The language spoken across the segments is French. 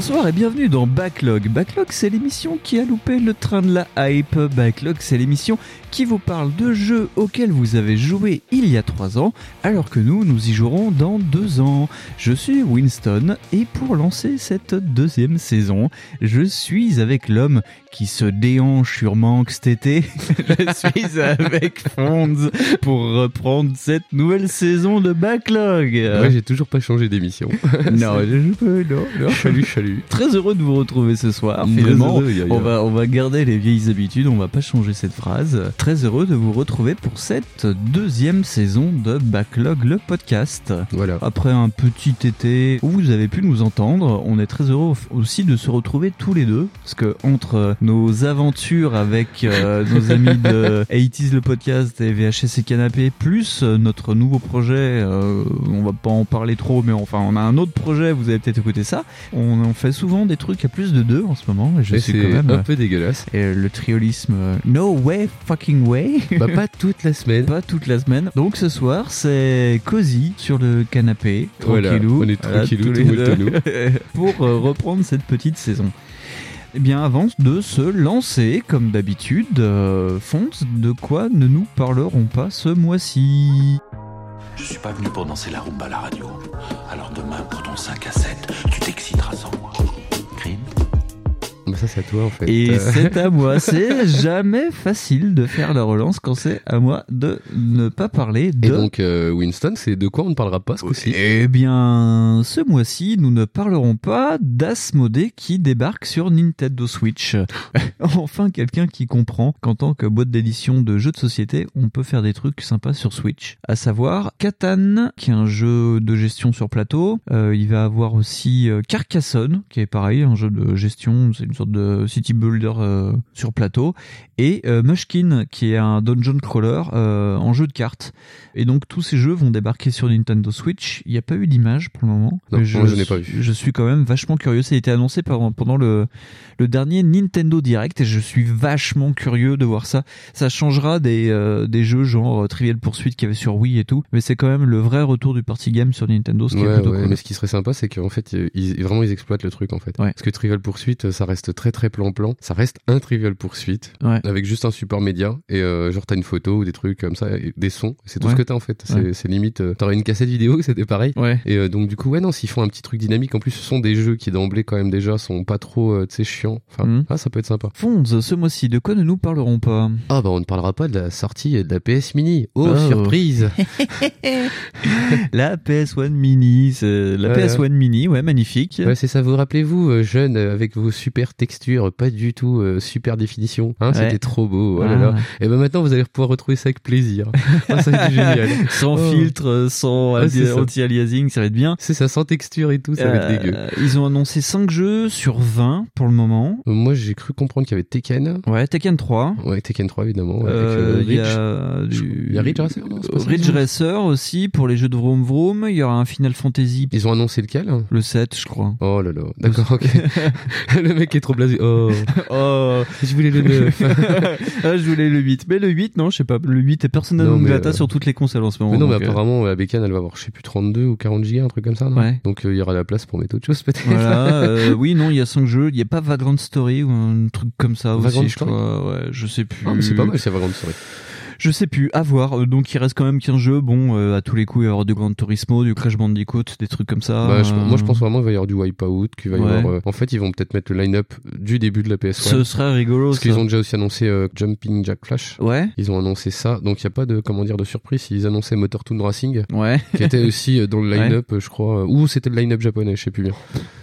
Bonsoir et bienvenue dans Backlog. Backlog, c'est l'émission qui a loupé le train de la hype. Backlog, c'est l'émission qui vous parle de jeux auxquels vous avez joué il y a 3 ans, alors que nous, nous y jouerons dans 2 ans. Je suis Winston et pour lancer cette deuxième saison, je suis avec l'homme qui se déhanche sur Manque cet été. je suis avec Fonds pour reprendre cette nouvelle saison de Backlog. Ouais, j'ai toujours pas changé d'émission. non, je peux, non, non. Salut, salut. Très heureux de vous retrouver ce soir. Finalement, on va, on va garder les vieilles habitudes, on va pas changer cette phrase. Très heureux de vous retrouver pour cette deuxième saison de Backlog, le podcast. Voilà. Après un petit été où vous avez pu nous entendre, on est très heureux aussi de se retrouver tous les deux. Parce que entre nos aventures avec euh, nos amis de 80s le podcast et VHS et Canapé, plus euh, notre nouveau projet, euh, on va pas en parler trop, mais enfin on a un autre projet, vous avez peut-être écouté ça. On fait souvent des trucs à plus de deux en ce moment. Et je Et suis c'est quand même un peu dégueulasse. et le triolisme euh, No way fucking way Bah, pas toute la semaine. Pas toute la semaine. Donc ce soir, c'est cosy sur le canapé, Voilà, tranquillou. on est tranquillou, tout pour euh, reprendre cette petite saison. Eh bien, avant de se lancer, comme d'habitude, euh, Fonz, de quoi ne nous parlerons pas ce mois-ci? Je suis pas venu pour danser la rumba à la radio. Alors demain, pour ton 5 à 7, tu t'exciteras sans moi. Bah, ça, c'est à toi, en fait. Et Euh, c'est à moi. C'est jamais facile de faire la relance quand c'est à moi de ne pas parler de Et donc, euh, Winston, c'est de quoi on ne parlera pas ce coup-ci? Eh bien, ce mois-ci, nous ne parlerons pas d'Asmodée qui débarque sur Nintendo Switch. enfin, quelqu'un qui comprend qu'en tant que boîte d'édition de jeux de société, on peut faire des trucs sympas sur Switch. À savoir Catan, qui est un jeu de gestion sur plateau. Euh, il va avoir aussi Carcassonne, qui est pareil, un jeu de gestion, c'est une sorte de city builder euh, sur plateau. Et euh, Mushkin, qui est un dungeon crawler euh, en jeu de cartes. Et donc tous ces jeux vont débarquer sur Nintendo Switch. Il n'y a pas eu d'image pour le moment. Non, mais je n'ai pas vu. Je suis quand même vachement curieux. Ça a été annoncé pendant, pendant le, le dernier Nintendo Direct et je suis vachement curieux de voir ça. Ça changera des, des jeux genre Trivial Pursuit qu'il y avait sur Wii et tout. Mais c'est quand même le vrai retour du party game sur Nintendo, ce qui est Ouais, plutôt ouais, cool. mais ce qui serait sympa, c'est qu'en fait, ils, vraiment, ils exploitent le truc, en fait. Ouais. Parce que Trivial Pursuit, ça reste très, très plan-plan. Ça reste un Trivial Pursuit. Ouais. Avec juste un support média. Et euh, genre, t'as une photo ou des trucs comme ça, et des sons. C'est tout Ouais. ce que t'as, en fait. C'est limite, euh, t'aurais une cassette vidéo, c'était pareil. Ouais. Et euh, donc du coup ouais non s'ils font un petit truc dynamique en plus ce sont des jeux qui d'emblée quand même déjà sont pas trop tu sais chiants enfin Mhm. ah, ça peut être sympa Fonds, ce mois-ci, de quoi ne nous parlerons pas? Ah bah on ne parlera pas de la sortie de la PS Mini oh, Oh. surprise La PS1 Mini, la Ouais, PS1 Mini, ouais, magnifique. ouais c'est ça vous rappelez-vous euh, avec vos super textures pas du tout euh, super définition hein, Ouais. c'était trop beau oh là Ah. là. et ben maintenant vous allez pouvoir retrouver ça avec plaisir ah, ça va être génial sans Oh. filtre, sans Ouais, c'est ça. anti-aliasing, ça va être bien. c'est ça sans texture et tout ça va être dégueu Euh, Ils ont annoncé 5 jeux sur 20 pour le moment. moi j'ai cru comprendre qu'il y avait Tekken Ouais, Tekken 3. ouais Tekken 3 évidemment ouais, Euh, euh, Il y a du... Il y a Ridge Racer, non, Ridge aussi pour les jeux de Vroom Vroom. Il y aura un Final Fantasy, ils ont annoncé lequel? Le 7, je crois. Oh là là, d'accord, ok. le mec est trop blasé. Oh, oh, je voulais le 9. ah, je voulais le 8. Mais le 8, non, je sais pas. Le 8 est personnel Non, non grata euh, sur toutes les consoles en ce moment. Mais non, mais euh, apparemment, la bécane, elle va avoir, je sais plus, 32 ou 40 gigas, un truc comme ça, non Ouais. Donc, euh, il y aura la place pour mettre autre chose, peut-être. Voilà, euh, oui, non, il y a 5 jeux. Il n'y a pas Vagrant Story ou un truc comme ça Vagrant aussi, je Story crois. Ouais, je sais plus. Ah, mais c'est pas mal, c'est vraiment Story. Je sais plus, à voir. Euh, Donc il reste quand même 15 jeux. Bon, euh, à tous les coups, il va y avoir du Gran Turismo, du Crash Bandicoot, des trucs comme ça. Bah, je- Euh, moi, je pense vraiment qu'il va y avoir du Wipeout, qu'il va y Ouais. avoir. euh, en fait, ils vont peut-être mettre le line-up du début de la PS1. Ce serait rigolo. Parce qu'ils ont déjà aussi annoncé euh, Jumping Jack Flash. Ouais, Ils ont annoncé ça, donc il n'y a pas de comment dire de surprise. Ils annonçaient Motor Toon Racing, ouais. qui était aussi dans le line-up, je crois, ou c'était le line-up japonais, je sais plus bien.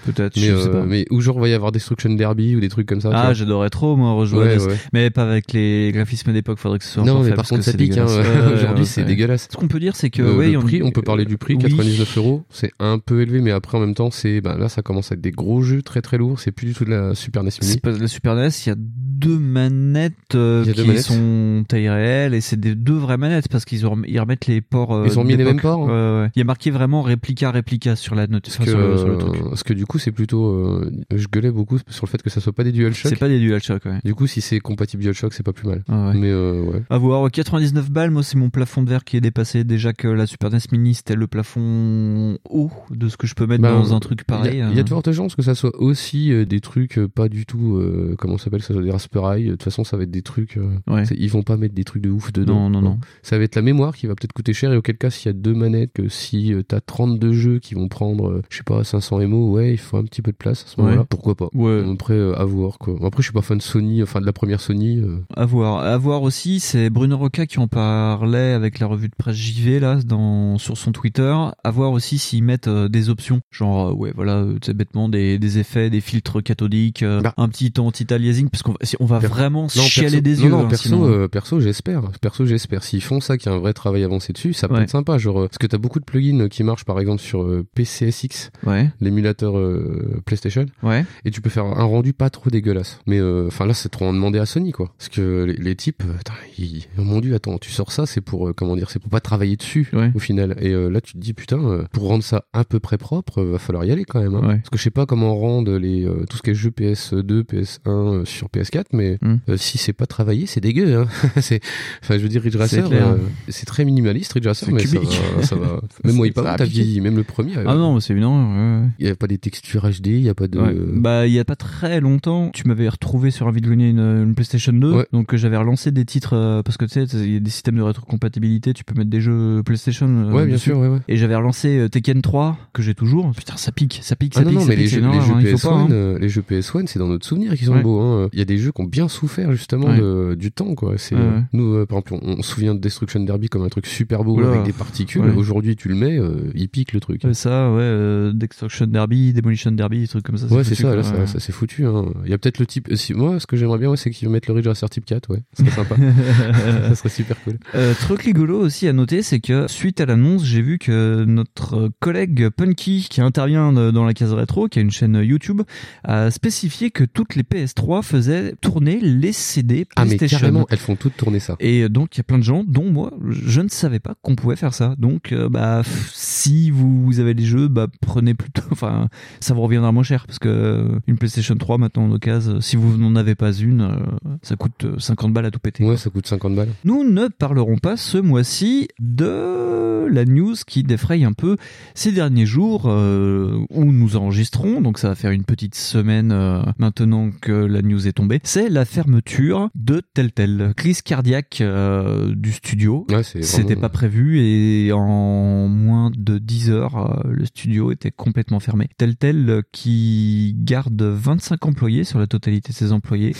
Peut-être, Mais, je sais pas. mais où genre va y avoir Destruction Derby ou des trucs comme ça. Ah, j'adorais trop, moi, rejouer Ouais. Mais pas avec les graphismes d'époque, faudrait que ce soit Non, mais par parce contre, ça pique. Hein. Aujourd'hui, c'est ouais. dégueulasse. Ce qu'on peut dire, c'est que, Euh, ouais, le on- prix, on peut parler du prix, Oui. 99 euros, c'est un peu élevé, mais après en même temps, c'est bah, là ça commence à être des gros jeux très très lourds. C'est plus du tout de la Super NES Mini. C'est pas de la Super NES, il y a deux manettes euh, deux qui manettes. sont taille réelle et c'est des deux vraies manettes parce qu'ils ont ils remettent les ports. euh, Ils ont mis les mêmes ports, hein. Ouais. Il y a marqué vraiment réplica réplica sur la note Parce enfin, que, sur, le, sur le truc. euh, parce que du coup, c'est plutôt. euh, je gueulais beaucoup sur le fait que ça soit pas des DualShock. C'est pas des DualShock, ouais. Du coup, si c'est compatible DualShock, c'est pas plus mal. Ah ouais. Mais euh, ouais. À voir, 99 balles, moi c'est mon plafond de verre qui est dépassé. Déjà que la Super NES Mini c'était le plafond haut de ce que je peux mettre Bah, dans un truc y pareil. Il y, a euh. de fortes chances que ça soit aussi euh, des trucs euh, pas du tout. euh, comment ça s'appelle Ça soit des Raspberry. De toute façon, ça va être des trucs. Ouais. Ils vont pas mettre des trucs de ouf dedans. Non, non, non. Ça va être la mémoire qui va peut-être coûter cher. Et auquel cas, s'il y a deux manettes, que si t'as 32 jeux qui vont prendre, je sais pas, 500 MO, ouais, il faut un petit peu de place à ce moment-là. Ouais. Pourquoi pas Ouais. Après, à voir quoi. Après, je suis pas fan de Sony, enfin de la première Sony. À voir. À voir aussi, c'est Bruno Roca qui en parlait avec la revue de presse JV là, dans, sur son Twitter. À voir aussi s'ils mettent euh, des options, genre euh, ouais voilà, euh, tu sais, bêtement des, des effets, des filtres cathodiques, euh, Bah. un petit anti-aliasing, parce qu'on va, si- on va Per- vraiment Non, chialer perso- des non, yeux. Non, hein, perso, sinon. euh, perso, j'espère. Perso, j'espère. S'ils font ça, qu'il y a un vrai travail avancé dessus, ça peut Ouais. être sympa. Genre, euh, parce que t'as beaucoup de plugins qui marchent, par exemple, sur euh, PCSX, Ouais, l'émulateur euh, PlayStation, ouais. et tu peux faire un rendu pas trop dégueulasse. Mais euh, enfin là, c'est trop en demander à Sony, quoi. Parce que les, les types, euh, putain, ils, oh mon dieu, attends, tu sors ça, c'est pour euh, comment dire, c'est pour pas travailler dessus Ouais. au final. Et euh, là, tu te dis putain, euh, pour rendre ça à peu près propre, va falloir y aller quand même. Hein. Ouais. Parce que je sais pas comment rendre les tout ce qui est jeux PS2, PS1 euh, sur PS4, mais Hmm. si c'est pas travaillé, c'est dégueu. Hein. c'est, enfin, je veux dire, Ridge Racer, c'est très minimaliste, Ridge Racer, C'est mais ça cubique. va, ça va. Même moi, pas t'as vieilli, même le premier. Ah non, c'est ouais. il y a pas des textures HD, il y a pas de. Bah, il y a pas très longtemps, tu m'avais retrouvé sur un vide une, une PlayStation 2. Ouais. Donc, j'avais relancé des titres, parce que tu sais, il y a des systèmes de rétrocompatibilité, tu peux mettre des jeux PlayStation. euh, ouais, bien dessus. sûr, ouais, ouais. Et j'avais relancé euh, Tekken 3, que j'ai toujours. Putain, ça pique, ça pique, ça Ah non, pique, non, ça mais pique, les c'est jeux, une les horreur, jeux hein, il faut pas, PS1, hein. euh, les jeux PS1, c'est dans notre souvenir qu'ils sont Ouais. beaux. hein. Il y a des jeux qui ont bien souffert justement Ouais. de, du temps, quoi. C'est Ouais, euh, nous, euh, par exemple, on, on se souvient de Destruction Derby comme un truc super beau Oula. avec des particules. Aujourd'hui, tu le mets, euh, il pique le truc. Ça, ouais, euh, Destruction Derby, Demolition Derby, des trucs comme ça. Ouais, c'est ça, là, ça, ça c'est foutu. Hein. Il y a peut-être le type. Si, moi, ce que j'aimerais bien, c'est qu'ils mettent le Ridge Racer type 4, ouais. Ce serait sympa. ça serait super cool. Euh, truc rigolo aussi à noter, c'est que suite à l'annonce, j'ai vu que notre collègue Punky, qui intervient de- dans la case rétro, qui a une chaîne YouTube, a spécifié que toutes les PS3 faisaient tourner les CD Ah, mais PlayStation. carrément, elles font toutes tourner ça. Et donc il y a plein de gens, dont moi, je ne savais pas qu'on pouvait faire ça. Donc euh, bah si vous avez les jeux, bah prenez plutôt. Enfin, ça vous reviendra moins cher parce que euh, une PlayStation 3 maintenant en occasion, si vous n'en avez pas une, euh, ça coûte euh, 50 balles à tout péter. Ouais, ça coûte 50 balles. Nous ne parlerons pas ce mois-ci de la news qui défraye un peu ces derniers jours euh, où nous enregistrons. Donc ça va faire une petite semaine euh, maintenant que la news est tombée. C'est la fermeture de Telltale. Crise cardiaque euh, du studio. Ouais, C'était pas prévu et en moins de 10 heures, le studio était complètement fermé. Telltale qui garde 25 employés sur la totalité de ses employés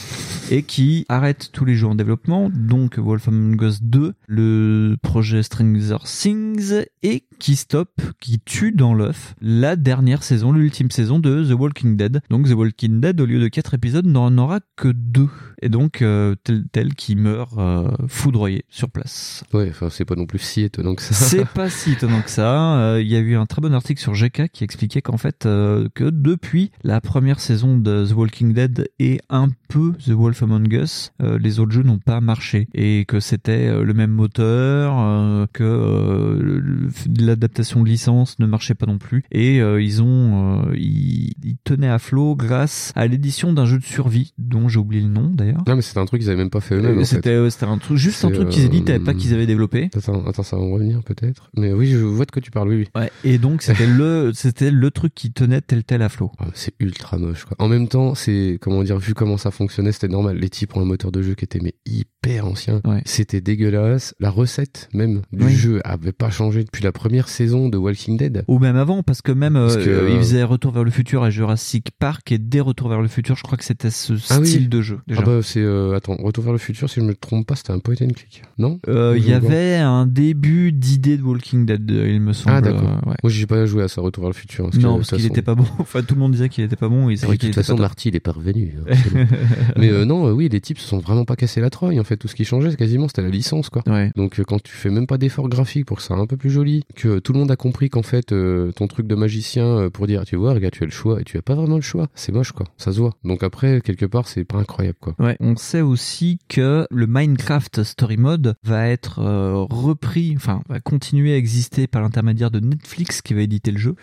et qui arrête tous les jeux en développement, donc Wolf Among Us 2, le projet Stranger Things et qui stoppe, qui tue dans l'œuf la dernière saison, l'ultime saison de The Walking Dead. Donc The Walking Dead, au lieu de 4 épisodes, n'en aura que 2. Et donc euh, Telltale qui meurt euh, foudroyé sur place. Ouais, enfin, c'est pas non plus si étonnant que ça. C'est pas si étonnant que ça. Euh, Il y a eu un très bon article sur GK qui expliquait qu'en fait, euh, que depuis la première saison de The Walking Dead et un peu The Wolf Among Us, euh, les autres jeux n'ont pas marché et que c'était euh, le même moteur, euh, que euh, l'adaptation de licence ne marchait pas non plus et ils ont, ils, ils tenaient à flot grâce à l'édition d'un jeu de survie dont j'ai oublié le nom d'ailleurs. Non, mais c'était un truc qu'ils avaient même pas fait eux-mêmes. C'était c'était un truc, juste un truc qu'ils éditaient, pas qu'ils avaient développé. Attends, attends, ça va en revenir peut-être. Mais oui, je vois de quoi tu parles, oui, oui. Ouais, et donc c'était le c'était le truc qui tenait tel tel à flot. Ah, c'est ultra moche, quoi. En même temps, c'est, comment dire, vu comment ça fonctionnait, c'était normal. Les types ont un moteur de jeu qui était, mais hyper ancien. Ouais. C'était dégueulasse. La recette, même, du Oui. jeu avait pas changé depuis la première saison de Walking Dead. Ou même avant, parce que même Parce euh, que, euh, ils faisaient Retour vers le futur et Jurassic Park et dès Retour vers le futur, je crois que c'était ce Ah oui. style de jeu déjà. Ah bah, c'est, euh, attends, Retour vers le futur, si je me trompe pas, c'était un point and click. Non? Il y avait un début d'idée de Walking Dead, il me semble. Ah, d'accord. ouais. Moi, j'ai pas joué à ça, Retour vers le futur. parce non, parce qu'il façon- était pas bon. Enfin, tout le monde disait qu'il était pas bon. Et c'est Et vrai de toute façon. Marty, il est pas revenu. hein. Mais non, oui, les types se sont vraiment pas cassés la troille. En fait, tout ce qui changeait, c'est quasiment, c'était la licence, quoi. Ouais. Donc, euh, quand tu fais même pas d'efforts graphiques pour que ça soit un peu plus joli, que tout le monde a compris qu'en fait, euh, ton truc de magicien euh, pour dire, tu vois, regarde, tu as le choix, et tu as pas vraiment le choix. C'est moche, quoi. Ça se voit. Donc après, quelque part, c'est pas incroyable, quoi. Ouais, on sait aussi que le Minecraft Story Mode va être euh, repris, enfin, va continuer à exister par l'intermédiaire de Netflix qui va éditer le jeu.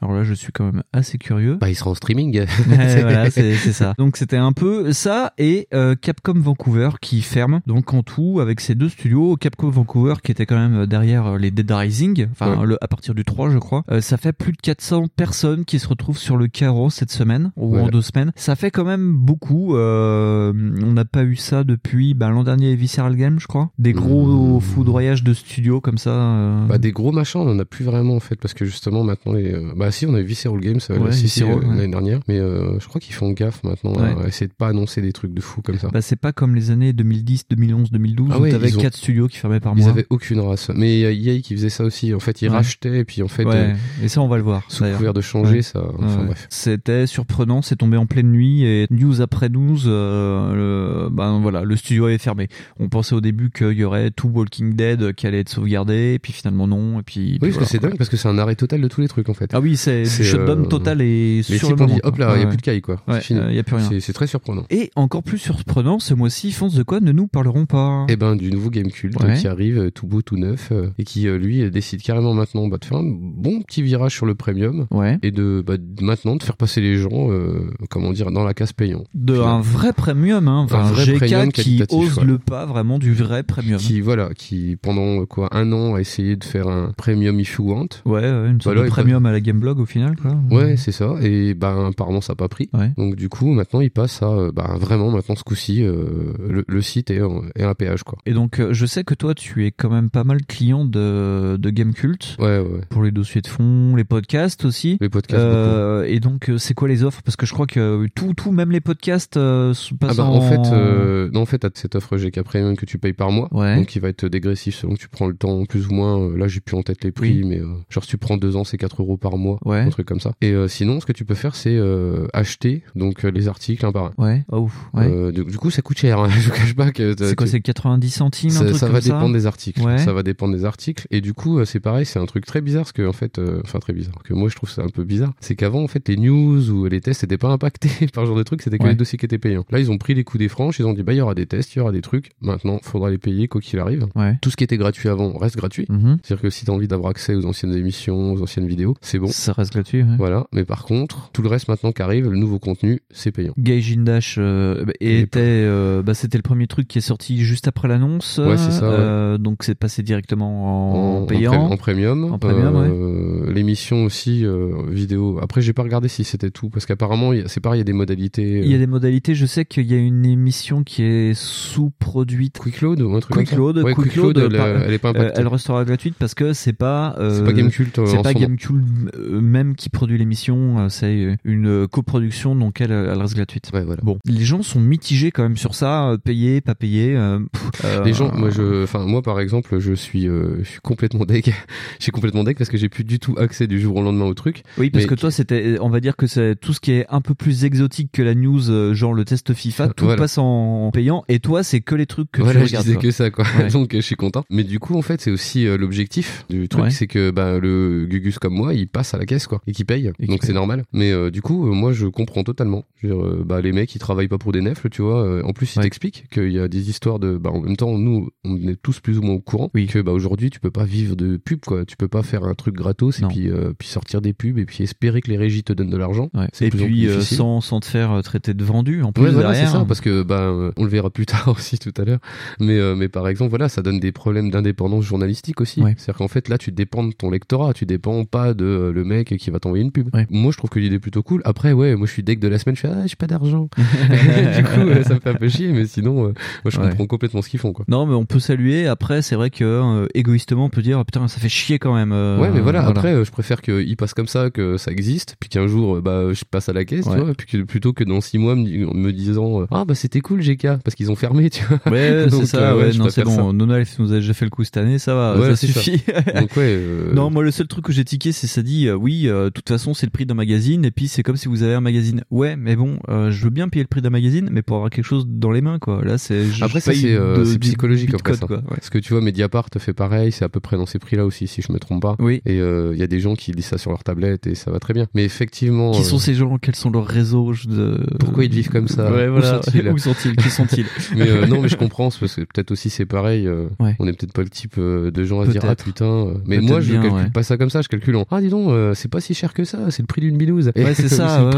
Alors là, je suis quand même assez curieux. Bah, il sera en streaming. Ouais, voilà, c'est ça. Donc c'était un peu ça et euh, Capcom Vancouver qui ferme. Donc en tout, avec ces deux studios, Capcom Vancouver qui était quand même derrière les Dead Rising, enfin Ouais. à partir du 3 je crois, euh, ça fait plus de 400 personnes qui se retrouvent sur le carreau cette semaine ou en deux semaines. Ça fait quand même beaucoup. euh, on n'a pas eu ça depuis ben, l'an dernier Visceral Games, je crois. Des gros Mmh. foudroyages de studios comme ça. euh. Bah, des gros machins, on en a plus vraiment en fait, parce que justement maintenant les. euh, Bah si, on a vu Visceral Games euh, Ouais, Visceral, euh, ouais. l'année dernière, mais euh, je crois qu'ils font gaffe maintenant Ouais. à essayer de pas annoncer des trucs de fou comme ça. Bah, c'est pas comme les années 2010, 2011, 2012 Ah où t'avais ils ont- quatre studios qui fermaient par Ils mois. avaient aucune race. Mais il y a EA qui faisait ça aussi. En fait, ils rachetaient et puis en fait, euh, et ça on va le voir. sous couvert de changer, ça. Enfin bref. C'était surprenant, c'est tombé en pleine nuit et news après news, euh, le, ben voilà, le studio est fermé. On pensait au début qu'il y aurait tout Walking Dead qui allait être sauvegardé, et puis finalement non, et puis. Oui, puis parce voilà. que c'est dingue parce que c'est un arrêt total de tous les trucs en fait. Ah oui, c'est du C'est, shutdown euh, total et les sur le moment. dit hop là, il Ouais, y a plus de caille quoi. Fini. euh, a plus rien. C'est- très surprenant. Et encore plus surprenant, ce mois-ci, Fonce de quoi ne nous parlerons pas? Et ben du nouveau Game Cult Ouais. qui arrive euh, tout beau tout neuf euh, et qui euh, lui euh, décide carrément maintenant bah, de faire un bon petit virage sur le premium Ouais. et de bah, maintenant de faire passer les gens euh, comment dire dans la case payant. De un vrai premium, hein. Un vrai GK premium qui ose ouais. le pas vraiment du vrai premium. Qui voilà qui pendant euh, quoi un an a essayé de faire un premium if you want. Ouais, une sorte Voilà, de il premium à la Au final, quoi. Ouais c'est ça et ben apparemment ça a pas pris. Ouais. Donc du coup maintenant il passe à bah, vraiment maintenant ce coup-ci euh, le, le site est, un péage quoi. Et donc, euh, je sais que toi, tu es quand même pas mal client de, de Gamecult Ouais ouais. pour les dossiers de fond, les podcasts aussi. Les podcasts. Euh, et donc, c'est quoi les offres? Parce que je crois que tout, tout, même les podcasts euh, Ah passent bah, en... en fait, non, en fait, t'as cette offre GK Premium que tu payes par mois, Ouais. donc qui va être dégressif selon que tu prends le temps plus ou moins. là, j'ai plus en tête les prix, Oui. mais genre si tu prends deux ans, c'est 4 euros par mois, Ouais. un truc comme ça. Et euh, sinon, ce que tu peux faire, c'est euh, acheter donc euh, les articles un par un. Ouais. Oh, ouais. Euh, du, du coup, ça coûte cher. Hein, je vous cache pas que c'est quoi tu- C'est 90 centimes un ça, truc ça comme va dépendre des articles. Ouais. Ça va dépendre des articles. Et du coup, euh, c'est pareil, c'est un truc très bizarre, parce que en fait, euh, enfin très bizarre, que moi je trouve ça un peu bizarre. C'est qu'avant, en fait, les news ou les tests n'étaient pas impactés par ce genre de trucs, c'était que Ouais. les dossiers qui étaient payants. Là, ils ont pris les coups des franches, ils ont dit bah il y aura des tests, il y aura des trucs. Maintenant, faudra les payer quoi qu'il arrive. Ouais. Tout ce qui était gratuit avant reste gratuit. Mhm. C'est-à-dire que si t'as envie d'avoir accès aux anciennes émissions, aux anciennes vidéos, c'est bon. Ça reste gratuit. Ouais. Voilà. Mais par contre, tout le reste maintenant qui arrive, le nouveau contenu, c'est payant. Gaijin Dash euh, était, euh, bah, c'était le premier truc qui est sorti juste après l'annonce. Ouais, c'est ça, ouais. Euh, donc c'est passé directement en, payant. pré- en premium. En premium, Euh, L'émission aussi vidéo. Après, j'ai pas regardé si c'était tout parce qu'apparemment, c'est pareil, il y a des modalités. Il y a des modalités. Je sais qu'il y a une émission qui est sous-produite. Quick load ou un truc Quick comme ça load, Ouais, quick quick load, load, elle, est pas impactée. elle restera gratuite parce que c'est pas. c'est pas Gamecult. C'est pas ce moment. Euh, même qui produit l'émission. euh, C'est une coproduction donc elle, elle reste gratuite. Ouais, voilà. Bon, les gens sont mitigés quand même sur ça, euh, payé, pas payé. euh, pff, euh, Les gens, moi, je, enfin, moi, par exemple, je suis, euh, je suis complètement deg. je suis complètement deg parce que j'ai plus du tout accès du jour au lendemain au truc. Oui, parce mais que toi, c'était, on va dire que c'est tout ce qui est un peu plus exotique que la news, euh, genre le test FIFA, tout Voilà. passe en payant, et toi, c'est que les trucs que voilà, tu je regardes. disais quoi. que ça, quoi. Ouais. Donc, euh, je suis content. Mais du coup, en fait, c'est aussi euh, l'objectif du truc, Ouais. c'est que bah, le Gugus comme moi, il passe à la caisse, quoi, et qui paye. Et Donc c'est normal. Mais euh, du coup, euh, moi, je comprends totalement. Je veux dire, euh, bah, les mecs, ils travaillent pas pour des nefles, tu vois. En plus, ils Ouais. t'expliquent qu'il y a des histoires de, bah, en même temps, nous, on est tous plus ou moins au courant Oui. que, bah, aujourd'hui, tu peux pas vivre de pub, quoi. Tu peux pas faire un truc gratos Non. et puis, puis sortir des pubs et puis espérer que les régies te donnent de l'argent. Ouais. Et puis sans, sans te faire traiter de vendu en plus Ouais, voilà, c'est derrière. ça, parce que bah, on le verra plus tard aussi tout à l'heure. Mais, mais par exemple, voilà, ça donne des problèmes d'indépendance journalistique aussi. C'est-à-dire qu'en fait, là, tu dépends de ton lectorat, tu dépends pas de le mec qui va t'envoyer une pub. Ouais. Moi, je trouve que l'idée est plutôt cool. Après, ouais, moi, je suis deck de la semaine. Je fais, ah, j'ai pas d'argent. du coup, euh, ça me fait un peu chier, mais sinon, euh, moi, je Ouais. comprends complètement ce qu'ils font, quoi. Non, mais on peut saluer. Après, c'est vrai que euh, égoïstement, on peut dire putain, ça fait chier quand même. euh, Ouais, mais voilà, après, je préfère qu'il passe comme ça, que ça existe, puis qu'un jour, bah, je passe à la caisse, Ouais. tu vois, puis que, plutôt que dans six mois, me, di- me disant, ah, bah, c'était cool, GK, parce qu'ils ont fermé, tu vois. Ouais, c'est ça. ouais, non, c'est bon. Nonalf nous a déjà fait le coup cette année, ça va, ça c'est ça. suffit. Donc, ouais, Non, moi le seul truc que j'ai tiqué, c'est ça dit, euh, oui, euh, de toute façon c'est le prix d'un magazine, et puis c'est comme si vous avez un magazine. Ouais, mais bon, euh, je veux bien payer le prix d'un magazine, mais pour avoir quelque chose dans les mains, quoi. Là, c'est je Après, ça, c'est euh, psychologique, après ça. quoi. Ouais. Parce que tu vois, Mediapart fait pareil, c'est à peu près dans ces prix-là aussi, si je me trompe pas. Oui. Et euh, il y a des gens qui lisent ça sur leur tablette et ça va très bien. Mais effectivement. Qui euh, sont ces gens? Quels sont leurs réseaux? De... Pourquoi ils vivent comme ça? Ouais, voilà. Où sont-ils? Qui sont-ils? Mais euh, non, mais je comprends, parce que peut-être aussi c'est pareil. euh, Ouais. On est peut-être pas le type euh, de gens à se dire ah putain. euh, Mais moi, je calcule pas ça comme ça. Je calcule en ah dis donc, euh, c'est pas si cher que ça. C'est le prix d'une binouse. Ouais, c'est ça, c'est le ouais,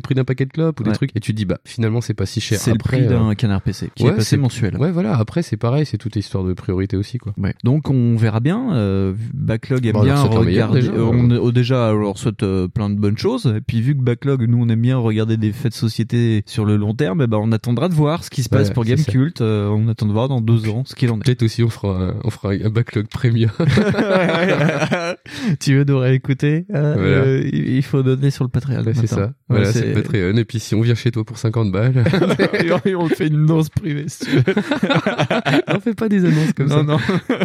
prix ouais. d'un paquet de clopes ou des trucs. Et tu te dis bah finalement c'est pas si cher. C'est le prix d'un euh, canard PC qui ouais, est passé c'est- mensuel. Ouais, voilà. Après, c'est pareil, c'est toute histoire de priorité aussi, quoi. Ouais. Donc on verra bien. Euh, Backlog aime on bien regarder. déjà. euh, on, oh, déjà, on leur souhaite plein de bonnes choses. Et puis vu que Backlog, nous, on aime bien regarder des faits de société sur le long terme, ben on attendra de voir ce qui se passe pour. Gamecult. Euh, on attend de voir dans deux ans ce qu'il en est. Peut-être aussi on fera on fera un backlog premium. tu veux nous réécouter? Voilà. euh, Il faut donner sur le Patreon. Ouais, c'est ça. Voilà, Ouais, c'est le Patreon. Et puis si on vient chez toi pour 50 balles, Et on fait une danse privée si tu veux. on fait pas des annonces comme non, ça. non,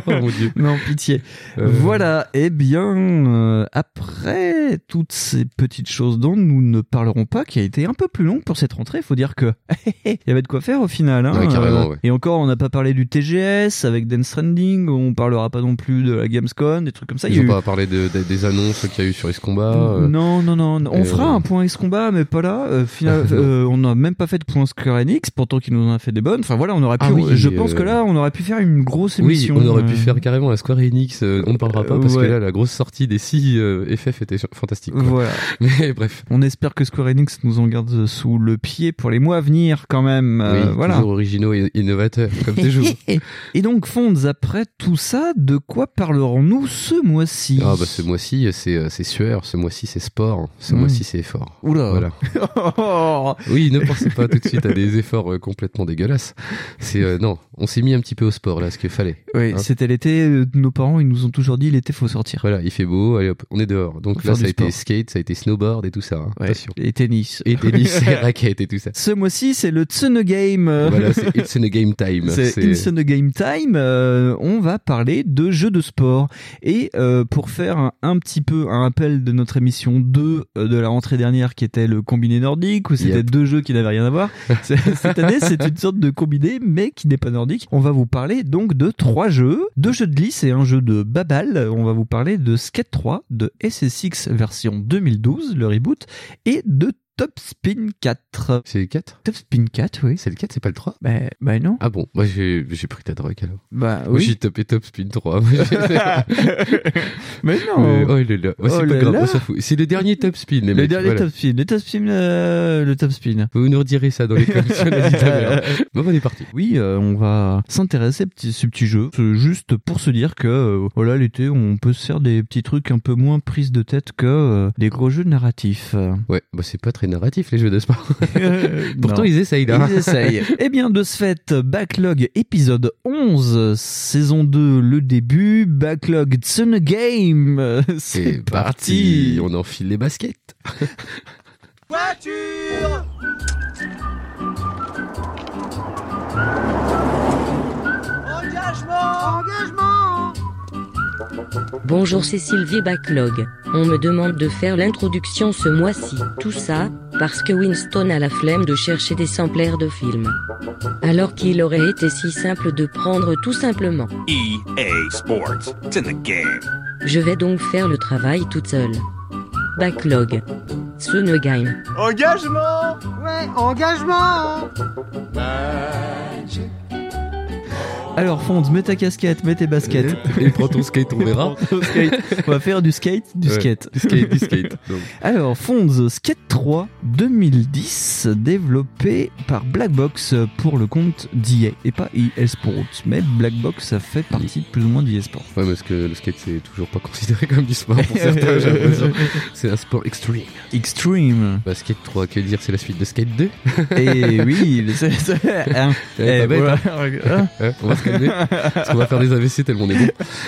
Oh mon dieu. non, pitié. Euh, Voilà, eh bien, euh, après toutes ces petites choses dont nous ne parlerons pas, qui a été un peu plus long pour cette rentrée, il faut dire que il y avait de quoi faire au final. Hein, Ouais, carrément, ouais. Et encore, on n'a pas parlé du TGS avec Dance Stranding, on parlera pas non plus de la Gamescom, des trucs comme ça. Il y Ils a ont eu- pas parlé de, de- des annonces qu'il y a eu sur X-Combat. euh, Non, non, non, on euh, fera un point X-Combat, mais pas là. Euh, final- on n'a même pas fait de point Square Enix, pourtant qu'il nous en a fait des bonnes. Enfin voilà, on aurait pu. Ah oui, je pense que là, on aurait pu faire une grosse Oui, émission. on aurait pu faire carrément la Square Enix. on ne parlera pas parce ouais. que là, la grosse sortie des 6 FF était fantastique. quoi. Voilà. Mais bref. On espère que Square Enix nous en garde sous le pied pour les mois à venir quand même. Oui, voilà. toujours originaux et innovateurs, comme toujours. Et donc, Fonds, après tout ça, de quoi parlerons-nous ce mois-ci? Ah bah ce mois-ci, c'est c'est sueur, ce mois-ci c'est sport, ce Mm. mois-ci c'est effort. Oula. Voilà. Oh Oui, ne pensez pas tout de suite à des efforts euh, complètement dégueulasses. C'est euh, non, on s'est mis un petit peu au sport là, ce qu'il fallait. Oui, Hein c'était l'été. euh, Nos parents, ils nous ont toujours dit l'été, faut sortir. Voilà, il fait beau, allez hop, on est dehors. Donc là, ça a été skate, ça a été snowboard et tout ça. hein. Ouais. Attention. Et tennis. Et tennis, et raquettes et tout ça. Ce mois-ci, c'est le Tsune Game. Voilà, c'est a Game Time. C'est Insane Game Time. on va parler de jeux de sport. Et pour faire un, un petit peu un rappel de notre émission 2 euh, de la rentrée dernière qui était le combiné nordique, où c'était Yep. deux jeux qui n'avaient rien à voir. Cette année, c'est une sorte de combiné, mais qui n'est pas nordique. On va vous parler donc de trois jeux. Deux jeux de glisse et un jeu de babal. On va vous parler de Skate 3, de SSX version 2012, le reboot, et de Top Spin 4. C'est le 4 Top Spin 4, oui. C'est le 4, c'est pas le 3 Bah, bah non. Ah bon, moi j'ai pris ta drogue alors. Bah Moi oui. j'ai tapé Top Spin 3. Moi, j'ai- mais non. Mais- oh là là, Ouais, c'est Oh pas grave, on s'en fout. C'est le dernier Top Spin, les le mecs. dernier voilà. top spin, le top spin, euh, le top spin. Vous nous redirez ça dans les mère. Bon, on est parti. Oui, euh, on va s'intéresser à ce petit jeu, juste pour se dire que euh, voilà l'été, on peut se faire des petits trucs un peu moins prises de tête que euh, des gros jeux narratifs. Ouais, bah c'est pas très narratif les jeux de sport. Pourtant Non. ils essayent là. Ils essayent. eh bien, de ce fait, Backlog épisode 11, saison 2, le début, Backlog Tsune Game, c'est parti. On enfile les baskets. Bonjour c'est Sylvie Backlog. On me demande de faire l'introduction ce mois-ci. Tout ça, parce que Winston a la flemme de chercher des samplers de films. Alors qu'il aurait été si simple de prendre tout simplement. EA Sports. It's in the game. Je vais donc faire le travail toute seule. Backlog. Tsune Game. Engagement Ouais, engagement Alors Fonds, mets ta casquette, mets tes baskets. Et prends ton skate, on verra. Skate. On va faire du skate, du Ouais, skate. Du skate, du skate. Donc, Alors, Fonz Skate 3 2010, développé par Blackbox pour le compte d'EA et pas EA Sports. Mais Blackbox, ça fait partie plus ou moins d'EA Sports. ouais, parce que le skate, c'est toujours pas considéré comme du sport pour certains, j'ai l'impression. C'est un sport extreme. Extreme. Bah, Skate 3, que dire, c'est la suite de Skate 2 Et oui, le- c'est- c'est- hein. Eh, Eh, voilà. Hein, On va se calmer. Parce qu'on va faire des AVC tellement on est bon.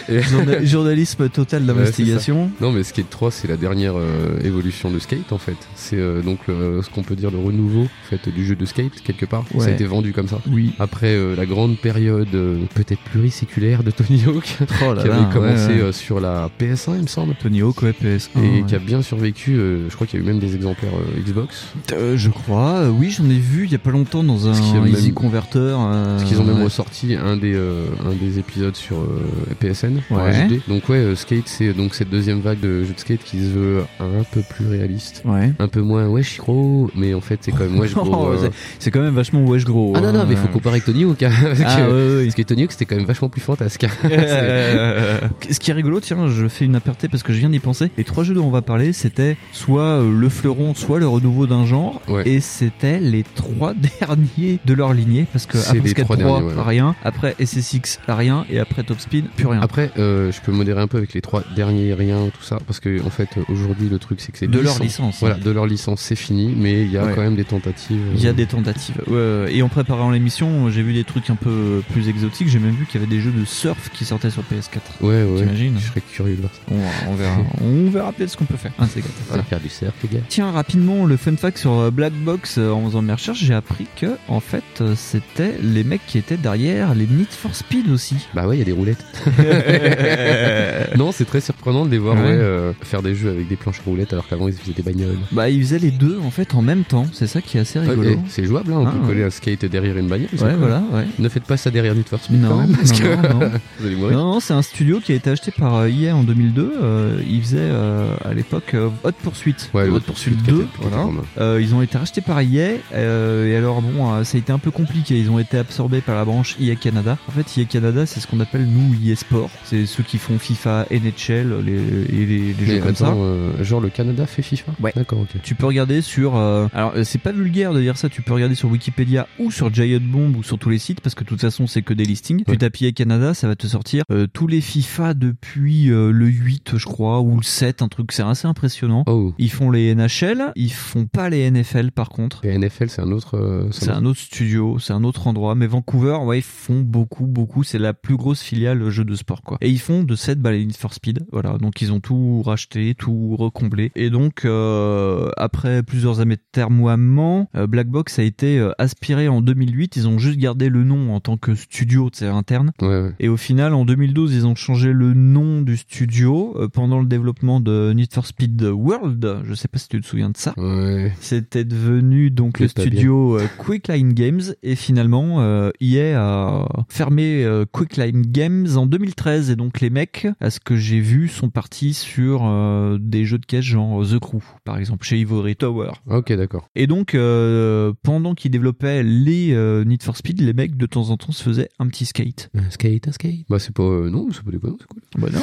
Et- Journalisme total d'investigation. Non, mais Skate 3, c'est la dernière euh, évolution de Skate en fait. C'est euh, donc le- ce qu'on peut dire le renouveau en fait, du jeu de Skate quelque part. Ça a Ouais. été vendu comme ça. Oui. Après euh, la grande période euh, peut-être pluriséculaire de Tony Hawk, Oh là qui là, avait commencé ouais, ouais. euh, sur la PS1, il me semble. Tony Hawk, ouais, PS1. Et ouais. qui a bien survécu, euh, je crois qu'il y a eu même des exemplaires euh, Xbox. Euh, je crois, oui, j'en ai vu il y a pas longtemps dans Parce qu'il y a un même- Easy Converter. euh, Parce qu'ils ont même ouais. ressorti un des, euh, un des épisodes sur euh, PSN en Ouais. HD. Donc ouais, euh, Skate, c'est donc cette deuxième vague de jeux de skate qui se veut un peu plus réaliste. Ouais. Un peu moins wesh gros, mais en fait c'est quand même wesh gros. C'est- quand même vachement wesh gros. Ah non, non, hein. mais faut comparer avec Tony Hawk. hein, parce, Ah, que, parce que Tony Hawk c'était quand même vachement plus fantasque. hein. Ce qui est rigolo, tiens, je fais une aparté parce que je viens d'y penser. Les trois jeux dont on va parler, c'était soit le fleuron, soit le renouveau d'un genre, Ouais. et c'était les trois derniers de leur lignée parce que C'est après Skate trois 3, derniers, ouais. rien, après SSX, rien, et après Top Speed, plus rien. Après, euh, je peux modérer un peu avec les trois derniers rien, tout ça, parce que en fait aujourd'hui le truc c'est que c'est de leur licence. Voilà, de leur licence c'est fini, mais il y a Ouais. quand même des tentatives. euh, Il y a des tentatives. Ouais, et en préparant l'émission, j'ai vu des trucs un peu plus exotiques. J'ai même vu qu'il y avait des jeux de surf qui sortaient sur PS4. Ouais, ouais. T'imagines Je serais curieux de voir ça. On, on verra. on verra peut-être ce qu'on peut faire. Ah, c'est faire du surf, les gars. Tiens, rapidement, le fun fact sur euh, Black Box, en faisant mes recherches, j'ai appris que, en fait, c'était les mecs qui étaient derrière les Need for Speed aussi. Bah ouais, il y a des roulettes. non, c'est très surprenant de les voir Ouais. ouais, euh, faire des jeux avec des planches à roulettes alors qu'avant ils faisaient des bagnoles. bah, ils faisaient les deux, en fait, en même temps. C'est ça qui est assez rigolo. Ouais, c'est jouable, hein, on Ah, peut ouais. coller un skate derrière une bagnole. Ouais, voilà, ouais. Ne faites pas ça derrière Need for Speed quand Non, même, parce non, que non, non. vous allez mourir. Non, non, c'est un studio qui a été acheté par euh, EA en 2002. Euh, ils faisaient euh, à l'époque euh, Hot Pursuit. Ouais, Hot Hot Pursuit Pursuit 2. qui était- qui était Voilà. pas mal. Euh, ils ont été rachetés par EA. euh, et alors, bon, euh, ça a été un peu compliqué. Ils ont été absorbés par la branche EA Canada. En fait, EA Canada, c'est ce qu'on appelle nous EA Sport. C'est ceux qui font FIFA, NHL les, et les, les jeux comme ça. euh, genre le Canada fait FIFA? Ouais. D'accord, ok. Tu peux regarder sur. euh, alors, euh, c'est pas vulgaire de dire ça. Tu peux regarder sur Wikipédia ou sur Giant Bomb ou sur tous les sites parce que de toute façon, c'est que des listings. Ouais. Tu tapes EA Canada, ça va te sortir euh, tous les FIFA depuis le 8, je crois, ou le 7, un truc. C'est assez impressionnant. Oh, Ils font les NHL, ils font pas les NFL par contre. et NFL c'est un autre. C'est un autre studio, c'est un autre endroit. Mais Vancouver, ouais, ils font beaucoup, beaucoup. C'est la plus grosse filiale jeu de sport, quoi. Et ils font de cette bah, les Need for Speed. Voilà. Donc ils ont tout racheté, tout recomblé. Et donc, euh, après plusieurs atermoiements, euh, Black Box a été euh, aspiré en 2008. Ils ont juste gardé le nom en tant que studio, c'est interne. Ouais, ouais. Et au final, en 2012, ils ont changé le nom du studio euh, pendant le développement de Need for Speed World. Je sais pas si tu te souviens de ça. Ouais. C'était devenu donc le studio euh, Quickline Games et finalement euh, EA a fermé euh, Quickline Games en 2013 et donc les mecs, à ce que j'ai vu, sont partis sur euh, des jeux de caisse genre The Crew par exemple chez Ivory Tower. Ok, d'accord. Et donc euh, pendant qu'ils développaient les euh, Need for Speed, les mecs de temps en temps se faisaient un petit skate. Un skate, un skate. Bah c'est pas. euh, non, c'est pas déconnant, c'est cool. Bah non.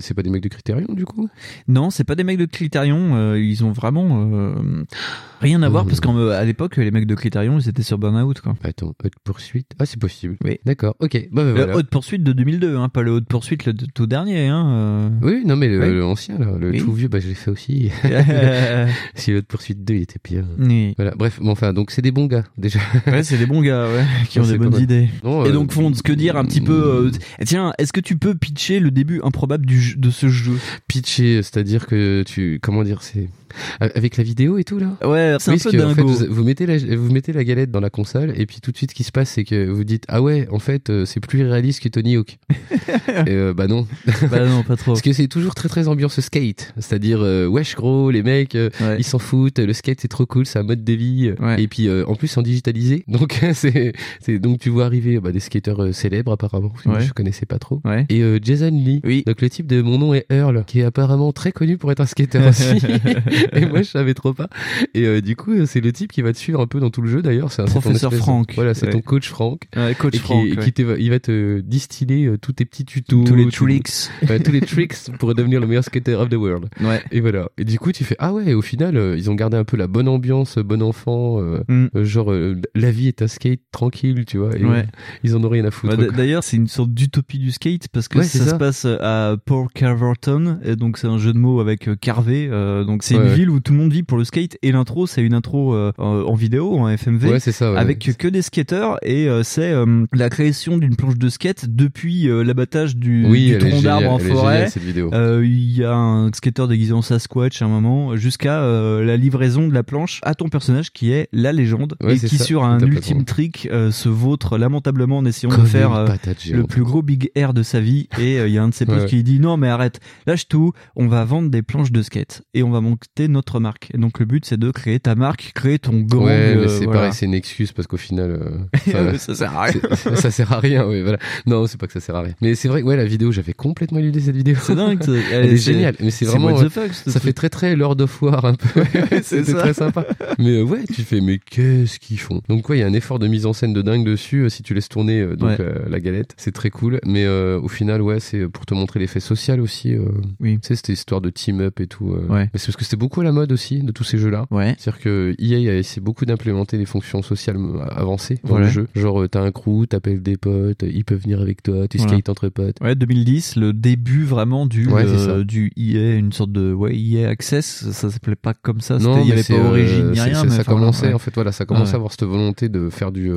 C'est pas des mecs de Criterion du coup? Non, c'est pas des mecs de Criterion. euh, ils ont vraiment euh, rien à voir parce qu'à l'époque, les mecs de Criterion, ils étaient sur Burnout quoi. Attends, Hot Pursuit. Ah, c'est possible. Oui. D'accord, ok. Bah, bah, Le voilà. Haute Poursuite de 2002, hein, pas le Haute Poursuite le tout dernier. Hein, euh. Oui, non, mais le- là, le Oui. tout vieux, bah, je l'ai fait aussi. si Hot Pursuit 2, il était. Oui. Voilà, bref, bon, enfin, donc c'est des bons gars, déjà. Ouais, c'est des bons gars, ouais, qui ont des bonnes idées. Non, Et euh, donc, Fonds, que dire un petit peu euh, Tiens, est-ce que tu peux pitcher le début improbable du de ce jeu? Pitché, c'est-à-dire que tu. Comment dire, c'est. Avec la vidéo et tout, là? Ouais, c'est Oui, un parce peu que, en fait, dingo. vous, vous mettez la, vous mettez la galette dans la console et puis tout de suite ce qui se passe c'est que vous dites ah ouais en fait euh, c'est plus réaliste que Tony Hawk et euh, bah non bah non, pas trop. parce que c'est toujours très très ambiance skate c'est-à-dire euh, wesh gros les mecs euh, Ouais. ils s'en foutent le skate c'est trop cool c'est un mode de vie Ouais. et puis euh, en plus en digitalisé donc c'est donc tu vois arriver bah, des skateurs euh, célèbres apparemment parce que moi, Ouais. je connaissais pas trop Ouais. et euh, Jason Lee Oui. donc le type de mon nom est Earl qui est apparemment très connu pour être un skater aussi et moi je savais trop pas et euh, du coup c'est le type qui va te suivre un peu dans tout le jeu d'ailleurs c'est un Professeur Frank. voilà c'est Ouais. ton coach Frank Ouais, coach et Franck. ouais. qui va- il va te distiller euh, tous tes petits tutos, Tous les tricks. ouais, tous les tricks pour devenir le meilleur skater of the world. Ouais. Et voilà. Et du coup, tu fais ah ouais. Au final, euh, ils ont gardé un peu la bonne ambiance, bon enfant, Mm. genre la vie est un skate tranquille, tu vois. Et Ouais. ils en ont rien à foutre. Bah. D'ailleurs, c'est une sorte d'utopie du skate parce que Ouais, ça, se passe à Port Carverton, et donc c'est un jeu de mots avec Carvé. euh, donc c'est Ouais, une ouais. Ville où tout le monde vit pour le skate et l'intro, c'est une intro euh, en vidéo, en FMV. Ouais, ça. ouais. avec que des skateurs et euh, c'est euh, la création d'une planche de skate depuis euh, l'abattage du, oui, du tronc d'arbre en forêt. Euh, Il y a un skateur déguisé en Sasquatch à un moment, jusqu'à euh, la livraison de la planche à ton personnage qui est la légende Ouais, et qui ça, sur un ultime trick se vautre lamentablement en essayant Comme de faire patate le plus gros big air de sa vie et il y a un de ses potes qui dit non mais arrête lâche tout on va vendre des planches de skate et on va monter notre marque et donc le but c'est de créer ta marque créer ton gang Ouais, mais euh, c'est voilà. pareil, c'est une excuse parce qu'au final, euh, ça ça, sert à rien ça sert à rien. Voilà. Non, c'est pas que ça sert à rien. Mais c'est vrai, que, ouais, la vidéo, j'avais complètement éludé cette vidéo. c'est dingue ça. Elle est géniale, mais c'est vraiment. what the fuck, ce Ça truc. fait très très Lord of War un peu. c'est très sympa. Mais euh, ouais, tu fais mais qu'est-ce qu'ils font? Donc ouais, il y a un effort de mise en scène de dingue dessus si tu laisses tourner donc Ouais. la galette, c'est très cool. Mais au final, ouais, c'est pour te montrer l'effet social aussi. Oui. Tu sais, c'était histoire de team up et tout. Ouais. Mais c'est parce que c'était beaucoup à la mode aussi de tous ces jeux-là. ouais C'est-à-dire que EA a essayé beaucoup d'implémenter des fonctions sociales euh, avancées dans Voilà. le jeu. Genre, euh, t'as un crew, t'appelles des potes, ils peuvent venir avec toi, tu Voilà. skates entre potes. Ouais, 2010, le début vraiment du Ouais, euh, du EA, une sorte de ouais EA Access, ça s'appelait pas comme ça, c'était- il y mais avait pas euh, Origin ni rien, mais ça enfin, commençait ouais. en fait, voilà, ça commençait Ouais. à avoir cette volonté de faire du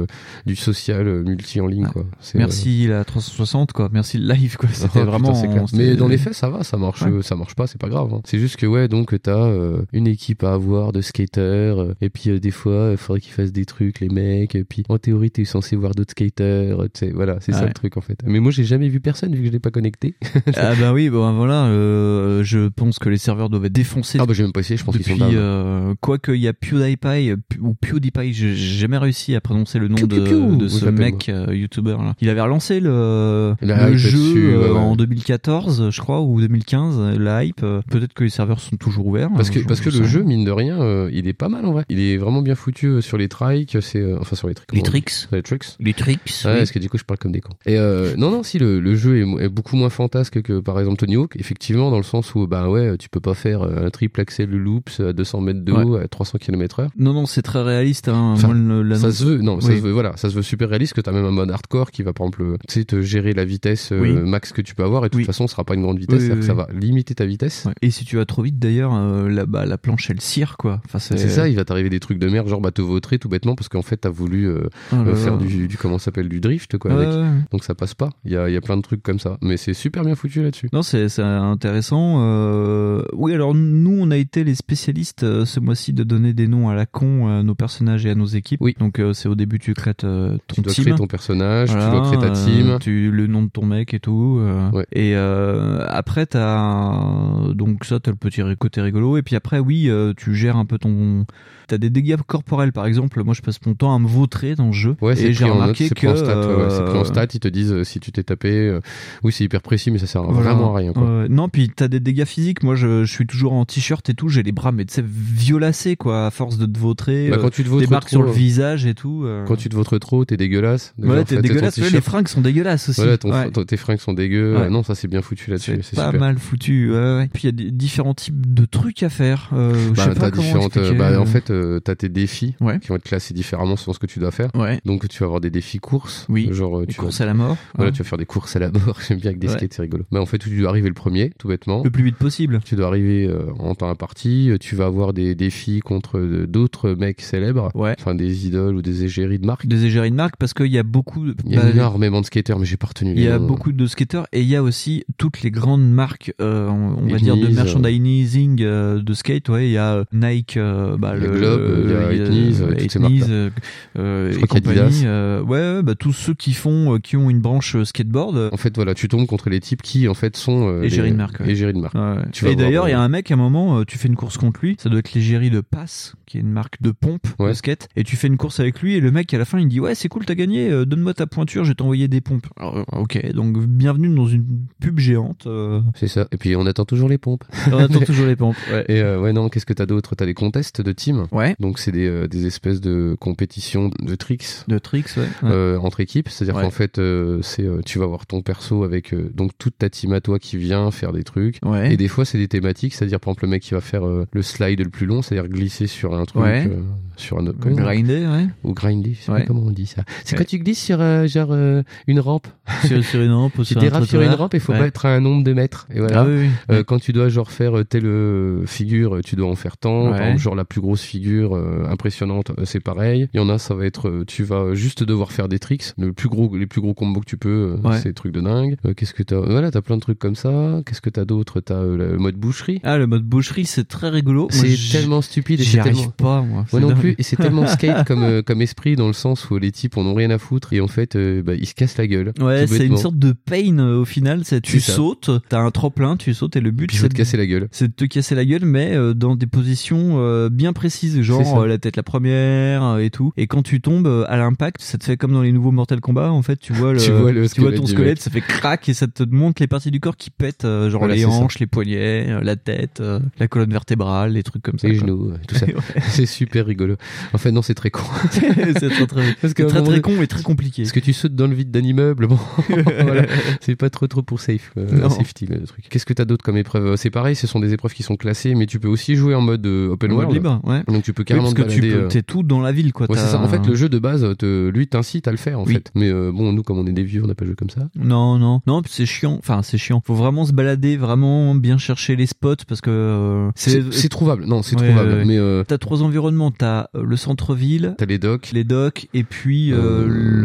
du social multi en ligne Ouais. quoi. Euh, Merci la 360 quoi, merci le live quoi, Oh, c'était putain, vraiment. Mais dans les faits, ça va, ça marche, Ouais. ça marche pas, c'est pas grave. hein. C'est juste que ouais, donc t'as euh, une équipe à avoir de skaters, euh, et puis euh, des fois, il faudrait qu'ils fassent des trucs, les mecs. Et puis en théorie, t'es censé voir d'autres skaters. euh, Tu sais, voilà, c'est ça Ouais. le truc en fait. Mais moi, j'ai jamais vu personne vu que je l'ai pas connecté. Ah bah oui, bon voilà, euh, je pense que les serveurs doivent être défoncés ah bah j'ai même pas essayé, je pense qu'ils sont euh, quoi qu'il y a PewDiePie euh, Pew- ou PewDiePie, j'ai jamais réussi à prononcer le nom Piu, de, piu, piu, de je ce mec euh, youtubeur là. Il avait relancé le, La le jeu là-dessus, euh, ouais, ouais. en 2014, je crois, ou 2015, euh, la hype. euh, Peut-être que les serveurs sont toujours ouverts. Parce que, parce le jeu, mine de rien, euh, il est pas mal en vrai. Il est vraiment bien foutu euh, sur les trikes, c'est, euh, enfin sur les tricks. les tricks, les tricks. les tricks. Oui. parce que du coup, je parle comme des cons. Et euh, non, non, si le, le jeu est, beaucoup moins fantasque que par exemple Tony Hawk, effectivement, dans le sens où, bah ouais, tu peux pas faire un triple axel loops à 200 mètres de haut à 300 km heure. Non, non, c'est très réaliste. Hein. Enfin, Moi, Ça se veut, non, ça se veut, voilà, ça se veut super réaliste que t'as même un mode hardcore qui va, par exemple, tu sais, te gérer la vitesse Oui. max que tu peux avoir et de toute façon, ce sera pas une grande vitesse, ça va limiter ta vitesse. Ouais. Et si tu vas trop vite, d'ailleurs, euh, la, bah, la planche elle cire quoi. Enfin, c'est C'est ça, il va t'arriver des trucs de merde, genre bah te vautrer tout bêtement parce qu'en fait t'as voulu euh, là euh, là. faire du, du comment ça s'appelle du drift quoi Ouais, avec. ouais. Donc ça passe pas. Il y a, y a plein de trucs comme ça, mais c'est super bien foutu là-dessus. Non, c'est c'est intéressant. Euh... Oui, alors nous, on a été les spécialistes euh, ce mois-ci de donner des noms à la con à nos personnages et à nos équipes. Oui. Donc c'est au début tu crées ton Tu dois team. créer ton personnage, Voilà, tu dois créer ta team. tu le nom de ton mec et tout. Ouais. Et après t'as donc ça t'as le petit côté rigolo. Et puis après oui, euh, tu gères un peu ton. T'as des dégâts corporels par exemple. Moi je passe mon temps à me vautrer dans le jeu. Ouais, c'est et j'ai remarqué c'est que c'est pris en euh, stat, ils te disent euh, si tu t'es tapé. euh, Oui, c'est hyper précis, mais ça sert Voilà. vraiment à rien. Quoi. Non, puis t'as des dégâts physiques. Moi, je, je suis toujours en t-shirt et tout. J'ai les bras, mais tu sais, violacés, quoi, à force de te vautrer. Bah, euh, quand tu te des vautres marques sur trop, le visage et tout. euh. quand tu te vautres trop, t'es dégueulasse. Déjà, Ouais, t'es dégueulasse. Ouais, les fringues sont dégueulasses aussi. Voilà, ton- Ouais. tes fringues sont dégueu. Euh, Non, ça c'est bien foutu là-dessus. C'est pas mal foutu. Puis il y a des différents types de trucs à faire. Euh, je Bah, sais pas t'as comment différentes. euh, bah, en fait, euh, t'as tes défis Ouais. qui vont être classés différemment selon ce que tu dois faire. ouais. Donc, tu vas avoir des défis courses. Oui. Genre, euh, tu vas courses à la mort. Voilà, Ouais. tu vas faire des courses à la mort. J'aime bien avec des Ouais. skates, c'est rigolo. Bah, en fait, tu dois arriver le premier, tout bêtement. Le plus vite possible. Tu dois arriver euh, en temps imparti. euh, Tu vas avoir des défis contre euh, d'autres mecs célèbres. Ouais. Enfin, des idoles ou des égéries de marque. Des égéries de marque parce qu'il y a beaucoup. Il y a bah, énormément de skateurs, mais j'ai pas retenu Il y a beaucoup de skateurs et il y a aussi toutes les grandes marques, euh, on on va dire de merchandising euh, de skate. Ouais, il y a euh, Nike, euh, bah, a le Globe, il y a Etnies, euh, Je crois compagnie. Ouais, bah, tous ceux qui font, qui ont une branche skateboard. En fait, voilà, tu tombes contre les types qui, en fait, sont les- de marque, ouais. de marque. Ouais. Tu vas Et d'ailleurs, il y a un mec, à un moment, tu fais une course contre lui, ça doit être l'égérie de Pass, qui est une marque de pompe Ouais. de skate, et tu fais une course avec lui, et le mec, à la fin, il dit Ouais, c'est cool, t'as gagné, euh, donne-moi ta pointure, je vais t'envoyer des pompes. Alors, ok, donc bienvenue dans une pub géante. euh, C'est ça. Et puis, on attend toujours les pompes. on attend toujours les pompes. Et euh, ouais, non, qu'est-ce que t'as d'autre? T'as des contests de team? Ouais. Donc, c'est des, euh, des espèces de compétitions de tricks De tricks, ouais. euh, entre équipes, c'est-à-dire Ouais. qu'en fait, c'est tu vas voir ton perso avec donc toute ta team à toi qui vient faire des trucs. Ouais. Et des fois, c'est des thématiques, c'est-à-dire par exemple le mec qui va faire le slide le plus long, c'est-à-dire glisser sur un truc, Ouais. sur un comment- Grinder, ouais. ou grinder, je sais pas comment on dit ça. C'est quand tu glisses sur genre une rampe, sur, sur une rampe ou tu sur dérapes sur une rampe et faut Ouais. mettre un nombre de mètres. Et voilà. Ah oui, oui. Quand tu dois genre faire euh, figure, euh, tu dois en faire tant. Ouais. Par exemple, genre la plus grosse figure euh, impressionnante, euh, c'est pareil. Il y en a, ça va être, tu vas juste devoir faire des tricks. Le plus gros, les plus gros combos que tu peux, Ouais. c'est des trucs de dingue. Euh, Qu'est-ce que t'as Voilà, t'as plein de trucs comme ça. Qu'est-ce que t'as d'autre? T'as le mode boucherie. Ah, le mode boucherie, c'est très rigolo. C'est tellement stupide et J'y arrive tellement. pas, moi. Non dingue. plus, et c'est tellement skate comme, comme esprit dans le sens où les types en ont rien à foutre et en fait bah, ils se cassent la gueule. Ouais, c'est une sorte de pain au final. C'est tu sautes, t'as un tremplin, tu sautes et le but c'est te de, casser la gueule. c'est de te casser la gueule, mais euh, dans des positions euh, bien précises, genre euh, la tête la première et tout. Et quand tu tombes à l'impact, ça te fait comme dans les nouveaux Mortal Kombat. En fait, tu vois le, Tu vois le tu vois squelette ton squelette, mec. ça fait crack et ça te montre les parties du corps qui pètent, genre Voilà, les ça. hanches, les poignets, la tête, la colonne vertébrale, les trucs comme ça. Les quoi. genoux, tout ça. Ouais. c'est super rigolo. En fait, non, c'est très con. c'est très très, Parce un très, con et très compliqué. Parce que tu sautes dans le vide d'un immeuble, bon, voilà. c'est pas trop trop pour safe, euh, safety le truc. Qu'est-ce que t'as d'autre comme épreuve? C'est pareil, ce sont des épreuves qui sont classées, mais tu peux aussi jouer en mode euh, open world. libre, ouais. Donc tu peux Oui, carrément parce que tu peux, euh, t'es tout dans la ville, quoi. Ouais, c'est ça. En fait, le jeu de base, te, lui, t'incite à le faire, en Oui. fait. Mais euh, bon, nous, comme on est des vieux, on n'a pas joué comme ça. Non, non, non, c'est chiant. Enfin, c'est chiant. Faut vraiment se balader, vraiment bien chercher les spots parce que euh, C'est trouvable. Non, c'est Ouais, trouvable. Mais euh, T'as trois environnements. T'as le centre-ville, t'as les docks, les docks, et puis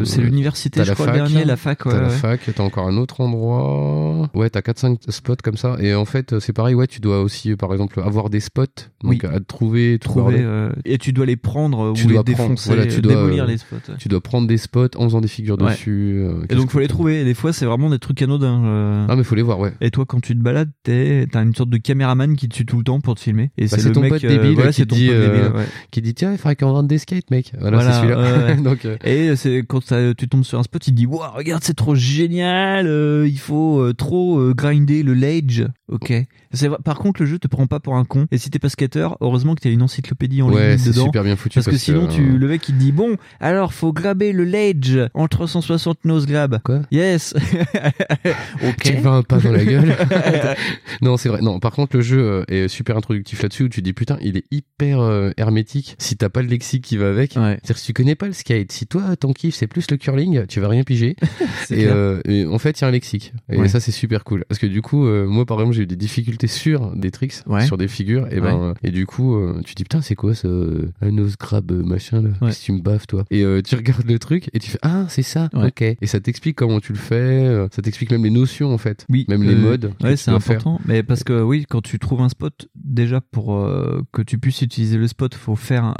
c'est l'université, je crois, fac, le dernier, la fac. T'as la fac, t'as encore un autre endroit. Ouais, t'as 4-5 spots comme ça. Et en fait, c'est pareil, ouais, tu dois aussi, par exemple, avoir des spots. Donc, Oui. à trouver, Trouver, bordel. euh, et tu dois les prendre Tu ou les dois prendre, défoncer, voilà, tu dois, démolir euh, les spots. ouais. Tu dois prendre des spots en faisant des figures Ouais. dessus. euh, Et donc faut les trouver. Et des fois, c'est vraiment des trucs anodins. euh. Ah, mais faut les voir, ouais. Et toi, quand tu te balades, t'es- t'as une sorte de caméraman qui te suit tout le temps pour te filmer. Et Bah, c'est ton mec, pote débile voilà, qui dit, pote débile, ouais. Qui dit, tiens, il faudrait qu'on vende des skates, mec. Voilà, Voilà, c'est celui-là. donc, Et c'est quand tu tombes sur un spot, il te dit Wow, regarde, c'est trop génial, il faut trop grinder le ledge. Ok. Par contre, le jeu te prend pas pour un con. Et si t'es pas skater, heureusement que t'as une encyclopédie en ouais, ligne c'est dedans. super bien foutu. Parce que sinon, euh, tu, le mec il te dit bon, alors faut graber le ledge en 360 nose grab. Quoi? Yes. ok. Tu vas un pas dans la gueule. non, c'est vrai. Non, par contre, le jeu euh, est super introductif là-dessus où tu dis putain, il est hyper euh, hermétique. Si t'as pas le lexique qui va avec, Ouais. c'est-à-dire si tu connais pas le skate, si toi ton kiff c'est plus le curling, tu vas rien piger. Et, euh, en fait, il y a un lexique. Et Ouais. ça, c'est super cool. Parce que du coup, euh, moi, par exemple, j'ai eu des difficultés sur des tricks, Ouais. sur des figures. Et ben, et du coup, euh, tu dis putain, c'est quoi ça, euh, un nose grab euh, machin là Ouais. Que tu me baffes toi Et euh, tu regardes le truc et tu fais ah, c'est ça. Ouais. Ok. Et ça t'explique comment tu le fais. Ça t'explique même les notions en fait. Oui, Même les modes. Ouais, c'est faire. important. Mais parce que oui, quand tu trouves un spot, déjà pour euh, que tu puisses utiliser le spot, faut faire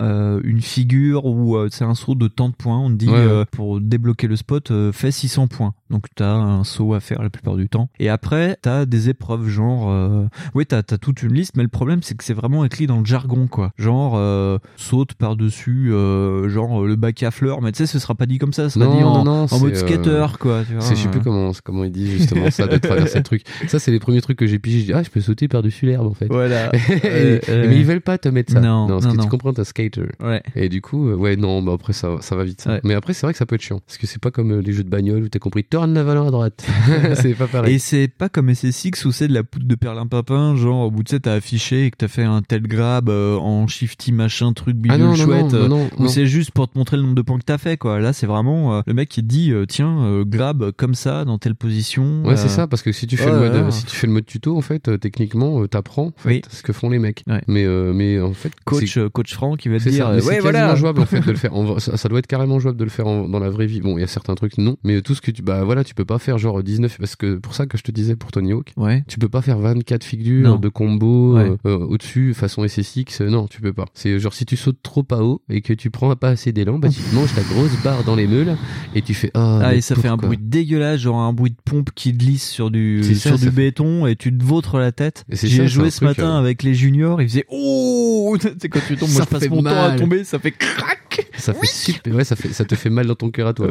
une figure ou c'est un saut de tant de points. On te dit pour débloquer le spot, fais 600 points. Donc t'as un saut à faire la plupart du temps. Et après, t'as des épreuves genre, euh... oui, t'as as toute une liste. Mais le problème, c'est que c'est vraiment écrit dans le jargon, quoi. Genre euh, saute par dessus, euh, genre le bac à fleurs. Mais tu sais, ce sera pas dit comme ça. Ce sera Non, dit en, non, non, en mode euh, skater, quoi. Tu vois. Je sais plus comment, comment il dit justement ça de traverser le truc. Ça, c'est les premiers trucs que j'ai pigé. Je dis, ah, je peux sauter par-dessus l'herbe en fait. Voilà. Et- Mais ils veulent pas te mettre ça. Non, parce non, que non. tu comprends, t'as skater. Ouais. Et du coup, ouais, non, bah après ça, ça va vite. ça. Ouais. Mais après, c'est vrai que ça peut être chiant. Parce que c'est pas comme les jeux de bagnole où t'as compris, tourne la valeur à droite. c'est pas pareil. Et c'est pas comme SSX où c'est de la poudre de perlimpinpin, genre au bout de ça t'as affiché et que t'as fait un tel grab euh, en shifty machin truc ah bidule non, non, chouette. non, euh, non, non, Où non. c'est juste pour te montrer le nombre de points que t'as fait quoi. Là c'est vraiment euh, le mec qui te dit euh, tiens euh, grab comme ça dans telle position. Ouais, euh, c'est ça, parce que si tu fais ouais, le mode, ouais. si tu fais le mode tuto, en fait, euh, techniquement, euh, t'apprends en fait, Oui. ce que font les mecs. Ouais. Mais, euh, mais en fait, Coach euh, coach Franck qui va te dire ça, ouais voilà. jouable en fait de le faire. En ça, ça doit être carrément jouable de le faire en- dans la vraie vie. Bon, il y a certains trucs non, mais tout ce que tu bah voilà, tu peux pas faire genre 19 parce que pour ça que je te disais pour Tony Hawk, Ouais. tu peux pas faire 24 figures Non. de Ouais. euh, euh, au-dessus façon SSX, euh, non, tu peux pas. C'est genre si tu sautes trop pas haut et que tu prends pas assez d'élan, bah tu te manges ta grosse barre dans les meules et tu fais ah, Ah, et ça fait un bruit dégueulasse, genre un bruit de pompe qui glisse sur du ça, sur du fait- béton et tu te vautres la tête. Et c'est J'y ça, ai c'est joué ce matin euh, avec les juniors, ils faisaient oh, c'est quand tu tombes, moi Ça je passe fait mon temps à mal. tomber, ça fait crac. Ça fait super, ouais, ça fait, ça te fait mal dans ton cœur à toi.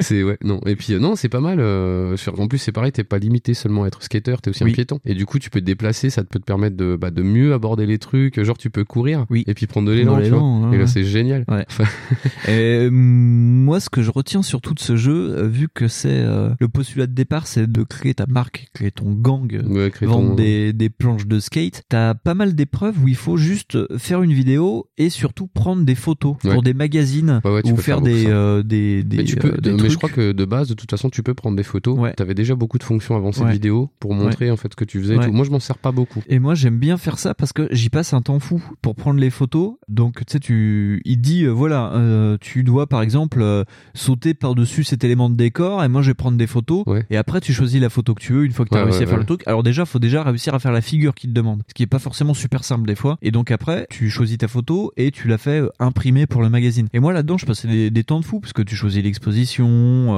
C'est ouais, non. Et puis euh, non, c'est pas mal. euh, sur- en plus, c'est pareil, t'es pas limité seulement à être skater, t'es aussi Oui. un piéton. Et du coup, tu peux te déplacer, ça te peut te permettre de, bah, de mieux aborder les trucs. Genre, tu peux courir. Oui. Et puis prendre de l'élan. Tu vois. Et là, c'est génial. Ouais. Enfin, Et, euh, moi, ce que je retiens surtout de ce jeu, euh, vu que c'est euh, le postulat de départ, c'est de créer ta marque, créer ton gang, ouais, créer vendre ton- des, des planches de skate. T'as pas mal d'épreuves où il faut juste faire une vidéo et surtout prendre des photos pour des magazines Ouais, ouais, tu ou faire des, euh, des, des, Mais, tu peux, euh, des mais je crois que de base, de toute façon, tu peux prendre des photos. Ouais. T'avais déjà beaucoup de fonctions avancées vidéo pour montrer en fait ce que tu faisais. et tout. Moi, je m'en sers pas beaucoup. Et moi, j'aime bien faire ça parce que j'y passe un temps fou pour prendre les photos. Donc, tu sais, tu, il dit, euh, voilà, euh, tu dois par exemple sauter par-dessus cet élément de décor et moi, je vais prendre des photos. Et après, tu choisis la photo que tu veux une fois que tu as réussi à faire le truc. Alors déjà, faut déjà réussir à faire la figure qu'il te demande, ce qui est pas forcément super simple des fois. Et donc après, tu choisis ta photo et tu la fais imprimer pour le magazine. Et moi, là-dedans, je passais des, des temps de fou parce que tu choisis l'exposition.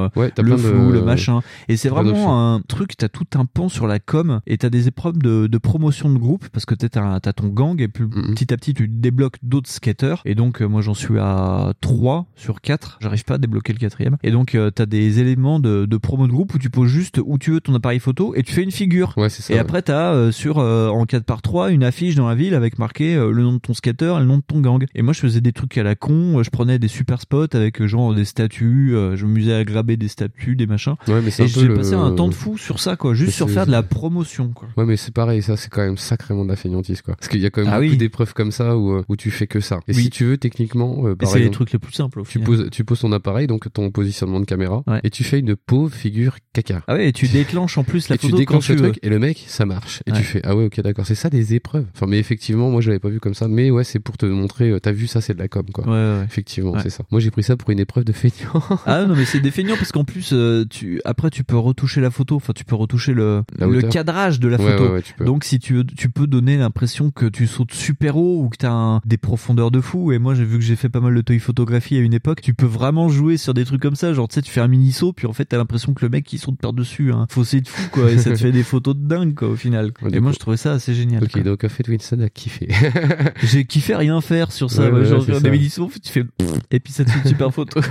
euh, Ouais, le flou, de... le machin. Et c'est vraiment un truc, t'as tout un pan sur la com et t'as des épreuves de, de promotion de groupe parce que t'as ton gang et puis Mhm. petit à petit tu débloques d'autres skateurs. Et donc euh, moi j'en suis à 3 sur 4, j'arrive pas à débloquer le quatrième. Et donc euh, t'as des éléments de, de promo de groupe où tu poses juste où tu veux ton appareil photo et tu fais une figure. Ouais, ça. Et ouais. après, t'as euh, sur euh, en 4 par 3 une affiche dans la ville avec marqué euh, le nom de ton skater et le nom de ton gang. Et moi, je faisais des trucs à la con. Je prenais des super spots avec euh, genre des statues. euh, je m'amusais à graber des statues, des machins. Ouais, mais c'est Et j'ai le- passé un temps de fou sur ça, quoi. Juste sur faire de la promotion, quoi. Ouais, mais c'est pareil, ça, c'est quand même sacrément de la feignantise, quoi. Parce qu'il y a quand même Ah beaucoup oui. d'épreuves comme ça où, euh, où tu fais que ça. Et Oui. si tu veux, techniquement, euh, c'est les trucs les plus simples au tu final. poses, tu poses ton appareil, donc ton positionnement de caméra, Ouais. et tu fais une pauvre figure caca. Ah ouais, et tu déclenches en plus la et tu photo quand déclenches tu le veux. truc, et le mec, ça marche. Et Ouais. tu fais, ah ouais, ok, d'accord, c'est ça des épreuves. Enfin, mais effectivement, moi, je l'avais pas vu comme ça. Mais ouais, c'est pour te montrer, euh, t'as vu, ça, c'est de la com, quoi. Ouais. Effectivement, Ouais. c'est ça. Moi, j'ai pris ça pour une épreuve de feignant. Ah non mais c'est des feignants parce qu'en plus euh, tu après tu peux retoucher la photo enfin tu peux retoucher le le cadrage de la Ouais, photo ouais, ouais, tu peux. donc si tu veux tu peux donner l'impression que tu sautes super haut ou que t'as un- des profondeurs de fou et moi j'ai vu que j'ai fait pas mal de toy photographie à une époque tu peux vraiment jouer sur des trucs comme ça genre tu sais tu fais un mini saut puis en fait t'as l'impression que le mec il saute par dessus un fossé de fou quoi et ça te fait des photos de dingue quoi au final et moi je trouvais ça assez génial Ok, quoi. donc en fait, Winston a kiffé. j'ai kiffé rien faire sur ça Ouais, ouais, ouais, genre ça. des mini sauts tu fais et puis ça te fait une super photo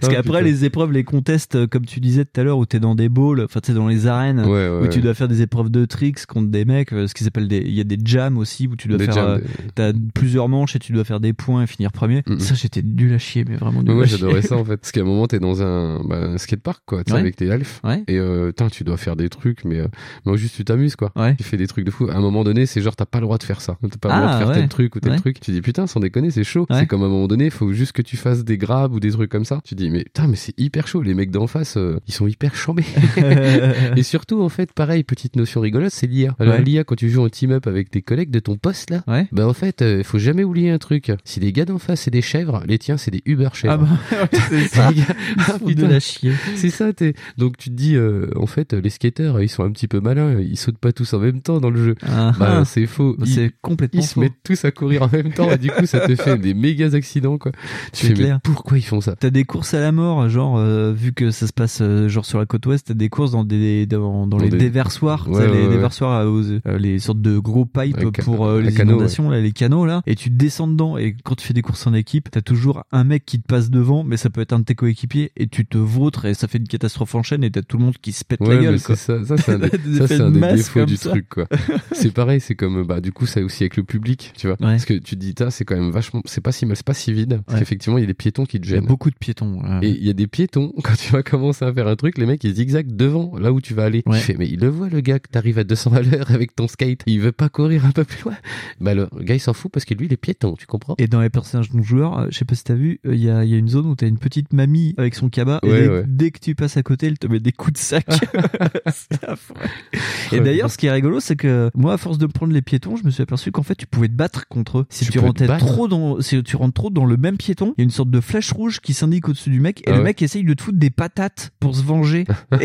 Parce Ah, qu'après, les épreuves, les contests, euh, comme tu disais tout à l'heure, où t'es dans des bowls, enfin, tu dans les arènes, Ouais, ouais, où tu dois faire des épreuves de tricks contre des mecs, euh, ce qui s'appelle des, il y a des jams aussi, où tu dois Des faire, euh, t'as plusieurs manches et tu dois faire des points et finir premier. Ça, j'étais nul à chier, mais vraiment nul Ouais, j'adorais ça en fait. Parce qu'à un moment t'es dans un, bah, un skatepark quoi, avec tes elfes. Ouais. Et euh, tu dois faire des trucs, mais, euh, mais juste tu t'amuses quoi. Ouais. Tu fais des trucs de fou. À un moment donné, c'est genre t'as pas le droit de faire ça. T'as pas le Ah, droit de faire ouais. tel truc ou tel truc. Tu dis putain, sans déconner, c'est chaud. C'est comme à un moment donné, il faut juste que tu fasses des grabs ou des trucs comme ça. Tu dis mais putain, mais c'est hyper chaud. Les mecs d'en face, euh, ils sont hyper chambés. Et surtout en fait, pareil, petite notion rigolote, c'est l'IA. Alors Ouais. l'IA quand tu joues en team-up avec tes collègues de ton poste là, Ouais. bah en fait, euh, faut jamais oublier un truc. Si les gars d'en face c'est des chèvres, les tiens c'est des Uber chèvres. Ah bah, ouais, c'est ça. Gars- Ah, de la chier. C'est ça, t'es. Donc tu te dis, euh, en fait, les skateurs, ils sont un petit peu malins, ils sautent pas tous en même temps dans le jeu. Ah, Bah, ah. c'est faux. Ils, c'est complètement ils se mettent tous à courir en même temps, et du coup, ça te fait des méga accidents, quoi. Tu C'est fais, mais clair. pourquoi ils font ça? T'as des courses à la mort, genre euh, vu que ça se passe euh, genre sur la côte ouest, t'as des courses dans des dans, dans Dans les des- déversoirs, Ouais, les ouais, déversoirs aux- euh, les sortes de gros pipes pour les canot, inondations, là, les canaux là, et tu descends dedans et quand tu fais des courses en équipe, t'as toujours un mec qui te passe devant, mais ça peut être un de tes coéquipiers et tu te vautres et ça fait une catastrophe en chaîne et t'as tout le monde qui se pète la gueule c'est ça, ça c'est un des, un de des défauts du ça. truc, quoi. c'est pareil, c'est comme, bah, du coup, ça aussi avec le public, tu vois. Parce que tu te dis, ça, c'est quand même vachement, c'est pas si mal, c'est pas si vide. Parce Ouais. qu'effectivement, il y a des piétons qui te Il y a gênent. beaucoup de piétons. euh. Et il y a des piétons, quand tu vas commencer à faire un truc, les mecs ils zigzaguent devant là où tu vas aller. Ouais. Tu fais, mais il le voit le gars que t'arrives à 200 à l'heure avec ton skate, il veut pas courir un peu plus loin. Bah le gars il s'en fout parce que lui il est piéton, tu comprends? Et dans les personnages non joueurs, euh, je sais pas si t'as vu, il y, a, y a une zone où t'as une petite mamie avec son cabas et dès, que tu passes à côté, elle te met des coups de sac. Et d'ailleurs, ce qui est rigolo, c'est que moi, à force de me prendre les piétons, je me suis aperçu qu'en fait, tu pouvais te battre contre eux. Si Tu tu, rentrais trop dans, si tu rentres trop dans le même piéton, il y a une sorte de flèche rouge qui s'indique au-dessus du mec et Ah le ouais. mec essaye de te foutre des patates pour se venger.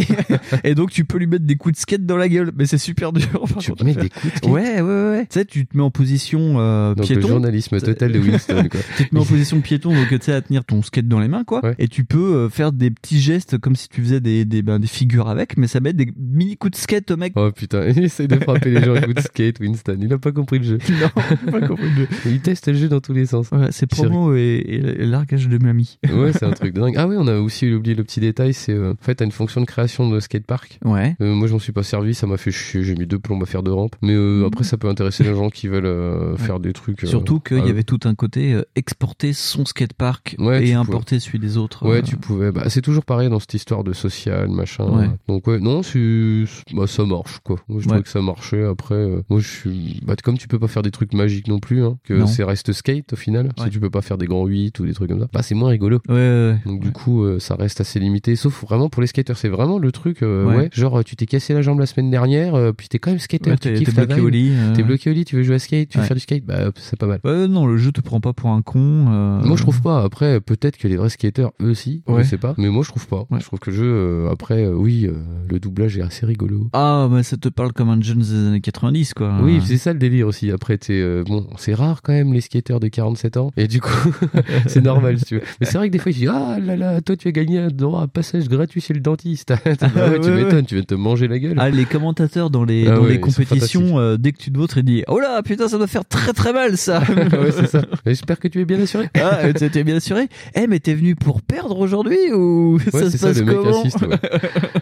et, et donc, tu peux lui mettre des coups de skate dans la gueule, mais c'est super dur. Tu mets des coups de skate. Ouais, ouais, ouais. Tu sais, tu te mets en position euh, Donc le piéton journalisme total de Winston quoi. tu te mets en position piéton donc tu sais à tenir ton skate dans les mains quoi Ouais. et tu peux euh, faire des petits gestes comme si tu faisais des des, ben, des figures avec mais ça met des mini coups de skate au mec Oh putain, il essaye de frapper les gens avec coup de skate, Winston. Il a pas compris le jeu. non pas compris le jeu. Il teste le jeu dans tous les sens. Ouais, c'est promo et, et largage de mamie. ouais, c'est un truc de dingue. Ah oui, on a aussi oublié le petit détail, c'est euh, en fait t'as une fonction de création de skatepark. Ouais. Euh, moi, je m'en suis pas servi, ça m'a fait chier. J'ai mis deux plombs à faire de rampe. Mais euh, après, ça peut intéresser les gens qui veulent faire des trucs. Surtout qu'il ah, y avait tout un côté exporter son skatepark Ouais, et importer celui des autres. Ouais, tu pouvais. Bah, c'est toujours pareil dans cette histoire de social, machin. Ouais. Donc ouais, non, c'est, bah, ça marche quoi. Moi, je trouvais que ça marchait. Après, moi, je suis. Bah, comme tu peux pas faire des trucs magiques non plus, hein, que c'est reste skate au final. Ouais. Si tu peux pas faire des grands 8 ou des trucs comme ça, bah c'est moins rigolo. Ouais, ouais, ouais. Donc du coup, euh, ça reste assez limité. Sauf vraiment pour les skateurs, c'est vraiment le truc. euh, Ouais. Genre, tu t'es cassé la jambe la semaine dernière, euh, puis t'es quand même skater. Tu t'es kiffes bloqué au lit. euh. T'es bloqué au lit, tu veux jouer à skate, tu veux faire du skate, bah c'est pas mal. Ouais, non, le jeu te prend pas pour un con. euh. Moi je trouve pas. Après peut-être que les vrais skateurs eux aussi, Ouais. je sais pas. Mais moi je trouve pas. Je trouve que le jeu euh, après oui, euh, le doublage est assez rigolo. Ah, mais ça te parle comme un jeune des années 90, quoi. Oui, c'est ça le délire aussi. Après t'es euh, bon, c'est rare quand même les skateurs de 47 ans et du coup c'est normal si tu veux. Mais c'est vrai que des fois je dis ah là là, toi tu as gagné un droit à passage gratuit chez le dentiste. Bah ouais, tu ouais. m'étonnes, tu viens de te manger la gueule. Ah, les commentateurs dans les, Ah dans ouais, les compétitions, euh, dès que tu te vautres, ils disent Oh là, putain, ça doit faire très très mal ça ouais, c'est ça. J'espère que tu es bien assuré. Ah, euh, t'es bien assuré Eh, mais t'es venu pour perdre aujourd'hui ou Ouais, ça c'est se ça, passe le mec comment. Ouais.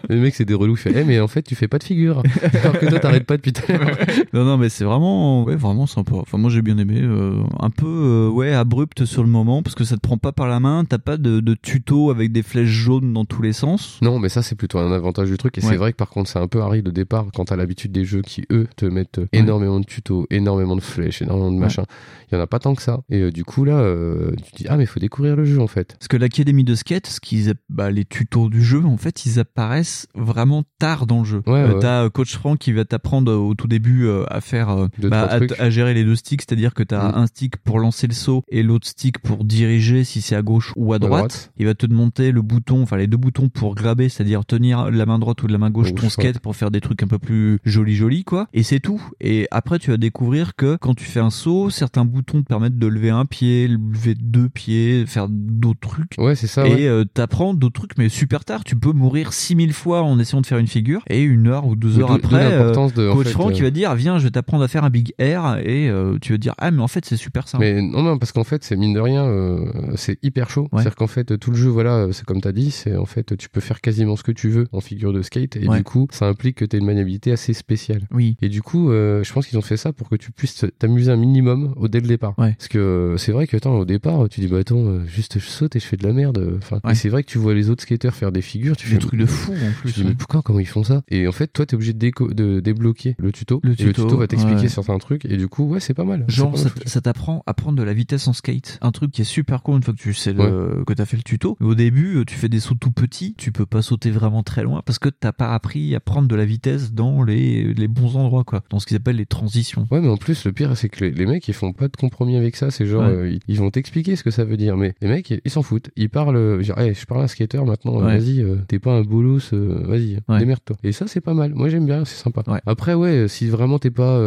le mec, c'est des relous. Fait, eh, mais en fait, tu fais pas de figure. Alors que toi, t'arrêtes pas depuis tout à l'heure. Non, non, mais c'est vraiment, ouais, vraiment sympa. Enfin, moi, j'ai bien aimé. euh, un peu, euh, ouais, abrupt sur le moment parce que ça te prend pas par la main. T'as pas de, de tuto avec des flèches jaunes dans tous les sens. Non, mais ça, c'est plutôt un avantage du truc. Et Ouais. c'est vrai que par contre, c'est un peu aride au départ quand t'as l'habitude des jeux qui, eux, te mettent énormément de tutos, énormément de flèches, énormément de Ouais. machins. Il y en a pas tant que ça. Et euh, du coup, là, euh, tu te dis, ah, mais faut découvrir le jeu, en fait. Parce que l'académie de skate, ce qu'ils, app- bah, les tutos du jeu, en fait, ils apparaissent vraiment tard dans le jeu. Euh. T'as euh, coach Franck qui va t'apprendre euh, au tout début euh, à faire, euh, Deux, bah, à, gérer les deux sticks, c'est-à-dire que t'as Mm. un stick pour lancer le saut et l'autre stick pour diriger si c'est à gauche ou à À droite. Il va te demander le bouton, enfin les deux boutons pour graber, c'est-à-dire tenir de la main droite ou de la main gauche ton skate ouais. pour faire des trucs un peu plus jolis jolis quoi. Et c'est tout. Et après tu vas découvrir que quand tu fais un saut, certains boutons te permettent de lever un pied, lever deux pieds, faire d'autres trucs. Ouais, c'est ça. ouais. Et euh, t'apprends d'autres trucs, mais super tard. Tu peux mourir 6000 fois en essayant de faire une figure. Et une heure ou deux heures après, euh, de, coach Franck euh, il va dire Viens, je vais t'apprendre à faire un big air. Et euh, tu vas dire Ah, mais en fait, c'est super simple. Mais non, non, parce qu'en fait, c'est mine de rien, euh, c'est hyper chaud. Ouais. C'est-à-dire qu'en fait, tout le jeu, voilà, euh, c'est comme t'as dit, c'est en fait, tu peux faire quasiment ce que tu veux en figure de skate, et Ouais. du coup, ça implique que t'aies une maniabilité assez spéciale. Oui. Et du coup, euh, je pense qu'ils ont fait ça pour que tu puisses t'amuser un minimum au dès le départ. Ouais. Parce que euh, c'est vrai que attends, au départ, tu dis bah attends, euh, juste je saute et je fais de la merde. Enfin, Ouais. et c'est vrai que tu vois les autres skateurs faire des figures, tu Des fais trucs de fou en plus. tu dis mais pourquoi comment ils font ça? Et en fait, toi, t'es obligé de, déco- de débloquer le tuto. Le et le tuto, tuto va t'expliquer certains trucs. Et du coup, ouais, c'est pas mal. Genre, pas mal ça t'apprend à prendre de la vitesse en skate. Un truc qui est super cool une fois que tu sais le, que t'as fait le tuto. Au début, euh, tu fais des sauts tout petits. Tu peux pas sauter vraiment très loin parce que t'as pas appris à prendre de la vitesse dans les, les bons endroits, quoi. Dans ce qu'ils appellent les transitions. Ouais, mais en plus, le pire, c'est que les, les mecs, ils font pas de compromis avec ça. C'est genre, Ouais. euh, ils, ils vont t'expliquer ce que ça veut dire. Mais les mecs, ils s'en foutent. Ils parlent, euh, genre, hey, je parle à un skater maintenant, Ouais. vas-y, euh, t'es pas un bolos, euh, vas-y, Ouais. démerde-toi. Et ça, c'est pas mal. Moi, j'aime bien, c'est sympa. Ouais. Après, ouais, si vraiment t'es pas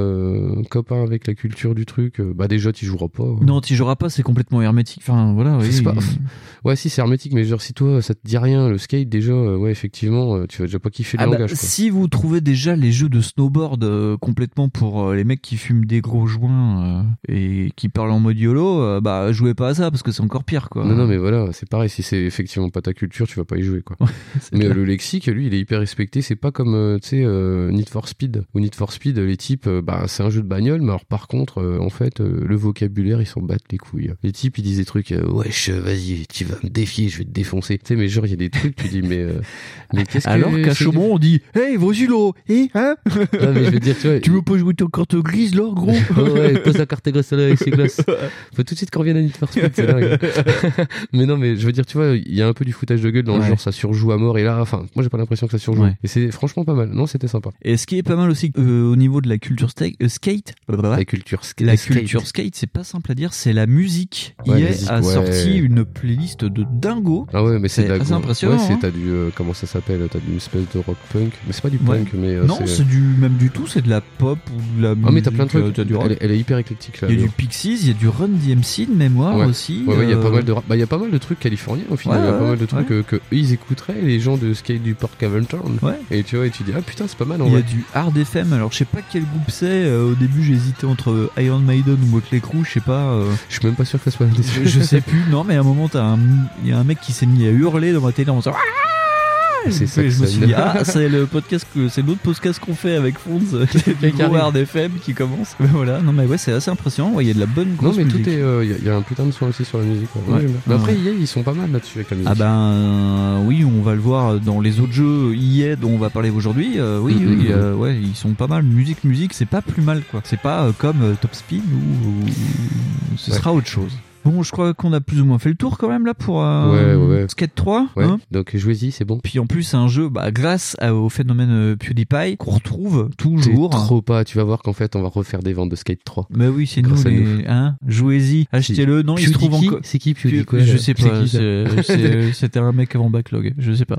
copain avec la culture du truc, bah déjà, tu joueras pas. ouais. Non, joueras pas, c'est complètement hermétique. Enfin, voilà. oui. C'est pas- Ouais, si, c'est hermétique, mais genre, si toi, ça te dit rien, le skate, déjà, euh, ouais, effectivement, euh, tu vas déjà pas kiffer le Ah bah, langage, quoi. si vous trouvez déjà les jeux de snowboard euh, complètement pour euh, les mecs qui fument des gros joints euh, et qui parlent en mode YOLO, bah jouez pas à ça parce que c'est encore pire quoi. Non, non, mais voilà, c'est pareil. Si c'est effectivement pas ta culture, tu vas pas y jouer, quoi. Mais le lexique, lui, il est hyper respecté. C'est pas comme, tu sais, Need for Speed. Ou Need for Speed, les types, bah, c'est un jeu de bagnole, mais alors par contre, en fait, le vocabulaire, ils s'en battent les couilles. Les types, ils disent des trucs, euh, wesh, vas-y, tu vas me défier, je vais te défoncer. Tu sais, mais genre, il y a des trucs, tu dis, mais, euh, mais qu'est-ce que. Alors qu'à Chaumont on dit Hey Vosilo, eh hein Non, mais je veux dire, tu vois. Tu veux pas jouer ton carte grise là gros Oh ouais, pose la carte grasse là avec ses glaces. Faut tout de suite qu'on revienne à Need for Speed, c'est dingue. mais non, mais je veux dire, tu vois, il y a un peu du foutage de gueule dans le genre, ça surjoue à mort. Et là, enfin, moi, j'ai pas l'impression que ça surjoue. Ouais. Et c'est franchement pas mal. Non, c'était sympa. Et ce qui est pas mal aussi euh, au niveau de la culture euh, skate, La culture sk- la skate. culture skate, c'est pas simple à dire, c'est la musique. Ouais, musique, a ouais. sorti une playlist de dingo. Ah ouais, mais c'est C'est de la assez impressionnant, Ouais, c'est hein. t'as du euh, comment ça s'appelle T'as d'une espèce de rock punk, mais c'est pas du punk, mais euh, non, c'est du même du tout, c'est de la pop ou de la Ah mais t'as plein de euh, trucs. du rock. elle, est- elle est hyper éclectique là. Il y a du. Pixies, il y a du Run DMC de mémoire aussi. Ouais, il y a euh, pas mal de bah il y a pas mal de trucs californiens au final. Il y a pas mal de trucs euh, que, eux, ils écouteraient les gens de skate du parc Aventown. Ouais. Et tu vois, et tu dis ah putain c'est pas mal Il y a du hard FM, alors je sais pas quel groupe c'est. euh, au début, j'hésitais entre Iron Maiden ou Motley Crue, je sais pas. Je suis même pas sûr que ça soit un des je, je sais plus, non, mais à un moment, t'as un- il y a un mec qui s'est mis à hurler dans ma télé en disant C'est ça Et je me ça suis vient. dit, ah, c'est le podcast que, c'est l'autre podcast qu'on fait avec le arrive. Hard FM qui commence. Mais voilà, non, mais ouais, c'est assez impressionnant. Ouais, Il y a de la bonne Non, grosse mais musique. tout est. Il y, a un putain de son aussi sur la musique. ouais. Ouais. Mais Ouais. après, EA, ils sont pas mal là-dessus avec la musique. Ah ben euh, oui, on va le voir dans les autres jeux EA dont on va parler aujourd'hui. Euh, oui, Mhm, oui, euh, ouais, ils sont pas mal. Musique, musique, c'est pas plus mal quoi. C'est pas euh, comme euh, Top Speed ou, ou ce Ouais. sera autre chose. Bon, je crois qu'on a plus ou moins fait le tour quand même là pour euh, Ouais, ouais, ouais. Skate 3. Ouais, hein. donc jouez-y, c'est bon. Puis en plus, c'est un jeu, bah, grâce à- au phénomène euh, PewDiePie, qu'on retrouve toujours. trop pas, tu vas voir qu'en fait, on va refaire des ventes de Skate 3. Mais oui, c'est nous, les, nous. hein, jouez-y, achetez-le. Non, il se trouve encore. C'est qui PewDiePie je sais pas, c'est- c'était un mec avant Backlog, je sais pas.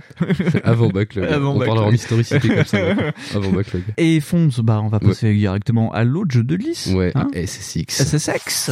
Avant Backlog. Avant on parlera en historicité comme ça. Avant Backlog. Et Fonds, bah, on va passer directement à l'autre jeu de lys. Ouais, hein. SSX. SSX.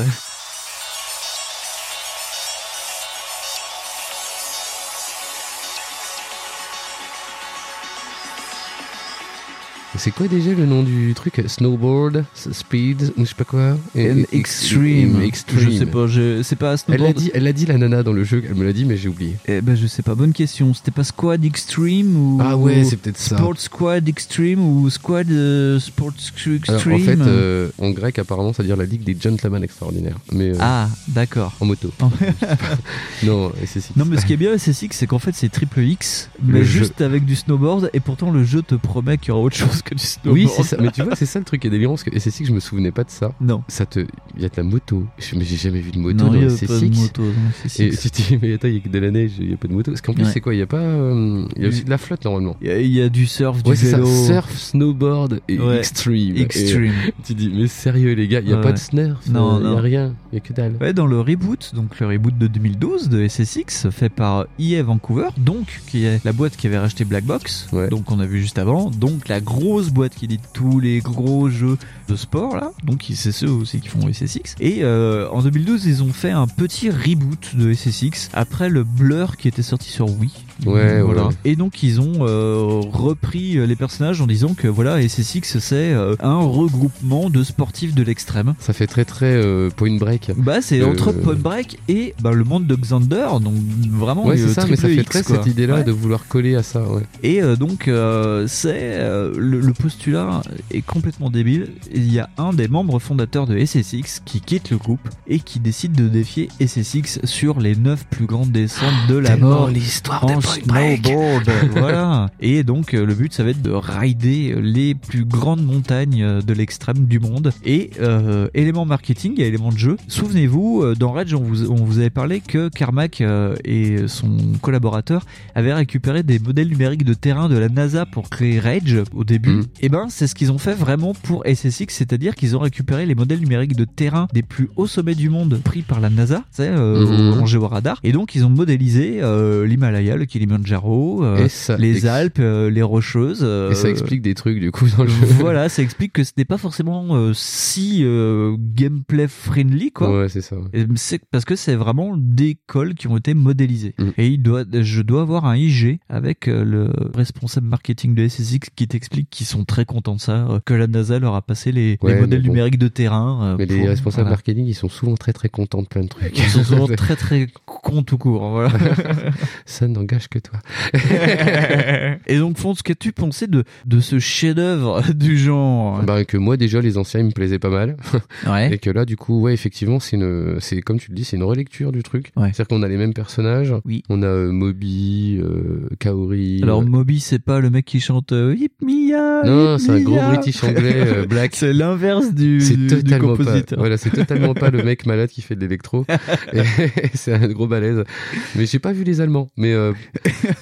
C'est quoi déjà le nom du truc? Snowboard, Speed, je sais pas quoi? And Extreme. Extreme. Je sais pas, je, c'est pas Elle l'a Snowboard. dit, elle l'a dit la nana dans le jeu, elle me l'a dit mais j'ai oublié. Eh ben, je sais pas, bonne question. C'était pas Squad Extreme ou. Ah ouais, c'est peut-être ça. Sport Squad Extreme ou Squad euh, Sport Extreme. Alors, en fait, euh, en grec apparemment, ça veut dire la ligue des gentlemen extraordinaires. Mais euh, Ah, d'accord. en moto. non, SSX. Non, mais ce qui est bien à SSX, c'est qu'en fait, c'est triple X, mais Le jeu. juste avec du snowboard, et pourtant le jeu te promet qu'il y aura autre chose que du snowboard. Oui, c'est ça. Mais tu vois, c'est ça le truc qui est délirant parce que SSX, je me souvenais pas de ça. Non. Ça te, il y a de la moto. Je- Mais j'ai jamais vu de moto non, dans il y a SSX. pas de moto dans SSX. Et tu te dis, mais attends, il y a que de la neige, il y a pas de moto. Parce qu'en plus, Ouais. c'est quoi Il y a pas, euh, il y a aussi de la flotte normalement. Il y a- il y, a du surf, du Ouais, ça. vélo. Surf, snowboard et Ouais. extreme. Extreme. Et tu dis, mais sérieux les gars, il y a Ouais. pas de snurf, Non, il y non. a rien, il y a que dalle. Ouais, dans le reboot, donc le reboot de 2012 de SSX, fait par EA Vancouver, donc qui est la boîte qui avait racheté Black Box, Ouais. donc on a vu juste avant, donc la grosse boîte qui dit tous les gros jeux de sport là, donc c'est ceux aussi qui font SSX. Et euh, en 2012, ils ont fait un petit reboot de SSX après le Blur qui était sorti sur Wii. Ouais, voilà. ouais. Et donc ils ont euh, repris euh, les personnages en disant que voilà SSX c'est euh, un regroupement de sportifs de l'extrême. Ça fait très très euh, point break. Bah c'est entre Point Break et bah, le monde de Xander, donc vraiment Ouais, c'est ça, mais ça fait très quoi. cette idée-là Ouais. de vouloir coller à ça. Et donc c'est le, le postulat est complètement débile. Il y a un des membres fondateurs de SSX qui quitte le groupe et qui décide de défier SSX sur les 9 plus grandes descentes de la mort l'histoire en snowboard. voilà. Et donc le but ça va être de rider les plus grandes montagnes de l'extrême du monde. Et euh, élément marketing et élément de jeu. Souvenez-vous, euh, dans Rage on vous, on vous avait parlé que Carmack euh, et son collaborateur avaient récupéré des modèles numériques de terrain de la NASA pour créer Rage au début. Mm. Et ben c'est ce qu'ils ont fait vraiment pour SSX, c'est-à-dire qu'ils ont récupéré les modèles numériques de terrain des plus hauts sommets du monde pris par la NASA, sais, euh, Mhm. en géoradar. Et donc ils ont modélisé euh, l'Himalaya, le Kilimanjaro, euh, les Alpes, euh, les Rocheuses. euh, Et ça explique des trucs du coup dans le jeu. voilà, ça explique que ce n'est pas forcément euh, si euh, gameplay friendly quoi. Ouais, c'est ça. ouais. C'est parce que c'est vraiment des cols qui ont été modélisés. Mm. Et il doit, je dois avoir un IG avec euh, le responsable marketing de SSX qui t'explique qu'ils sont très contents de ça, euh, que la NASA leur a passé les, modèles bon. numériques de terrain. euh, Mais les responsables voilà. marketing, ils sont souvent très très contents de plein de trucs. Ils sont souvent très très cons tout court. Voilà. ça n'engage que toi. Et donc, Fonds, qu'as-tu pensé de, de ce chef-d'œuvre du genre? Bah que moi déjà les anciens ils me plaisaient pas mal Ouais. et que là du coup ouais effectivement c'est une c'est comme tu le dis c'est une relecture du truc. Ouais. C'est-à-dire qu'on a les mêmes personnages. Oui. On a euh, Moby, euh, Kaori. Alors, Moby, c'est pas le mec qui chante euh, Hip Mia. Non c'est un gros. British anglais euh, black. C'est l'inverse du, du, pas. Voilà, c'est totalement pas le mec malade qui fait de l'électro. C'est un gros balèze. Mais j'ai pas vu les Allemands. Mais, euh,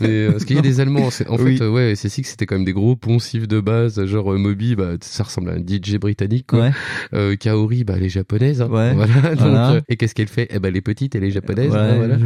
mais euh, parce qu'il y a des Allemands. En Oui. fait, euh, ouais, c'est que c'était quand même des gros poncifs de base. Genre Moby, bah ça ressemble à un DJ britannique. Quoi. Ouais. Euh, Kaori, bah elle est japonaise. hein. Ouais. Voilà. Donc, Voilà. et qu'est-ce qu'elle fait? Eh ben elle est petite, elle est japonaise. Ouais, hein, voilà.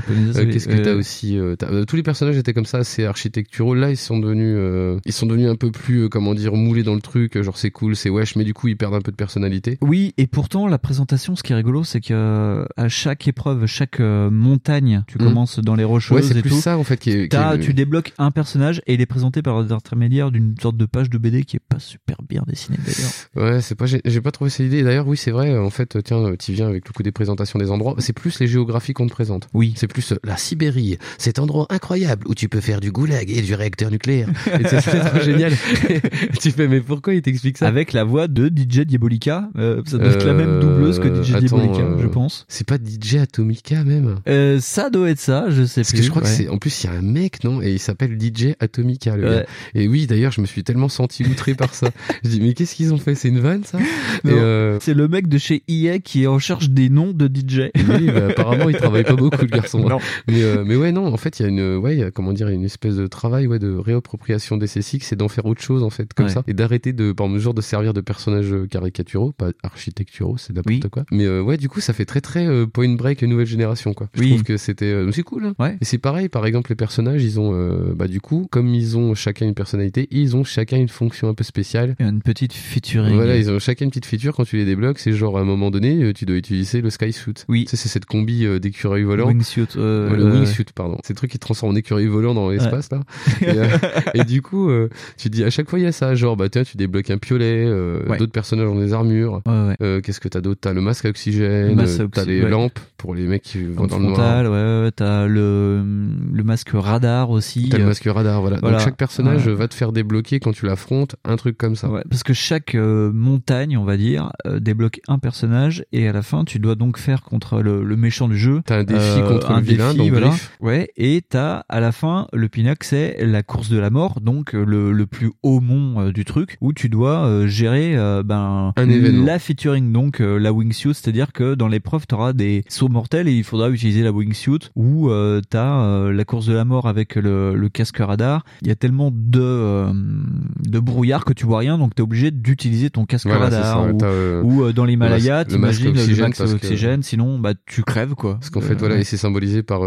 Qu'est-ce que t'as aussi Tous les personnages étaient comme ça, assez architecturaux. Là, ils sont devenus, ils sont devenus un peu plus, comment comment dire, moulés dans le truc, genre c'est cool, c'est wesh, mais du coup ils perdent un peu de personnalité. Oui, et pourtant la présentation, ce qui est rigolo, c'est que euh, à chaque épreuve, chaque euh, montagne, tu Mm. commences dans les rocheuses Ouais, c'est et plus tout. ça en fait qui est. qui T'as- est- tu débloques un personnage et il est présenté par l'intermédiaire d'une sorte de page de BD qui est pas super bien dessinée d'ailleurs. Ouais, c'est pas, j'ai j'ai pas trouvé cette idée. D'ailleurs, oui, c'est vrai. En fait, tiens, tu viens avec le coup des présentations des endroits. C'est plus les géographies qu'on te présente. Oui. C'est plus euh, la Sibérie, cet endroit incroyable où tu peux faire du goulag et du réacteur nucléaire. Et c'est c'est trop génial. tu fais, mais pourquoi il t'explique ça Avec la voix de DJ Diabolica, euh, ça doit être la même Euh, doubleuse que DJ attends, Diabolica, euh, je pense. C'est pas DJ Atomica même? Euh, ça doit être ça, je sais Parce plus. que je crois ouais. que c'est, en plus, il y a un mec, non? Et il s'appelle DJ Atomica, le Ouais. gars. Et oui, d'ailleurs, je me suis tellement senti outré par ça. Je dis, mais qu'est-ce qu'ils ont fait? C'est une vanne, ça? Euh, C'est le mec de chez EA qui est en charge des noms de DJ. oui, bah, apparemment, il travaille pas beaucoup, le garçon. Non. Mais, euh, mais ouais, non, en fait, il y a une, ouais, y a, comment dire, une espèce de travail, ouais, de réappropriation des CSX, c'est d'en faire autre chose, en fait, comme Ouais. ça. Et d'arrêter de, par mesure, de servir de personnages euh, caricaturaux, pas architecturaux, c'est n'importe Oui. quoi. Mais, euh, ouais, du coup, ça fait très, très euh, point break nouvelle génération, quoi. Je Oui. trouve que c'était, euh, c'est cool, hein. Ouais. Et c'est pareil, par exemple, les personnages, ils ont, euh, bah, du coup, comme ils ont chacun une personnalité, ils ont chacun une fonction un peu spéciale. Une petite featuring. Voilà, ils ont chacun une petite feature quand tu les débloques. C'est genre à un moment donné, tu dois utiliser le sky suit. Oui. Tu sais, c'est cette combi d'écureuil volant. Wingsuit. euh, Ouais, le wingsuit, pardon. C'est le truc qui te transforme en écureuil volant dans l'espace, là. Et, et du coup, euh, tu dis, à chaque fois, il y a ça. Genre, bah, tiens, tu débloques un piolet, euh, Ouais. d'autres personnages ont des armures. Ouais, ouais. Euh, Qu'est-ce que t'as d'autre? T'as le masque à oxygène, t'as les lampes pour les mecs qui vont dans le frontal, ouais, t'as le, le masque radar aussi. T'as le masque radar, voilà. voilà. Donc chaque personnage Ouais. va te faire débloquer quand tu l'affrontes un truc comme ça. Ouais, parce que chaque euh, montagne, on va dire, euh, débloque un personnage et à la fin, tu dois donc faire contre le, le méchant du jeu. T'as un défi euh, contre un le vilain, défi, donc voilà. Ouais, et t'as à la fin le pinacle, c'est la course de la mort, donc le, le plus haut mont du truc, où tu dois gérer ben Un événement. la featuring, donc la wingsuit, c'est-à-dire que dans l'épreuve, t'auras des sauts mortels et il faudra utiliser la wingsuit, ou euh, t'as euh, la course de la mort avec le, le casque radar. Il y a tellement de euh, de brouillard que tu vois rien, donc t'es obligé d'utiliser ton casque Voilà, radar. ça. ou, euh, ou, dans l'Himalaya, t'imagines le oxygène max parce que- oxygène, sinon bah tu crèves quoi. Parce qu'en fait, voilà, ouais. et c'est symbolisé par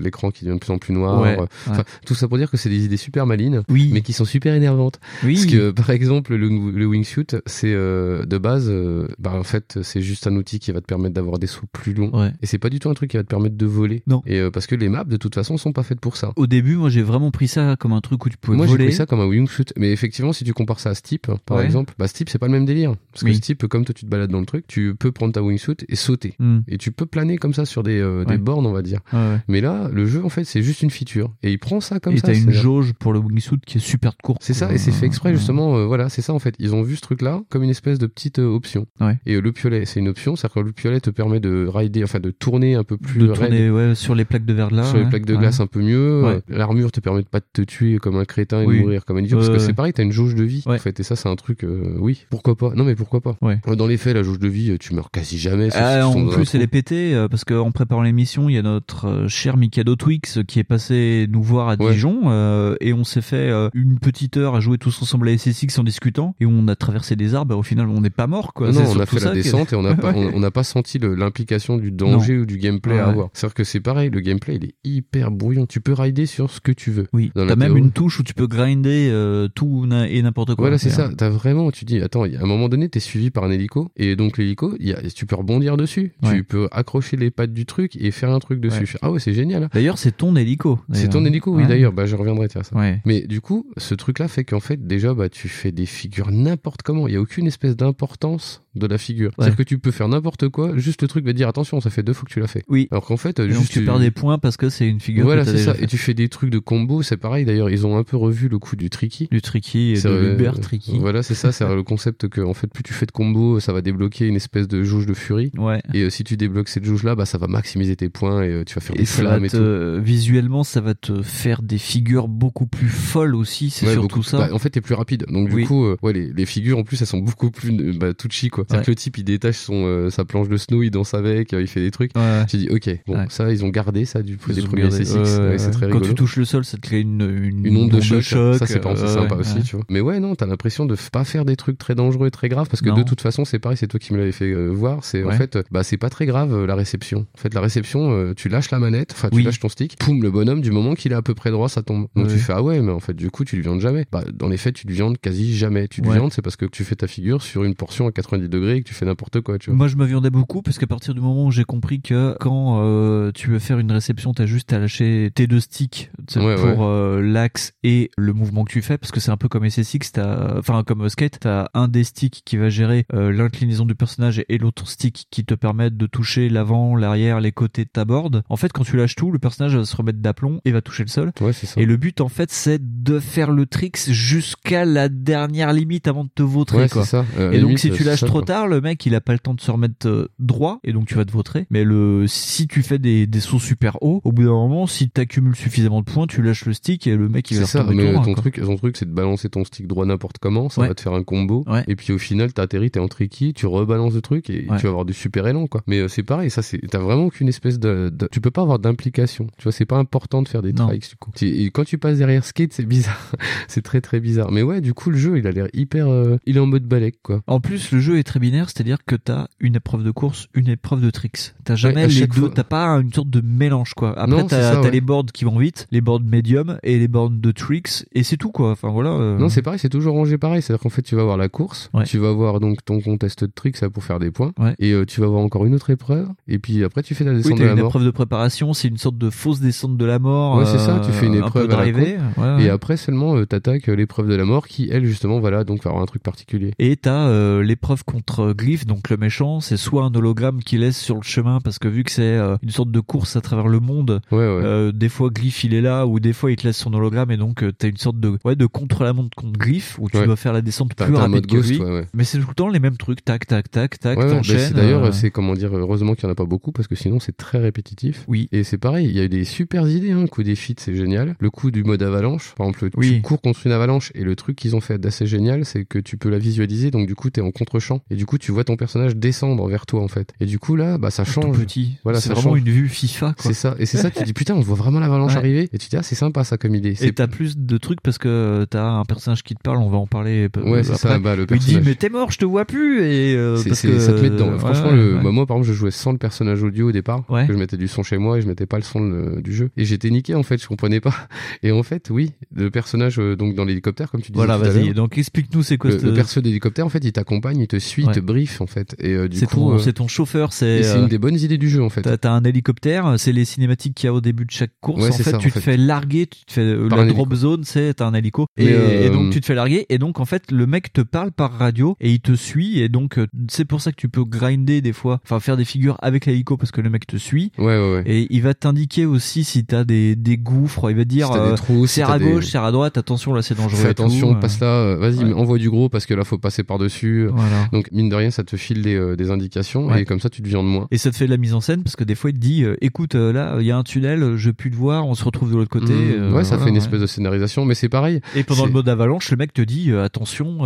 l'écran qui devient de plus en plus noir. Ouais, Enfin, tout ça pour dire que c'est des idées super malines, Oui. mais qui sont super énervantes. Oui. Parce que, par exemple, le, le wingsuit, c'est de base, bah en fait, c'est juste un outil qui va te permettre d'avoir des sauts plus longs. Ouais. Et c'est pas du tout un truc qui va te permettre de voler. Non. Et euh, parce que les maps, de toute façon, sont pas faites pour ça. Au début, moi, j'ai vraiment pris ça comme un truc où tu pouvais Moi, j'ai voler. pris ça comme un wingsuit. Mais effectivement, si tu compares ça à Steep, par Ouais. exemple, bah Steep, c'est pas le même délire. Parce que. Steep, comme toi, tu te balades dans le truc, tu peux prendre ta wingsuit et sauter. Hmm. Et tu peux planer comme ça sur des, euh, des Ouais. bornes, on va dire. Ouais. Mais là, le jeu, en fait, c'est juste une feature. Et il prend ça comme et ça. t'as une jauge pour le wingsuit qui est super courte. C'est ça, et c'est fait exprès, justement, euh, voilà, c'est ça, en fait. Ils ont vu ce truc-là comme une espèce de petite option. Et le piolet, c'est une option, c'est-à-dire que le piolet te permet de rider, enfin, de tourner un peu plus de raide tourner ouais, sur les plaques de verglas. sur les plaques de glace un peu mieux. Ouais. L'armure te permet de pas te tuer comme un crétin et Oui. de mourir comme un idiot. parce que c'est pareil, t'as une jauge de vie, en fait. Et ça, c'est un truc, euh, oui, pourquoi pas. Non, mais pourquoi pas. Ouais. Dans les faits, la jauge de vie, tu meurs quasi jamais. Ah, en plus, elle est pétée euh, parce qu'en préparant l'émission, il y a notre euh, cher Mikado Twix qui est passé nous voir à. Dijon euh, et on s'est fait euh, une petite heure à jouer tous ensemble à SSX en discutant et on a traversé des arbres. et Au final, on n'est pas mort quoi. Non, on a fait la descente et on n'a pas, on, on n'a pas senti l'implication du danger ou du gameplay à avoir. C'est-à-dire que c'est pareil, le gameplay il est hyper brouillon. Tu peux rider sur ce que tu veux. Oui, t'as même une touche où tu peux grinder euh, tout et n'importe quoi. Voilà, c'est ça. C'est-à-dire- T'as vraiment, tu dis, attends, a un moment donné, t'es suivi par un hélico, et donc l'hélico, il y a, tu peux rebondir dessus. Ouais. Tu peux accrocher les pattes du truc et faire un truc dessus. Ouais. Ah ouais, c'est génial. D'ailleurs, c'est ton hélico. C'est ton hélico, oui, d'ailleurs. Bah, je reviendrai, tiens, ça. Ouais. Mais du coup, ce truc-là fait qu'en fait, déjà, bah, tu fais des figures n'importe comment. Il y a aucune espèce d'importance de la figure. Ouais. C'est-à-dire que tu peux faire n'importe quoi, juste le truc va te dire, attention, ça fait deux fois que tu l'as fait. Oui. Alors qu'en fait, Et donc juste tu perds des points parce que c'est une figure. Voilà, c'est ça. fait. Et tu fais des trucs de combo, c'est pareil. D'ailleurs, ils ont un peu revu le coup du tricky. Du tricky et de euh, Uber tricky. Voilà, c'est ça, c'est le concept que en fait plus tu fais de combos, ça va débloquer une espèce de jauge de furie. Ouais. Et euh, si tu débloques cette jauge là, bah ça va maximiser tes points et euh, tu vas faire Et des ça va flammes et te, tout. visuellement, ça va te faire des figures beaucoup plus folles aussi. C'est Ouais, surtout beaucoup- ça. bah, en fait, t'es plus rapide. Donc du coup, euh, ouais, les, les figures en plus, elles sont beaucoup plus euh, bah, touchy quoi. Quoi. C'est-à-dire Ouais. que le type il détache son euh, sa planche de snow, il danse avec, euh, il fait des trucs. Ouais. Tu dis ok, bon ça ils ont gardé ça du Ils des premiers gardé- SSX, ouais, ouais, ouais, c'est très Quand tu touches le sol, ça te crée une, une, une onde de choc, ça c'est euh, sympa aussi, tu vois. Mais ouais, non, t'as l'impression de pas faire des trucs très dangereux et très graves parce que de toute façon, c'est pareil, c'est toi qui me l'avais fait euh, voir. C'est en fait, bah c'est pas très grave la réception. En fait, la réception, euh, tu lâches la manette, enfin tu lâches ton stick, poum, le bonhomme du moment qu'il est à peu près droit, ça tombe. Donc tu fais ah ouais, mais en fait du coup tu le viandes jamais. Bah dans les faits, tu le viandes quasi jamais. Tu le viandes, c'est parce que tu fais ta figure sur une portion à 90 degrés et que tu fais n'importe quoi, tu vois. Moi, je me viandais beaucoup parce qu'à partir du moment où j'ai compris que quand euh, tu veux faire une réception, t'as juste à lâcher tes deux sticks Ouais, pour ouais. euh, l'axe et le mouvement que tu fais, parce que c'est un peu comme SSX, t'as, enfin comme Skate, t'as un des sticks qui va gérer euh, l'inclinaison du personnage et l'autre stick qui te permettent de toucher l'avant, l'arrière, les côtés de ta board. En fait, quand tu lâches tout, le personnage va se remettre d'aplomb et va toucher le sol. Ouais, ça. Et le but, en fait, c'est de faire le tricks jusqu'à la dernière limite avant de te vautrer, quoi. ça. Euh, Et donc limite, si tu lâches ça, trop tard, le mec il a pas le temps de se remettre euh, droit et donc tu vas te vautrer. Mais le si tu fais des, des sauts super hauts, au bout d'un moment, si tu accumules suffisamment de points, tu lâches le stick et le mec il va ça, retomber mais ton quoi. truc, ton truc, c'est de balancer ton stick droit n'importe comment, ça Ouais. va te faire un combo, Ouais. et puis au final, t'atterris, t'es en tricky, tu rebalances le truc, et Ouais. tu vas avoir du super élan, quoi. Mais euh, c'est pareil, ça, c'est, t'as vraiment aucune espèce de, de- tu peux pas avoir d'implication. Tu vois, c'est pas important de faire des Non. tricks, du coup. Et quand tu passes derrière skate, c'est bizarre. c'est très très bizarre. Mais ouais, du coup, le jeu, il a l'air hyper, euh, il est en mode balèque, quoi. En plus, le jeu est très binaire, c'est-à-dire que t'as une épreuve de course, une épreuve de tricks. T'as jamais les deux, t'as pas une sorte de mélange quoi. Après t'as ouais. les boards qui vont vite, les boards médium et les boards de tricks et c'est tout quoi. Enfin voilà. euh, Non, c'est pareil, c'est toujours rangé pareil. C'est-à-dire qu'en fait, tu vas avoir la course, Ouais. tu vas avoir donc ton contest de tricks pour faire des points, et euh, tu vas avoir encore une autre épreuve, et puis après, tu fais la oui, descente t'as de la une mort. épreuve de préparation, c'est une sorte de fausse descente de la mort. Ouais, c'est ça, tu fais une euh, un épreuve à la ouais. Et après seulement euh, t'attaques euh, l'épreuve de la mort qui elle justement voilà donc va avoir un truc particulier. Et t'as euh, l'épreuve contre Glyph, donc le méchant, c'est soit un hologramme qui laisse sur le chemin parce que vu que c'est euh, une sorte de course à travers le monde, Ouais ouais. euh, des fois Glyph il est là ou des fois il te laisse son hologramme et donc euh, t'as une sorte de ouais de contre la montre contre Glyph où tu dois faire la descente plus rapide que lui. Mais c'est tout le temps les mêmes trucs, tac tac tac tac, bah, t'enchaînes. c'est d'ailleurs euh, c'est comment dire heureusement qu'il y en a pas beaucoup parce que sinon c'est très répétitif. Oui. Et c'est pareil, il y a eu des super idées hein, le coup des feats c'est génial. Le coup du mode avalanche, par exemple, Oui. tu cours contre une avalanche et le truc qu'ils ont fait d'assez génial, c'est que tu peux la visualiser donc du coup t'es en contre-champ et du coup tu vois ton personnage descendre vers toi en fait. Et du coup là bah ça tout change. petit. Voilà, c'est vraiment change. une vue FIFA quoi. C'est ça et c'est ça tu dis putain on voit vraiment l'avalanche Ouais. arriver et tu dis ah c'est sympa ça comme idée. Et t'as plus de trucs parce que t'as un personnage qui te parle, on va en parler. euh, Ouais, c'est ça, bah, le Il dit personnage. mais t'es mort, je te vois plus et euh, parce que ça te met dedans. euh, Franchement, ouais, le, ouais. bah, moi, par exemple, je jouais sans le personnage audio au départ. Ouais. Que je mettais du son chez moi et je mettais pas le son de- du jeu. Et j'étais niqué, en fait, je comprenais pas. Et en fait, oui, le personnage, euh, donc, dans l'hélicoptère, comme tu disais. Voilà, tout vas-y. Donc explique-nous c'est quoi Le, le perso d'hélicoptère, en fait, il t'accompagne, il te suit, Ouais. te brief, en fait. Et euh, du c'est coup, ton, euh, c'est ton chauffeur, c'est. c'est euh, une des bonnes idées du jeu, en fait. T'as t'as un hélicoptère, c'est les cinématiques qu'il y a au début de chaque course. Ouais, en fait, ça, tu te fais larguer, tu te fais Par la drop zone, c'est t'as un hélico, et, donc tu te fais larguer. Et donc en fait, le mec te parle par radio et il te suit. Et donc c'est pour ça que tu peux grinder des fois, enfin faire des figures avec l'hélico parce que le mec te suit. Ouais, ouais, ouais. Et il va t'indiquer aussi si t'as des, des gouffres. Il va te dire Si t'as des trous, si serre à des- gauche, serre à droite. Attention là, c'est dangereux. Fais tout, attention, passe là, vas-y, envoie du gros parce que là, faut passer par-dessus. Voilà. Donc, mine de rien, ça te file des, euh, des indications Ouais. et comme ça, tu te viandes moins. Et ça te fait de la mise en scène parce que des fois il te dit euh, écoute euh, là il y a un tunnel je peux te voir on se retrouve de l'autre côté Mmh. ouais, ça voilà, fait une ouais. espèce de scénarisation, mais c'est pareil. et pendant le mode avalanche le mec te dit attention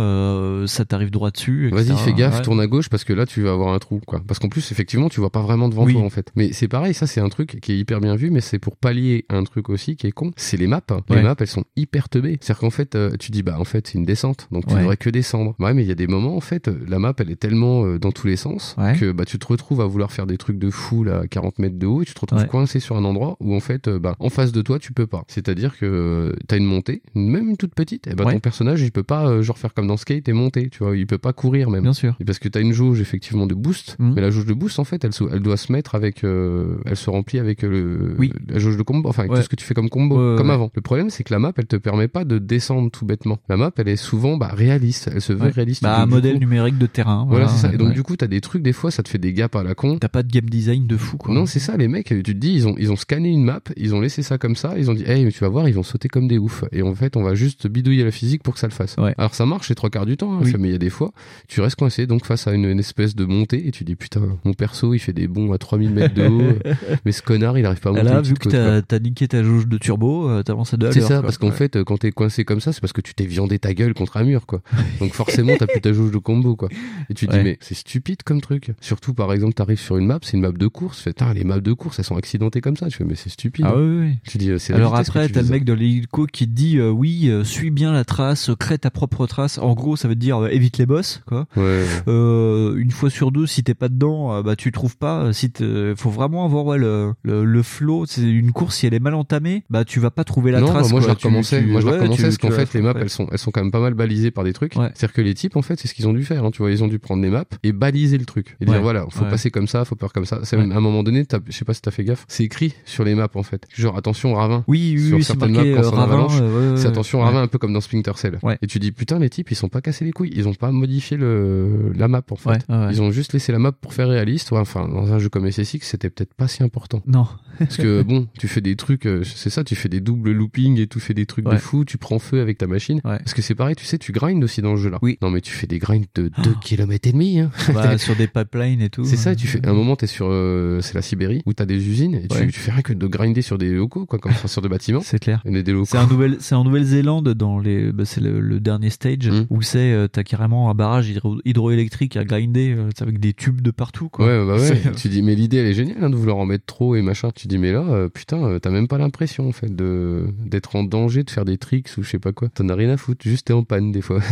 ça t'arrive droit dessus. Vas-y, fais gaffe, tourne à gauche parce que là tu vas avoir un trou, quoi. Parce qu'en plus, effectivement, tu vois pas vraiment devant Oui. toi en fait. Mais c'est pareil, ça c'est un truc qui est hyper bien vu, mais c'est pour pallier un truc aussi qui est con. C'est les maps. Les maps, elles sont hyper teubées. C'est-à-dire qu'en fait, tu dis bah en fait c'est une descente, donc tu devrais que descendre. Ouais, mais il y a des moments en fait, la map elle est tellement euh, dans tous les sens Ouais. que bah tu te retrouves à vouloir faire des trucs de fou là, à 40 mètres de haut, et tu te retrouves Ouais. coincé sur un endroit où en fait, euh, bah en face de toi tu peux pas. C'est-à-dire que euh, t'as une montée, même une toute petite, et bah Ouais. ton personnage il peut pas genre faire comme dans Skate et monter, tu vois, il peut pas courir même. bien sûr Et Parce que t'as une jauge effectivement de boost, Mhm. mais la jauge de boost en fait elle, elle doit se mettre avec, elle se remplit avec le, Oui. la jauge de combo, enfin avec tout ce que tu fais comme combo, comme avant. Le problème c'est que la map elle te permet pas de descendre tout bêtement. La map elle est souvent bah, réaliste, elle se veut réaliste. bah un modèle coup- numérique de terrain Voilà, c'est ça. Et donc ouais. du coup t'as des trucs des fois ça te fait des gaps à la con. t'as pas de game design de fou quoi Non, c'est ça, les mecs, tu te dis, ils ont, ils ont scanné une map, ils ont laissé ça comme ça, ils ont dit, hey, mais tu vas voir, ils vont sauter comme des oufs. Et en fait, on va juste bidouiller la physique pour que ça le fasse. Ouais. Alors ça marche les trois quarts du temps, hein, Oui. mais il y a des fois, tu restes coincé, donc face à une, une espèce de montée, et tu dis, putain, mon perso, il fait des bonds à 3000 mètres de haut, mais ce connard, il arrive pas à Et monter là vu que t'as t'as niqué ta jauge de turbo euh, t'avances à deux à C'est ça, quoi. parce qu'en Ouais. fait, euh, quand t'es coincé comme ça, c'est parce que tu t'es viandé ta gueule contre un mur, quoi. Donc forcément, t'as plus ta jauge de combo, quoi. Et tu te dis, mais c'est stupide comme truc. Surtout, par exemple, t'arrives sur une map, c'est une map de course. Tu fais, les maps de course, elles sont accidentées comme ça. Tu fais, mais c'est stupide. Ah oui, oui. Tu dis, euh, c'est Alors après, t'as le mec de l'hélico qui te dit euh, oui, euh, suis bien la trace, crée ta propre trace. En gros, ça veut dire euh, évite les boss, quoi. Ouais. Euh, une fois sur deux, si t'es pas dedans, euh, bah tu trouves pas. Si faut vraiment avoir ouais, le, le, le flow. C'est une course si elle est mal entamée, bah tu vas pas trouver la non, trace. bah, moi quoi. je la recommençais. moi je la recommençais parce qu'en fait les maps elles sont elles sont quand même pas mal balisées par des trucs. C'est-à-dire que les types en fait c'est ce qu'ils ont dû faire. Hein, tu vois ils ont dû prendre des maps et baliser le truc et dire Ouais. voilà faut Ouais. passer comme ça, faut faire comme ça. C'est Ouais. même, à un moment donné, je sais pas si t'as fait gaffe, c'est écrit sur les maps en fait. Genre attention ravin. Oui, oui, sur oui, certaines maps, quand euh, ravin. avalanche, euh, C'est attention ravin un peu comme dans Splinter Cell. Et tu dis putain les types ils sont pas cassés les couilles, ils ont pas modifié le la map en fait. Ils ont juste laissé la map pour faire réaliste. Ouais, enfin, dans un jeu comme SSX, c'était peut-être pas si important. Non. Parce que bon, tu fais des trucs, euh, c'est ça, tu fais des doubles loopings et tu fais des trucs de fou, tu prends feu avec ta machine. Parce que c'est pareil, tu sais, tu grindes aussi dans le jeu là. Oui. Non mais tu fais des grinds de 2 km et demi. Hein. Bah, sur des pipelines et tout. C'est ça, tu fais. À un moment, t'es sur, euh, c'est la Sibérie où t'as des usines et tu, Ouais. tu fais rien que de grinder sur des locaux, quoi, comme sur des bâtiments. C'est clair. Et des locaux. C'est un nouvel, c'est en Nouvelle-Zélande dans les, bah, c'est le, le dernier stage Mm. où c'est, euh, t'as carrément un barrage hydro- hydroélectrique à grinder, euh, c'est avec des tubes de partout, quoi. Ouais, bah ouais. Tu dis, mais l'idée, elle est géniale, hein, de vouloir en mettre trop et machin. Tu dis, mais là, euh, putain, euh, t'as même pas l'impression, en fait, de, d'être en danger, de faire des tricks ou je sais pas quoi. T'en as rien à foutre, juste t'es en panne, des fois.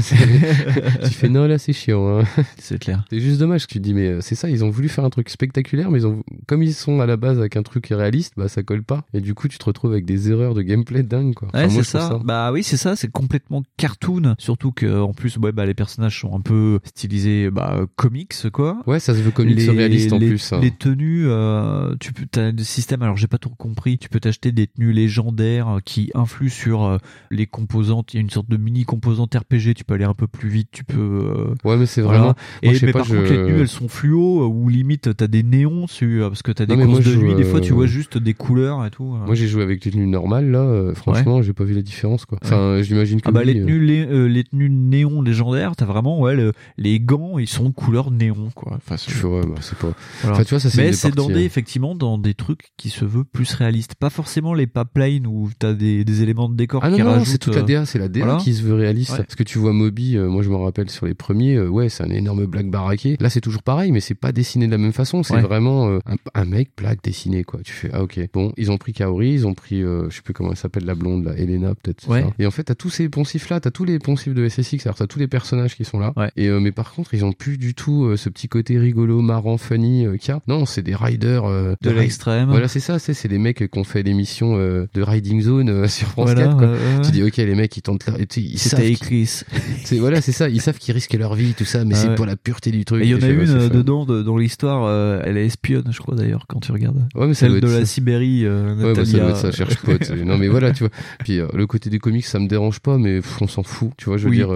Tu fais, non, là, c'est chiant, hein. C'est clair. C'est juste dommage que tu te dis, mais euh, c'est ça, ils ont voulu faire un truc spectaculaire, mais ils ont, comme ils sont à la base avec un truc réaliste, bah, ça colle pas. Et du coup, tu te retrouves avec des erreurs de gameplay dingues, quoi. Enfin, Ouais, moi, ça. Bah oui, c'est ça. C'est complètement cartoon. Surtout que en plus, ouais, bah les personnages sont un peu stylisés, bah comics quoi. Ouais, ça se veut comics réaliste en les- plus. hein. Les tenues, euh, tu peux, t'as des systèmes. Alors j'ai pas tout compris. Tu peux t'acheter des tenues légendaires euh, qui influent sur euh, les composantes. Il y a une sorte de mini composante RPG. Tu peux aller un peu plus vite. Tu peux. euh, Ouais, mais c'est. Vraiment. Et Moi, sais mais pas, par je- contre, les tenues elles sont fluo euh, ou limite t'as des néons sur parce que t'as des Non, courses moi, de nuit. joue, Des fois, tu euh, vois juste des couleurs et tout. euh. Moi, j'ai joué avec les tenues normales, là. euh, franchement, j'ai pas vu la différence, quoi. Enfin, j'imagine que. Ah bah oui, les euh, tenues les, euh, les tenues néon légendaires t'as vraiment ouais le- les gants ils sont couleur néon quoi enfin, c'est- Tu ouais, bah, c'est pas. voilà. Enfin, tu vois, ça, c'est mais c'est dans des hein. effectivement dans des trucs qui se veut plus réalistes pas forcément les pipelines où t'as des, des éléments de décor Ah non, non, c'est toute la euh, DA, c'est la DA voilà. qui se veut réaliste. Ouais. Parce que tu vois Moby, euh, moi je me rappelle sur les premiers, euh, ouais, c'est un énorme black baraqué. Là, c'est toujours pareil, mais c'est pas dessiné de la même façon. C'est Ouais. vraiment euh, un, un mec black dessiné, quoi. Tu fais, ah ok. Bon, ils ont pris Kaori, ils ont pris, euh, je sais plus comment elle s'appelle, la blonde, là, Elena, peut-être. Ouais. Et en fait, t'as tous ces poncifs là, t'as tous les poncifs de SSX, alors t'as tous les personnages qui sont là. Ouais. Et euh, mais par contre, ils ont plus du tout euh, ce petit côté rigolo, marrant, funny qu'il y a. Non, c'est des riders de l'extrême Voilà, c'est ça, c'est c'est les mecs qui ont fait l'émission de Riding Zone sur France Voilà, 4, quoi. Tu dis ok les mecs ils tentent là ils savent écrit c'est voilà c'est ça ils savent qu'ils risquent leur vie tout ça mais Ah c'est ouais. pour la pureté du truc et il y en a une euh, dedans de- dans l'histoire euh, elle est espionne je crois d'ailleurs quand tu regardes ouais mais ça celle de la ça. Sibérie euh, Ouais, bah, ça doit être ça, cherche sais. non, mais voilà, tu vois. Puis euh, le côté des comics, ça me dérange pas, mais pff, on s'en fout. Tu vois, je veux Oui. dire,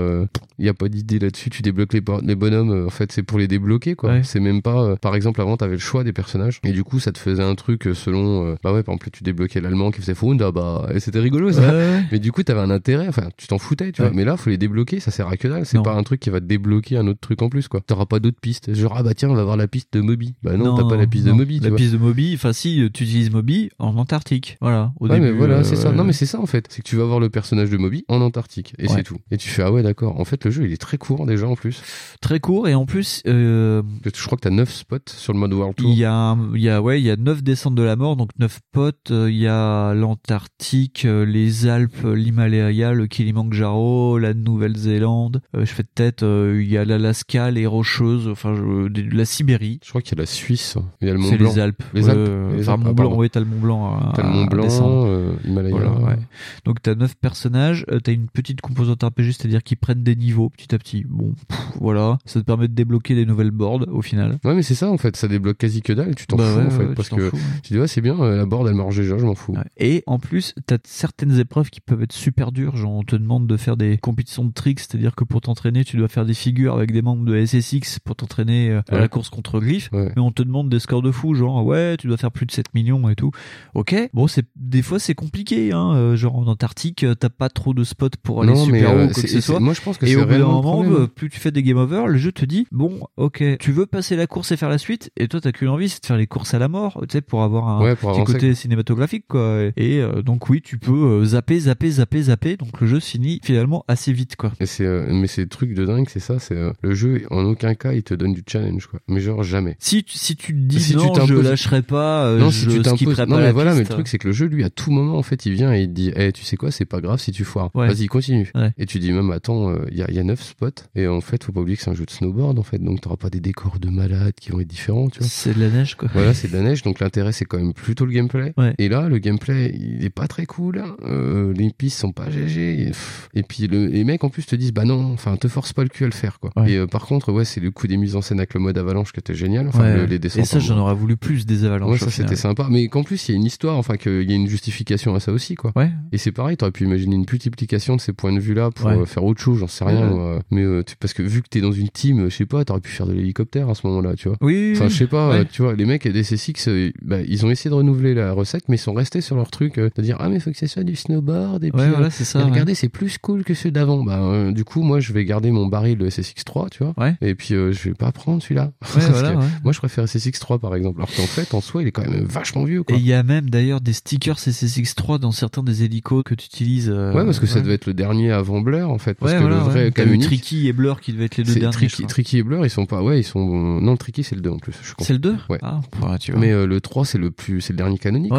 il y a pas d'idée là-dessus. Tu débloques les, les bonhommes, en fait, c'est pour les débloquer, quoi. Ouais. C'est même pas. par exemple, avant, t'avais le choix des personnages, et du coup, ça te faisait un truc selon. bah ouais, par exemple, tu débloquais l'allemand qui faisait Funda, bah, et c'était rigolo, ça. Ouais. Mais du coup, t'avais un intérêt, enfin, tu t'en foutais, tu vois. Mais là, faut les débloquer, ça sert à que dalle. C'est pas un truc qui va débloquer un autre truc en plus, quoi. T'auras pas d'autres pistes. Genre, ah bah tiens, on va voir la piste de Moby. Bah non, t'as pas la piste de. Moby, tu la vois. piste de Moby enfin si tu utilises Moby en Antarctique voilà au Ouais, début mais voilà, euh, c'est ça. ouais. Non, mais c'est ça en fait. C'est que tu vas voir le personnage de Moby en Antarctique et Ouais. c'est tout. Et tu fais ah ouais d'accord. En fait, le jeu il est très court déjà en plus. très court et en plus euh, Je crois que t'as 9 spots sur le mode World Tour. Il y a, y a, ouais, il y a neuf descentes de la mort, donc neuf potes. Euh, Il y a l'Antarctique, euh, les Alpes, euh, l'Himalaya, le Kilimanjaro, la Nouvelle-Zélande. Euh, je fais de tête. euh, il y a l'Alaska, les Rocheuses, enfin des- la Sibérie. Je crois qu'il y a la Suisse. Il y a le Mont C'est Blanc. les Alpes. Les Alpes. euh, Les Alpes, Mont ah, Blanc, pardon. ouais, t'as le Mont Blanc. à- T'as le Mont Blanc, euh, Himalaya. Voilà, ouais. Donc t'as neuf personnages, euh, t'as une petite composante RPG, c'est-à-dire qu'ils prennent des niveaux petit à petit. Bon, pff, voilà, ça te permet de débloquer des nouvelles boards au final. Ouais, mais c'est ça en fait. Ça débloque quasi que dalle. Tu t'en Bah fous ouais, en fait parce que fous, tu dis ouais c'est bien. euh, La board elle marche déjà. Je m'en fous. Et en plus, t'as certaines épreuves qui peuvent être super dures. Genre, on te demande de faire des compétitions de tricks, c'est-à-dire que pour t'entraîner, tu dois faire des figures avec des membres de SSX pour t'entraîner euh, à Ouais. la course contre Glyph. Ouais. Mais on te demande des scores de fou, genre ouais, tu dois faire plus de 7 millions et tout. Ok, bon, c'est des fois c'est compliqué, hein. euh, genre en Antarctique, euh, t'as pas trop de spots pour aller Non, super haut ou quoi que ce soit. moi je pense que Et au bout d'un moment, problème. euh, plus tu fais des game over, le jeu te dit bon, ok, tu veux passer la course et faire la suite, et toi t'as qu'une envie, c'est de faire les courses à la mort, tu sais, pour avoir un Ouais, pour petit avancer. côté cinématographique, quoi. Et euh, donc oui, tu peux zapper, zapper, zapper, zapper, donc le jeu finit finalement assez vite, quoi. Et c'est, euh, mais c'est le truc de dingue, c'est ça. C'est euh, le Le jeu, en aucun cas, il te donne du challenge, quoi. Mais genre jamais. Si, tu- si tu te dis Si tu non, je t'imposes- lâcherai pas, euh, non, je si tu skipperai Non, pas mais la voilà, mais le truc, c'est que le jeu, lui, à tout moment, en fait, il vient et il te dit, eh, tu sais quoi, c'est pas grave si tu foires. Ouais. Vas-y, continue. Ouais. Et tu dis même, attends, il y, a, y a neuf spots. Et en fait, faut pas oublier que c'est un jeu de snowboard, en fait. Donc, t'auras pas des décors de malades qui vont être différents, tu vois. C'est de la neige, quoi. Voilà, c'est de la neige, donc l'intérêt c'est quand même plutôt le gameplay. Ouais. Et là, le gameplay, il est pas très cool. hein. Euh, les pistes sont pas GG. Et, puis le, les mecs en plus te disent, bah non, enfin, te force pas le cul à le faire, quoi. Et euh, par contre, ouais, c'est le coup des mises en scène avec le mode avalanche qui était génial. Enfin, Ouais. le- les descentes. Et ça, en- j'en aurais voulu plus des avalanches. Ouais, ça c'était sympa. Mais qu'en plus, il y a une histoire, enfin, qu'il y a une justification à ça aussi, quoi. Ouais. Et c'est pareil, t'aurais pu imaginer une multiplication de ces points de vue-là pour Ouais. euh, faire autre chose, j'en sais rien. Moi. Mais euh, tu- parce que vu que t'es dans une team, je sais pas, t'aurais pu faire de l'hélicoptère à ce moment-là, tu vois. Oui. Enfin, je sais pas, tu vois, les mecs des C6, euh, bah, ils ont essayé de renouveler la recette, mais ils sont restés sur leur truc euh, de dire ah mais faut que ce soit du snowboard et puis Ouais, voilà, c'est ça. regardez c'est plus cool que ceux d'avant. Bah du coup moi je vais garder mon baril de SSX3, tu vois, Ouais. et puis euh, je vais pas prendre celui-là. Ouais, Parce voilà, que ouais. Moi je préfère SSX3 par exemple, alors qu'en fait en soi il est quand même vachement vieux Et quoi. il y a même d'ailleurs des stickers CCX3 dans certains des hélicos que tu utilises. euh, Ouais, parce que ça devait être le dernier avant Blur en fait, parce que voilà, le vrai canonique, Tricky et Blur qui devaient être les deux derniers. Tricky, et Blur, ils sont pas, ouais, ils sont, non le Tricky c'est le 2 en plus. C'est le 2 Ouais. Ah, ouais, tu vois. Mais euh, le 3 c'est le plus c'est le dernier canonique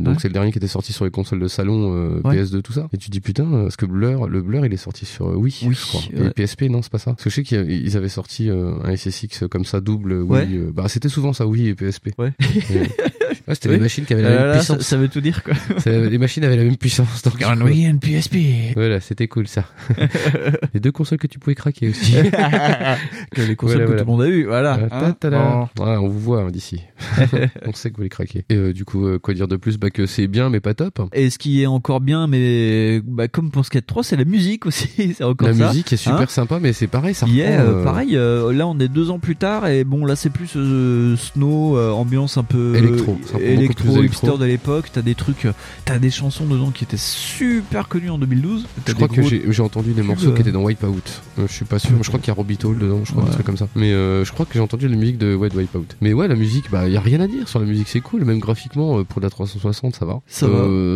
donc c'est le dernier qui était sorti sur les consoles de salon euh, Ouais. PS2 tout ça. Et tu dis putain parce que Blur le Blur il est sorti sur Wii, Oui, je crois. Et PSP non, c'est pas ça. Parce que je sais qu'ils avaient sorti euh, un SSX comme ça double Wii Ouais. euh, bah c'était souvent ça Wii et PSP. Ouais. Et, euh, ouais, c'était Oui. les machines qui avaient la Euh, même là, puissance. ça veut tout dire quoi. Ça- les machines avaient la même puissance donc On Wii and PSP. voilà, c'était cool ça. les deux consoles que tu pouvais craquer aussi. que les consoles Voilà, que voilà. tout le monde a eu, voilà. Euh, Hein. Ouais, on vous voit hein, d'ici. on sait que vous les craquez. Et euh, du coup, euh, quoi dire de plus? Bah que c'est bien, mais pas top. Et ce qui est encore bien, mais bah, comme pour Skate 3, c'est la musique aussi. c'est encore La ça. musique est super Hein sympa, mais c'est pareil, ça euh, euh, pareil. euh, là, on est deux ans plus tard et bon, là, c'est plus snow, ambiance un peu Électro, un peu électro, hipster de l'époque. T'as des trucs, t'as des chansons dedans qui étaient super connues en 2012. T'as Je crois que j'ai entendu des morceaux qui étaient dans Wipeout. Je suis pas sûr. Je crois qu'il y a Robbie dedans, je crois, un truc comme ça. Mais je crois que j'ai entendu la musique de, Wipeout. Mais ouais, la musique, bah, y a rien à dire sur la musique, c'est cool. Même graphiquement, pour la 360, ça va. Ça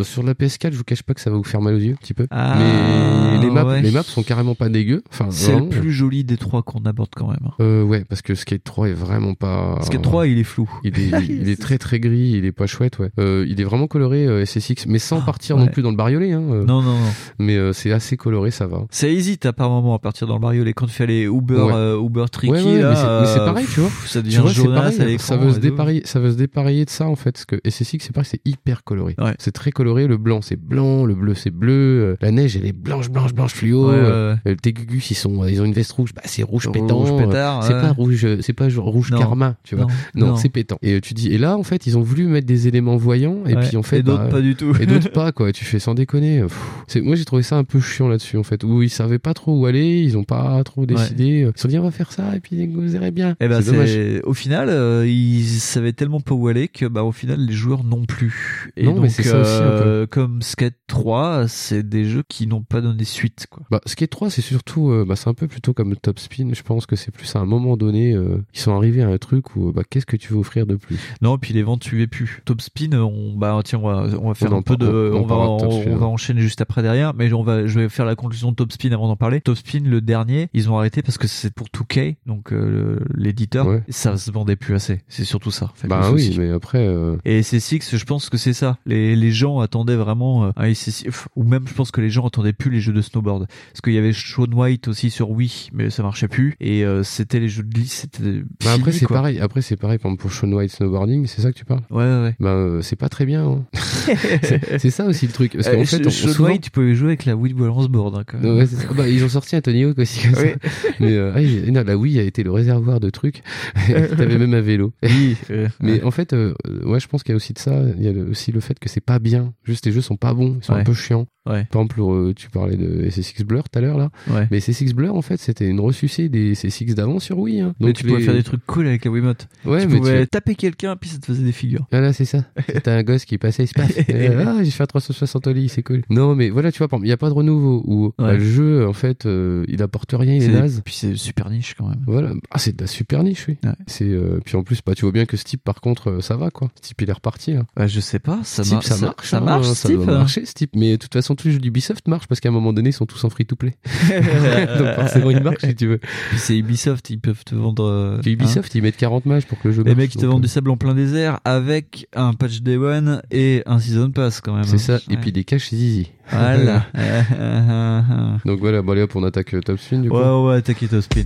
Sur la PS4, je vous cache pas que ça va vous faire mal aux yeux, un petit peu. Ah, Mais les maps, les maps sont carrément pas dégueux. Enfin, C'est le plus joli des trois qu'on aborde quand même. Euh, ouais, parce que Skate 3 est vraiment pas. Skate 3, il est flou. Il est, il est très très gris, il est pas chouette, ouais. Euh, il est vraiment coloré euh, SSX, mais sans Ah, partir ouais. non plus dans le bariolé, hein. euh, Non, non, non. Mais euh, c'est assez coloré, ça va. Ça hésite à par moment à partir dans le barriole. Et quand tu fais les Uber, Ouais. euh, Uber tricky, Ouais, ouais, là, mais c'est- euh, pareil, tu vois. Ça devient vois, c'est jaunasse pareil, à l'écran. ça veut se dépareiller, ça veut se dépareiller de ça en fait, parce que SSX c'est pareil, c'est hyper coloré. Ouais. C'est très coloré, le blanc c'est blanc, le bleu c'est bleu, la neige elle est blanche, blanche, blanche fluo. Ouais, ouais, ouais. Tes gugus ils sont, ils ont une veste rouge, bah c'est rouge Rouge pétant. euh, pétard, c'est ouais. pas rouge, euh, c'est pas rouge Non. karma, tu vois. Non, Non, c'est pétant. Et euh, tu dis, et là en fait ils ont voulu mettre des éléments voyants, et Ouais. puis en fait Et d'autres bah, pas du tout. et d'autres pas quoi tu fais sans déconner c'est moi j'ai trouvé ça un peu chiant là-dessus en fait où ils savaient pas trop où aller ils ont pas trop décidé ils se sont dit on va faire ça et puis vous verrez bien Eh ben, c'est dommage au final, euh, ils savaient tellement pas où aller que bah au final les joueurs non plus. Et Non, mais donc c'est ça aussi, un peu. euh, comme Skate 3, c'est des jeux qui n'ont pas donné suite quoi. bah Skate 3 c'est surtout euh, bah, c'est un peu plutôt comme Top Spin je pense que c'est plus à un moment donné euh, ils sont arrivés à un truc où bah qu'est-ce que tu veux offrir de plus? Non, puis les ventes suivaient plus. Top Spin, on bah tiens, on va, on va faire On un peu de, on- va, on, Spin, on va hein. enchaîner juste après derrière, mais on va, je vais faire la conclusion de Top Spin avant d'en parler. Top Spin, le dernier, ils ont arrêté parce que c'est pour 2K, donc euh, l'éditeur, Ouais. ça se vendait plus assez. C'est surtout ça. en fait, bah oui souci. mais après euh, Et SSX, je pense que c'est ça. Les, les gens attendaient vraiment euh, un SSX, ou même je pense que les gens attendaient plus les jeux de snowboard. Parce qu'il y avait Shaun White aussi sur Wii, mais ça marchait plus. Et euh, c'était les jeux de glisse, c'était. bah après c'est pareil après c'est pareil pour Shaun White snowboarding c'est ça que tu parles? Ouais, ouais, bah euh, c'est pas très bien hein. c'est ça aussi le truc parce qu'en Euh, fait on- Shaun souvent- White, tu pouvais jouer avec la Wii Balance Board. Hein, quand même. Ouais, c'est ça. bah, ils ont sorti un Tony Hawk aussi comme Oui. ça. Mais euh, ah, non, la Wii a été le réservoir de trucs. T'avais même un vélo. Oui, Mais en fait, ouais, je pense qu'il y a aussi de ça. Il y a aussi le fait que c'est pas bien. Juste les jeux sont pas bons. Ils sont Ouais. un peu chiants. Ouais. Par exemple, euh, tu parlais de SSX Blur tout à l'heure là. ouais. Mais SSX Blur en fait, c'était une ressucée des SSX d'avant sur Wii. Hein. Mais tu les- pouvais faire des trucs cool avec la Wiimote. Ouais, tu mais pouvais tu... taper quelqu'un, puis ça te faisait des figures. Voilà, c'est ça. T'as un gosse qui passait, il se passe. Ah, j'ai fait un 360 au lit, c'est cool. Non, mais voilà, tu vois, il y a pas de renouveau. Ou bah, Ouais. le jeu, en fait, euh, il apporte rien, il est naze. Puis c'est super niche quand même. Voilà, ah, c'est de la super niche, oui. C'est euh, puis en plus, bah tu vois bien que ce type, par contre, ça va quoi. Ce type, il est reparti. Là. Bah, je sais pas, ça, mar- ça marche, Ça hein, marche, ça Steve. doit marcher, ce type. Mais de toute façon, façon, tous les jeux d'Ubisoft marchent parce qu'à un moment donné, ils sont tous en free-to-play. Donc forcément, ils marchent si tu veux. Puis c'est Ubisoft, ils peuvent te vendre. euh, Ubisoft, ils mettent 40 mages pour que le jeu hein. les marche. mecs, ils te vendent euh, du sable en plein désert avec un patch day one et un season pass quand même. C'est ça. Et puis des caches, zizi. Voilà. Donc voilà, bon, allez hop, on attaque euh, Top Spin du coup. ouais, ouais, t'inquiète, au spin.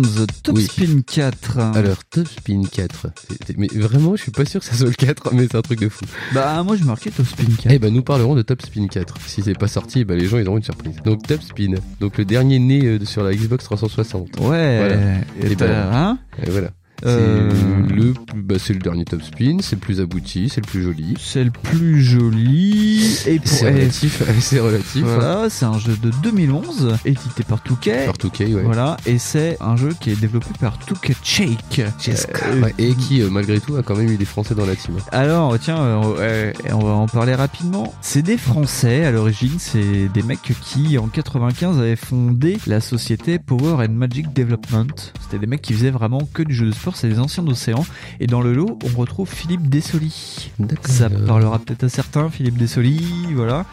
Fonds, Top Oui. Spin 4. Alors, Top Spin 4. C'est- c'est- Mais vraiment, je suis pas sûr que ça soit le 4, mais c'est un truc de fou. Bah, moi, je marquais Top Spin 4. Eh ben, nous parlerons de Top Spin 4. Si c'est pas sorti, bah, les gens, ils auront une surprise. Donc, Top Spin. Donc, le dernier né euh, sur la Xbox 360. Ouais. Voilà. Et Et t'as- ben, hein? Et voilà. Euh, C'est le, bah, c'est le dernier Top Spin, c'est le plus abouti, c'est le plus joli. C'est le plus joli. Et pour C'est relatif, c'est relatif. Voilà, c'est un jeu de 2011, édité par 2K. Par 2K, ouais. Voilà, et c'est un jeu qui est développé par 2K Shake. Euh, Ouais, et qui, euh, malgré tout, a quand même eu des Français dans la team. Alors, tiens, euh, on va en parler rapidement. C'est des Français à l'origine, c'est des mecs qui, en 95, avaient fondé la société Power and Magic Development. C'était des mecs qui faisaient vraiment que du jeu de sport, c'est des anciens d'Océan. Et dans le lot, on retrouve Philippe Dessoli. Ça parlera peut-être à certains, Philippe Dessoli, voilà.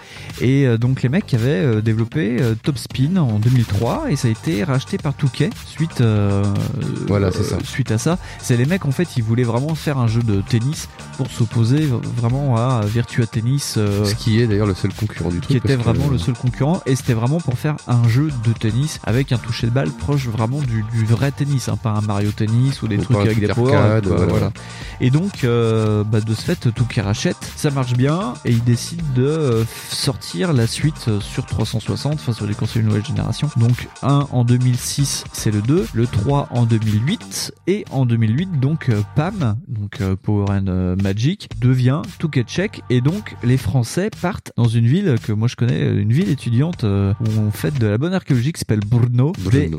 Et euh, donc les mecs avaient euh, développé euh, Top Spin en 2003 et ça a été racheté par Touquet suite euh, Voilà, ça. suite à ça. C'est les mecs en fait, ils voulaient vraiment faire un jeu de tennis pour s'opposer vraiment à Virtua Tennis euh, Ce qui est d'ailleurs le seul concurrent du truc. qui était que- vraiment le seul concurrent et c'était vraiment pour faire un jeu de tennis avec un toucher de balle proche vraiment du, du vrai tennis hein, pas un Mario Tennis ou des Ou trucs pas un avec des truc power arcade, quoi, voilà. voilà. et donc euh, bah, de ce fait tout qui rachète ça marche bien et ils décident de euh, sortir la suite euh, sur 360 enfin sur les consoles de nouvelle génération donc un en 2006 c'est le 2 le 3 en 2008 et en 2008 donc PAM donc Power and Magic devient Touquet Check et donc les Français partent dans une ville que moi je connais une ville étudiante où on fait de la bonne archéologie qui s'appelle Brno Brno.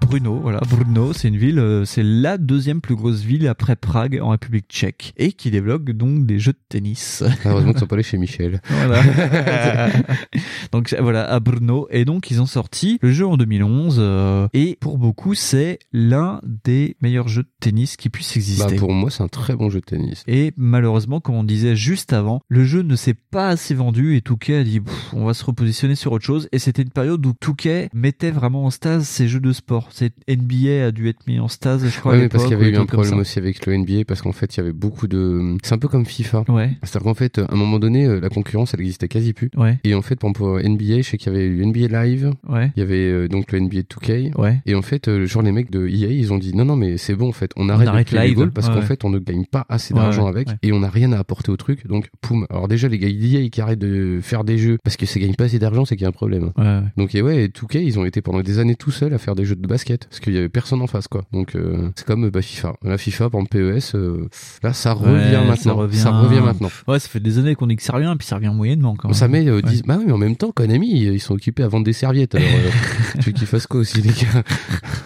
Bruno voilà Brno c'est une ville c'est la deuxième plus grosse ville après Prague en République tchèque et qui développe donc des jeux de tennis Heureusement qu'ils sont pas allés chez Michel. voilà. donc voilà, à Brno. Et donc ils ont sorti le jeu en 2011. euh, et pour beaucoup, c'est l'un des meilleurs jeux de tennis qui puissent Bah, exister. pour moi, c'est un très bon jeu de tennis. Et malheureusement, comme on disait juste avant, le jeu ne s'est pas assez vendu et Touquet a dit on va se repositionner sur autre chose. Et c'était une période où Touquet mettait vraiment en stase ses jeux de sport. C'est NBA a dû être mis en stase, je crois. Ouais, mais parce qu'il y avait eu un problème aussi avec le NBA parce qu'en fait, il y avait beaucoup de. C'est un peu comme FIFA. Ouais, C'est-à-dire qu'en fait, à un moment donné, euh, la concurrence, elle existait quasi plus. ouais, Et en fait, pour NBA, je sais qu'il y avait eu NBA Live, ouais, il y avait euh, donc le NBA 2K. ouais. Et en fait, euh, genre les mecs de EA, ils ont dit non, non, mais c'est bon, en fait, on arrête, arrête de créer les live. goals parce Ouais, qu'en fait, on ne gagne pas assez d'argent avec et on n'a rien à apporter au truc. Donc, poum. Alors déjà, les gars d'EA qui arrêtent de faire des jeux parce que ça gagne pas assez d'argent, c'est qu'il y a un problème. Donc et ouais, et 2K, ils ont été pendant des années tout seuls à faire des jeux de basket parce qu'il y avait personne en face quoi. Donc euh, c'est comme euh, bah, FIFA. La FIFA par PES, euh, là ça revient Ouais, ça maintenant. revient. Ça revient maintenant. Ouais, ça fait des années qu'on dit que ça revient, puis ça revient moyennement quand même. Ça met euh, Ouais. 10 Bah oui, mais en même temps, Konami, ils sont occupés à vendre des serviettes. Alors, tu veux qu'ils fassent quoi aussi, les gars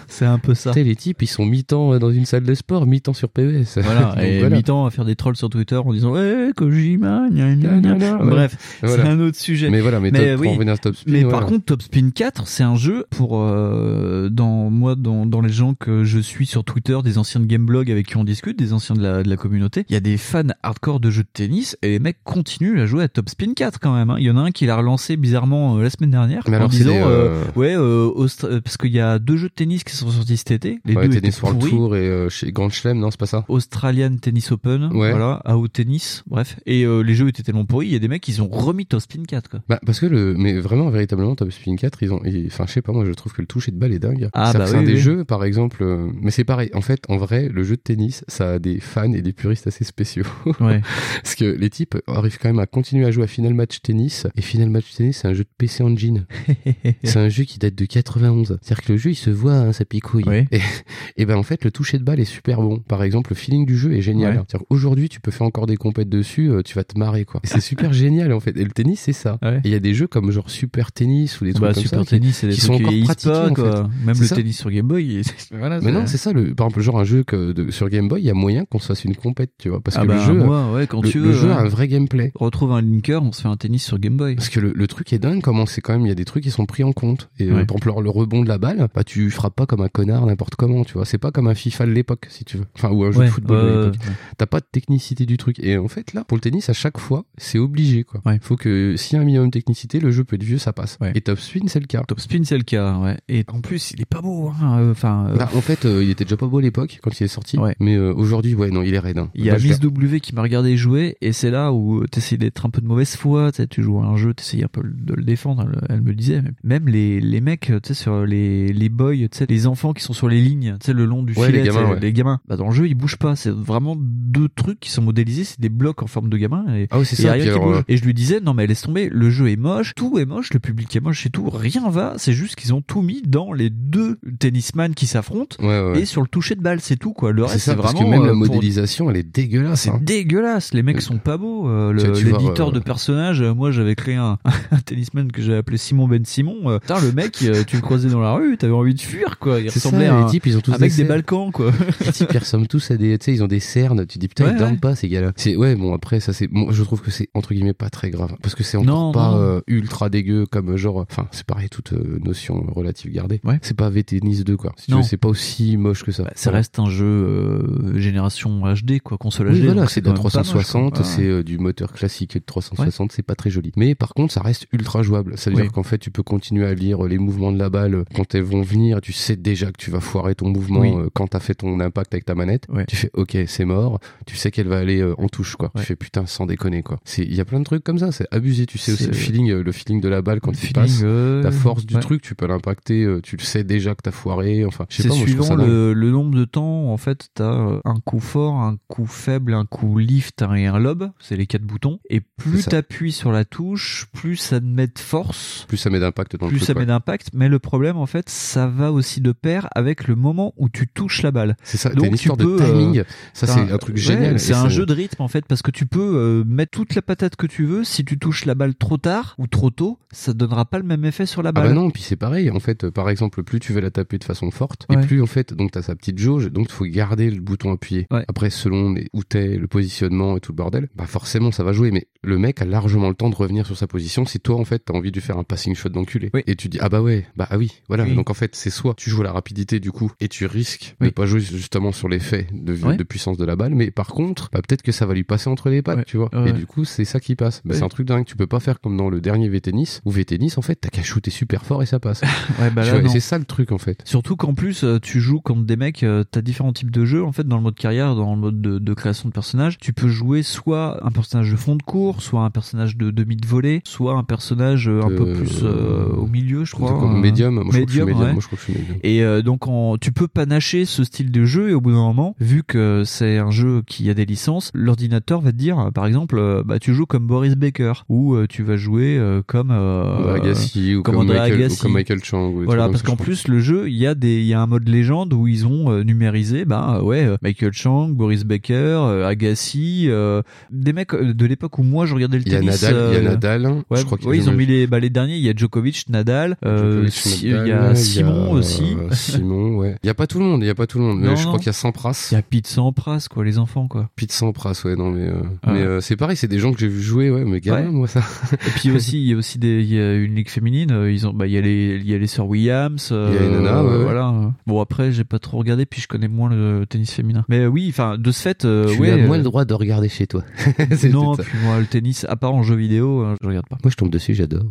C'est un peu ça. Tu sais, les types, ils sont mi-temps dans une salle de sport, mi-temps sur PES. Voilà, Donc, et voilà. mi-temps à faire des trolls sur Twitter en disant Ouais, Kojima, gna gna gna. Gna, gna. Bref, Voilà. c'est un autre sujet. Mais voilà, mais, Mais top- oui. pour revenir à Top Spin, Mais par contre, Top Spin 4, c'est un jeu pour euh, dans moi dans, dans les gens que je suis sur Twitter, des anciens de Gameblog avec qui on discute, des anciens de la, de la communauté. Il y a des fans hardcore de jeux de tennis et les mecs continuent à jouer à Top Spin 4 quand même. hein. Il y en a un qui l'a relancé bizarrement euh, la semaine dernière Mais en alors, disant des, euh, euh, ouais parce qu'il y a deux jeux de tennis qui sont sortis cet été. Les ouais, deux Tennis étaient World pourris. Tour et chez Grand Chelem, non, c'est pas ça? Australian Tennis Open, Ouais. voilà, AO Tennis, bref. Et les jeux étaient tellement pourris, il y a des mecs qui ont remis Top Spin 4 quoi. Bah, parce que le, mais vraiment, véritablement, Top Spin 4, ils ont, enfin, je sais pas, moi, je trouve que le toucher de balle est dingue. Ah, bah c'est oui, un des jeux, par exemple, mais c'est pareil. En fait, en vrai, le jeu de tennis, ça a des fans et des puristes assez spéciaux. Ouais. Parce que les types arrivent quand même à continuer à jouer à Final Match Tennis. Et Final Match Tennis, c'est un jeu de PC Engine. c'est un jeu qui date de 91. C'est-à-dire que le jeu, il se voit, hein, ça picouille. Oui. Et, et ben, en fait, le toucher de balle est super bon. Par exemple, le feeling du jeu est génial. Ouais. Qu'aujourd'hui, tu peux faire encore des compètes dessus, euh, tu vas te marrer, quoi. C'est super génial, en fait. Et le tennis, c'est ça. Ouais. Il y a des jeux comme genre Super Tennis ou des trucs Bah, comme Super ça. qui- Tennis, c'est des qui trucs sont encore pratiqués, pas, en quoi. Même le ça. tennis sur Game Boy. Voilà, Mais non, c'est ça. Le, par exemple, genre un jeu que de- sur Game Boy, il y a moyen qu'on se fasse une compète, tu vois. Parce ah que bah, le jeu, moi, ouais, quand le, tu le veux. a ouais. un vrai gameplay. Retrouve un linker, on se fait un tennis sur Game Boy. Parce que le, le truc est dingue, comment c'est quand même, il y a des trucs qui sont pris en compte. Et euh, Ouais. par exemple, le rebond de la balle, bah tu frappes pas comme un connard n'importe comment, tu vois. C'est pas comme un FIFA de l'époque, si tu veux. Enfin, ou un jeu de football de euh, l'époque. T'as pas de technicité du truc. Et en fait, là, pour le tennis, à chaque fois, c'est obligé, quoi. Faut que, s'il y a un minimum de technicité, le jeu peut être vieux, ça passe. Et Top Spin, c'est le cas. Top Spin, c'est le cas, ouais. Et en plus, il est pas beau, hein. euh, Enfin, euh, Bah, en fait, euh, il était déjà pas beau à l'époque, quand il est sorti. Ouais. Mais euh, aujourd'hui, ouais, non, il est raide. hein. Il y a Miss W qui m'a regardé jouer et c'est là où t'essayes d'être un peu de mauvaise foi, tu joues à un jeu, t'essayes un peu de le défendre, elle, me disait. Même les, les mecs, tu sais, sur les, les boys, tu sais, les enfants qui sont sur les lignes, tu sais, le long du Ouais, filet, les gamins, tu sais, ouais. les gamins. Bah, dans le jeu, ils bougent pas. C'est vraiment deux trucs qui sont modélisés, c'est des blocs en forme de gamins et, Ah oui, c'est et ça. qui alors, euh, Et je lui disais, non mais laisse tomber, le jeu est moche, tout est moche, le public est moche et tout, rien va, c'est juste qu'ils ont tout mis dans les deux tennisman qui s'affrontent et sur le toucher de balle, c'est tout quoi. Le reste, c'est parce vraiment que même la euh, modélisation, elle est dégueulasse. c'est hein. dégueulasse, les mecs Euh, sont pas beaux. euh, L'éditeur de personnages, moi j'avais créé un, un tennisman que j'ai appelé Simon Ben Simon. putain, le mec, tu le croisais dans la rue, t'avais envie de fuir quoi. Il C'est ça, ressemblait à un, les types, ils ont tous un mec des. Balkans quoi. Les types, ils ressemblent tous à des, tu sais, ils ont des cernes. Tu dis putain, Ouais, ils dorment ouais. pas ces gars-là. C'est ouais, bon après ça c'est, bon, je trouve que c'est entre guillemets pas très grave parce que c'est encore Non, pas non. euh, ultra dégueu comme genre, enfin c'est pareil toute notion relative gardée. Ouais. C'est pas VTNIS 2 quoi. Si tu Non. veux, c'est pas aussi moche que ça. Ça Voilà. reste un jeu euh, génération HD quoi, console Oui, HD. voilà, c'est de la quand même pas moche, 360, quoi. c'est euh, du moteur classique de 360, c'est pas très joli. Mais par contre, ça reste ultra jouable. Ça veut Oui. dire qu'en fait, tu peux continuer à lire les mouvements de la balle euh, quand elles vont venir. Tu sais déjà que tu vas foirer ton mouvement Oui. euh, quand t'as fait ton impact avec ta manette. Ouais. Tu fais OK, c'est mort. Tu sais qu'elle va aller euh, en touche quoi. Ouais. Tu fais putain sans déconner quoi. C'est il y a plein de trucs comme ça, c'est abusé, tu sais aussi le feeling euh, le feeling de la balle quand tu passes. euh, La force du truc, tu peux l'impacter, euh, tu le sais déjà que t'as foiré, enfin, je sais pas, moi, je suivant le nombre de temps, en fait, t'as euh, un coup fort, un coup faible, un coup lift et un lob, c'est les quatre boutons. Et plus t'appuies sur la touche, plus ça te met de force, Plus ça met d'impact dans plus le truc. ça ouais. met d'impact. Mais le problème, en fait, ça va aussi de pair avec le moment où tu touches la balle. C'est ça, Donc, une tu histoire peux, de euh, timing. ça, c'est un truc ouais, génial. C'est un jeu de rythme en fait parce que tu peux euh, mettre toute la patate que tu veux. Si tu touches la balle trop tard ou trop tôt, ça donnera pas le même effet sur la Ah balle. bah non, puis c'est pareil. En fait, par exemple, plus tu veux la taper de façon forte, et plus en fait, donc t'as petite jauge, donc il faut garder le bouton appuyé. Ouais. Après, selon les, où t'es, le positionnement et tout le bordel, bah forcément ça va jouer. Mais le mec a largement le temps de revenir sur sa position. Si toi en fait t'as envie de lui faire un passing shot d'enculé, Oui. et tu dis ah bah ouais, bah ah oui, voilà. Oui. Donc en fait c'est soit tu joues à la rapidité du coup et tu risques de Oui. pas jouer justement sur l'effet de, Ouais. de puissance de la balle, mais par contre, bah peut-être que ça va lui passer entre les pattes, Ouais. tu vois. Et du coup c'est ça qui passe. Bah. C'est un truc dingue. Tu peux pas faire comme dans le dernier V-Tennis, où V-Tennis en fait t'as qu'à shooter super fort et ça passe. Ouais, bah c'est ça le truc en fait. Surtout qu'en plus, euh, tu joues contre des mecs, euh, t'as différents types de jeux. En fait, dans le mode carrière, dans le mode de, de création de personnages, tu peux jouer soit un personnage de fond de cours, soit un personnage de demi de volée, soit un personnage euh, un peu plus euh, au milieu, je crois. Comme médium, moi je crois que je suis médium, ouais. Moi je crois que je suis médium. Et euh, donc en, tu peux panacher ce style de jeu et au bout d'un moment, vu que c'est un jeu qui a des licences, l'ordinateur va te dire, par exemple, bah tu joues comme Boris Baker ou tu vas jouer comme Agassi ou comme comme, Michael, ou Agassi. comme Michael Chang. ou Voilà, parce qu'en plus le jeu, il y a des, il y a un mode légende où ils ont euh, numérisé, bah ouais, euh, Michael Chang, Boris Baker, euh, Agassi, euh, des mecs euh, de l'époque où moi je regardais le Il y a tennis. Nadal, il y a euh, Nadal. Ouais, je crois ouais, ils ont mis les, bah, les derniers. Il y a Djokovic, Nadal, euh, Djokovic, si- Nadal, il y a Simon euh, aussi. Simon, ouais. Il y a pas tout le monde, il y a pas tout le monde. Non, Mais je non. crois qu'il y a Sampras. Il y a Pete Sampras, quoi, les enfants, quoi. Pete Sampras, ouais, non, mais, euh, Ah. mais euh, c'est pareil, c'est des gens que j'ai vu jouer, ouais, mais gamin, Ouais. moi, ça. Et puis aussi, il y a aussi des, il y a une ligue féminine. euh, Ils ont, bah, il y a les, il y a les sœurs Williams. euh, Il y a les nanas, ouais, ouais. Voilà. Bon après, j'ai pas trop regardé, puis je connais moins le tennis féminin. Mais oui, enfin, de ce fait, euh, tu ouais. as moins euh, le droit de regarder chez toi. Non, puis moi, le tennis, à part en jeu vidéo, euh, je regarde pas. Moi, je tombe dessus, j'adore.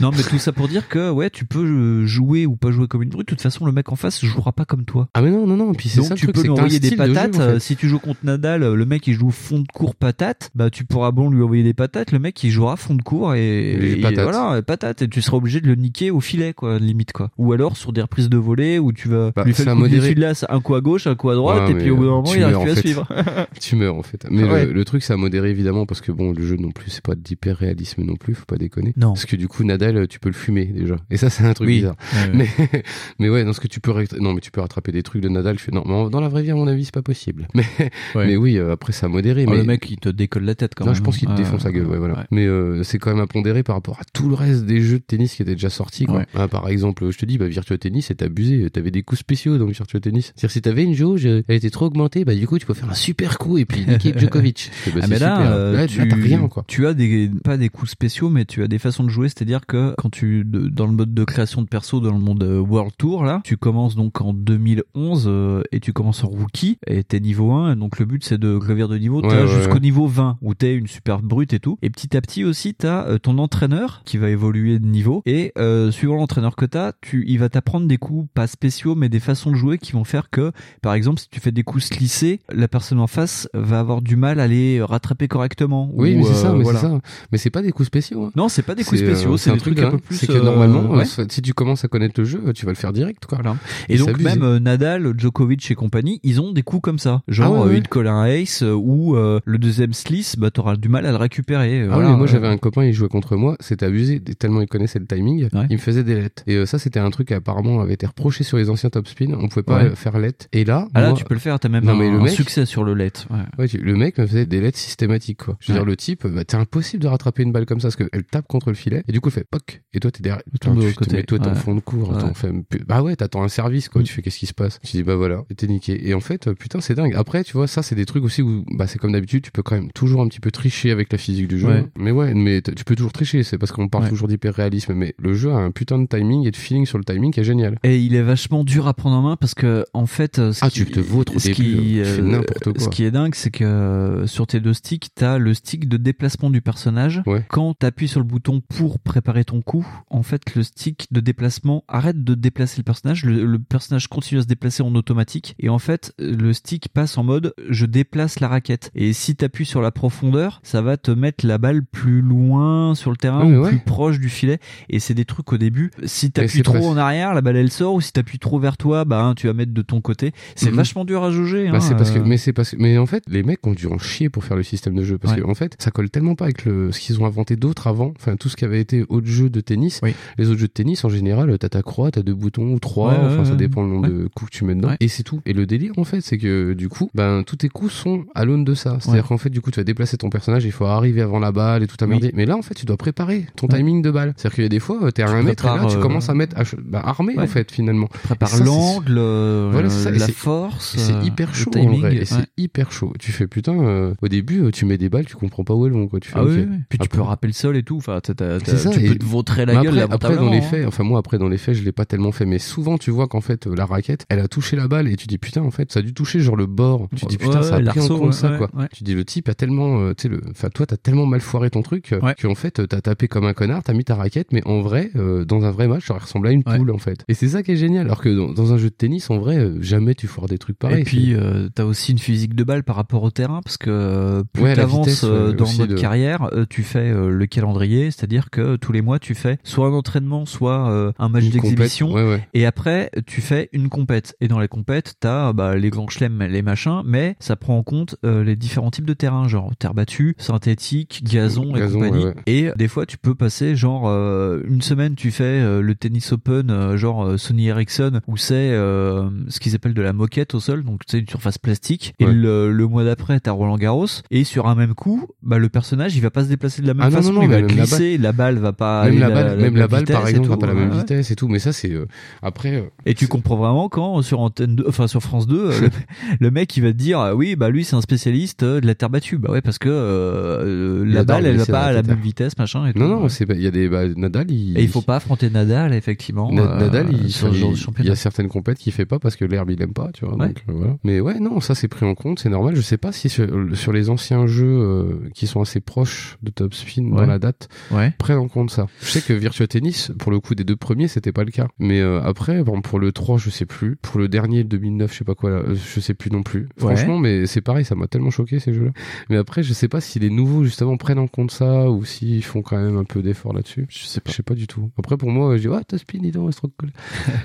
Non, mais tout ça pour dire que, ouais, tu peux euh, jouer ou pas jouer comme une brute. De toute façon, le mec en face jouera pas comme toi. Ah, mais non, non, non, puis c'est ça tu peux lui un envoyer des style de jeu, patates. en fait. euh, Si tu joues contre Nadal, le mec il joue fond de cours patate, bah tu pourras bon lui envoyer des patates. Le mec il jouera fond de cours et, et patates. voilà patate et tu seras obligé de le niquer au filet quoi, limite quoi. Ou alors sur des reprises de volée où tu vas Bah, lui faire le de là, un coup à gauche, un coup à droite Ouais, et puis au bout d'un moment tu il arrive meurs, plus en à fait. suivre. tu meurs en fait. Mais Ouais. le, le truc c'est à modérer évidemment parce que bon le jeu non plus c'est pas d'hyper réalisme non plus, faut pas déconner. Non. Parce que du coup Nadal tu peux le fumer déjà. Et ça c'est un truc Oui. bizarre. Ouais, Mais mais ouais, dans ce que tu peux non mais tu peux rattraper des trucs de Nadal, je fais non, mais dans la vraie vie à mon avis c'est pas possible. Mais mais oui, euh, après c'est à modérer Oh, mais le mec il te décolle la tête quand non, même. je pense qu'il te hein. défonce la gueule, voilà. Mais euh, c'est quand même à pondérer par rapport à tout le reste des jeux de tennis qui étaient déjà sortis. Quoi. Ah, par exemple, je te dis, bah, Virtua Tennis, c'est abusé. T'avais des coups spéciaux dans Virtua Tennis. C'est-à-dire, si t'avais une jauge, euh, elle était trop augmentée, bah, du coup, tu peux faire un super coup et puis niquer Djokovic. Bah, Ah c'est mais là, super. euh, là, tu, là, t'as rien, quoi. tu as des pas des coups spéciaux, mais tu as des façons de jouer. C'est-à-dire que quand tu dans le mode de création de perso, dans le monde euh, World Tour, là. Tu commences donc en 2011 euh, et tu commences en rookie et t'es niveau 1. Donc le but c'est de gravir de niveau. Ouais, jusqu'au ouais. niveau 20 où t'es une super brute et tout. Et petit à petit aussi t'as euh, ton entraîneur qui va évoluer de niveau et euh, suivant l'entraîneur que t'as, tu il va t'apprendre des coups pas spéciaux mais des façons de jouer qui vont faire que par exemple si tu fais des coups slissés, la personne en face va avoir du mal à les rattraper correctement. Oui, Ou, mais c'est ça, euh, mais voilà. c'est ça. Mais c'est pas des coups spéciaux. hein. Non, c'est pas des coups euh, spéciaux, c'est un des truc trucs un peu plus. C'est que normalement, ouais. euh, si tu commences à connaître le jeu, tu vas le faire direct, quoi. Voilà. Et Et donc même Nadal, Djokovic et compagnie, ils ont des coups comme ça. Genre Ah ouais, ouais. un ace ou le deuxième slice, bah t'auras du mal à le récupérer. Ah voilà, oui, mais moi j'avais un copain, il jouait contre moi, c'était abusé, tellement il connaissait le timing, il me faisait des lets. Et ça c'était un truc qui apparemment avait été reproché sur les anciens top spin, on pouvait pas Ouais. euh, faire let. Et là, Ah là tu peux le faire, t'as même Non, un, mais le un mec- succès sur le let. Ouais. Le mec me faisait des lets systématiques, quoi. Je veux Ouais. dire, le type, bah, c'est impossible de rattraper une balle comme ça, parce qu'elle tape contre le filet, et du coup, elle fait poc, et toi, t'es derrière. de tu. Mais toi, t'es en fond de cours, fais bah ouais, t'attends un service, quoi. Mm. Tu fais, qu'est-ce qui se passe? Tu dis, bah voilà, t'es niqué. Et en fait, euh, putain, c'est dingue. Après, tu vois, ça, c'est des trucs aussi où, bah, c'est comme d'habitude, tu peux quand même toujours un petit peu tricher avec la physique du jeu. Mais ouais, mais tu peux toujours tricher, c'est parce qu'on parle toujours d'hyper-réalisme, mais le jeu a un putain de timing et de feeling sur le timing qui est génial. Et il est vachement dur à prendre en main parce que en fait, euh, ce Ah, qui, tu te vautres au ce début, qui, euh, n'importe quoi. Ce qui est dingue, c'est que euh, sur tes deux sticks, t'as le stick de déplacement du personnage. Ouais. Quand t'appuies sur le bouton pour préparer ton coup, en fait, le stick de déplacement arrête de déplacer le personnage. Le, le personnage continue à se déplacer en automatique et en fait, le stick passe en mode je déplace la raquette. Et si t'appuies sur la profondeur, ça va te mettre la balle plus loin sur le terrain Ah, mais ou ouais. plus proche du filet. Et c'est des trucs au début. Si t'appuies trop presque- en arrière, la balle elle sort. Ou si t'appuies trop vers toi, bah hein, tu vas mettre de ton côté. C'est Mhm. vachement dur à jauger. Bah, hein, c'est parce que, euh. mais c'est parce que, mais en fait, les mecs ont dû en chier pour faire le système de jeu parce Ouais. que en fait, ça colle tellement pas avec le, ce qu'ils ont inventé d'autres avant. Enfin, tout ce qui avait été autre jeu de tennis. Oui. Les autres jeux de tennis, en général, t'as ta croix, t'as deux boutons ou trois. Ouais, enfin, ouais, ça dépend le nombre de coups que tu mets dedans. Et c'est tout. Et le délire, en fait, c'est que du coup, ben, tous tes coups sont à l'aune de ça. C'est-à-dire qu'en fait, du coup, tu vas déplacer ton personnage, il faut arriver avant la balle et tout à merder. Mais là, en fait, tu dois préparer ton timing de balle. C'est-à-dire qu'il y a des fois, t'es à Tu un mètre et là, tu euh, commences à mettre, à bah, armé, en fait, finalement. prépare l'angle, euh, Voilà, c'est ça. La c'est- force. C'est euh, hyper chaud ouais. c'est hyper chaud. Tu fais putain, euh, au début, euh, tu mets des balles, tu comprends pas où elles vont, quoi. Tu fais, Ah oui, oui. Puis tu peux rappeler le sol et tout. Enfin, C'est ça, tu et- peux te vautrer la gueule après, après, dans les hein. faits, enfin moi après dans les faits, je l'ai pas tellement fait, mais souvent tu vois qu'en fait la raquette, elle a touché la balle et tu dis putain en fait ça a dû toucher genre le bord. Tu dis putain ça a pris en compte ça quoi. Tu dis le type a tellement, tu sais le, enfin toi t'as tellement mal foiré ton truc qu'en fait t'as tapé comme un connard, t'as mis ta raquette, mais en vrai dans un vrai match ça ressemble à une poule en fait. Et c'est ça qui est génial, alors que dans un jeu de tennis en vrai euh, jamais tu foires des trucs pareils. Et puis, euh, t'as aussi une physique de balle par rapport au terrain, parce que euh, plus Ouais, la t'avances vitesse, euh, dans notre de- carrière, tu fais le calendrier, c'est-à-dire que tous les mois, tu fais soit un entraînement, soit un match Une compète, d'exhibition. Ouais ouais. Et après, tu fais une compète. Et dans les compètes, t'as bah, les grands chelems, les machins, mais ça prend en compte les différents types de terrains, genre terre battue, synthétique, gazon, et Gazon, compagnie. ouais, ouais. Et des fois, tu peux passer genre une semaine, tu fais le tennis open, genre Sony Ericsson, où c'est euh, ce qu'ils appellent de la moquette au sol, donc tu sais une surface plastique. Et le, le mois d'après, t'as Roland Garros. Et sur un même coup, bah le personnage, il va pas se déplacer de la même Ah façon, non, non, il va la glisser, la balle, va pas Même la balle, même la balle par exemple, va pas la même Ouais, vitesse et tout, mais ça c'est euh, après. euh, Et tu comprends vraiment quand sur antenne 2, enfin sur France 2, euh, le, le mec il va te dire oui bah lui c'est un spécialiste de la terre battue. Bah ouais parce que la balle elle va pas à la la même vitesse machin et tout. Non non, c'est il y a des bah, Nadal il Et il faut pas affronter Nadal effectivement. Na- Nadal, il, il- y a certaines compètes qu'il fait pas parce que l'herbe il aime pas, tu vois. Ouais. donc, euh, voilà. Mais ouais, non, ça c'est pris en compte, c'est normal. Je sais pas si sur, sur les anciens jeux euh, qui sont assez proches de Top Spin dans Ouais. la date Ouais. prennent en compte ça. Je sais que Virtua Tennis, pour le coup des deux premiers, c'était pas le cas. Mais euh, après, bon, pour le 3, je sais plus. Pour le dernier, le 2009, je sais pas quoi, là, je sais plus non plus. Franchement, mais c'est pareil, ça m'a tellement choqué ces jeux-là. Mais après, je sais pas si les nouveaux justement prennent en compte ça ou s'ils font quand même un peu d'effort là-dessus. Je sais pas. Je sais pas du tout. Après, pour moi, je dis, ouais, Top Spin, donc, c'est trop cool.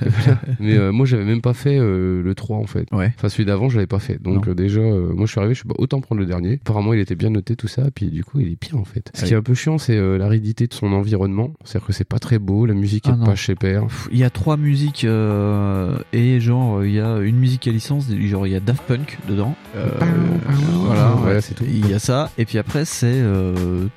Mais euh, moi, j'avais même pas fait euh, le 3 en fait. Ouais. Enfin, celui d'avant, je l'avais pas fait. Donc, euh, déjà, euh, moi, je suis arrivé, je suis bah, autant prendre le dernier. Apparemment, il était bien noté, tout ça. Puis, du coup, il est bien, en fait. Ce Ah qui est un peu chiant, c'est l'aridité de son environnement. C'est-à-dire que c'est pas très beau, la musique Ah est non. pas chez père. Il y a trois musiques et genre il y a une musique à licence, genre il y a Daft Punk dedans. Euh, voilà, Voilà, ouais. c'est tout. Il y a ça et puis après c'est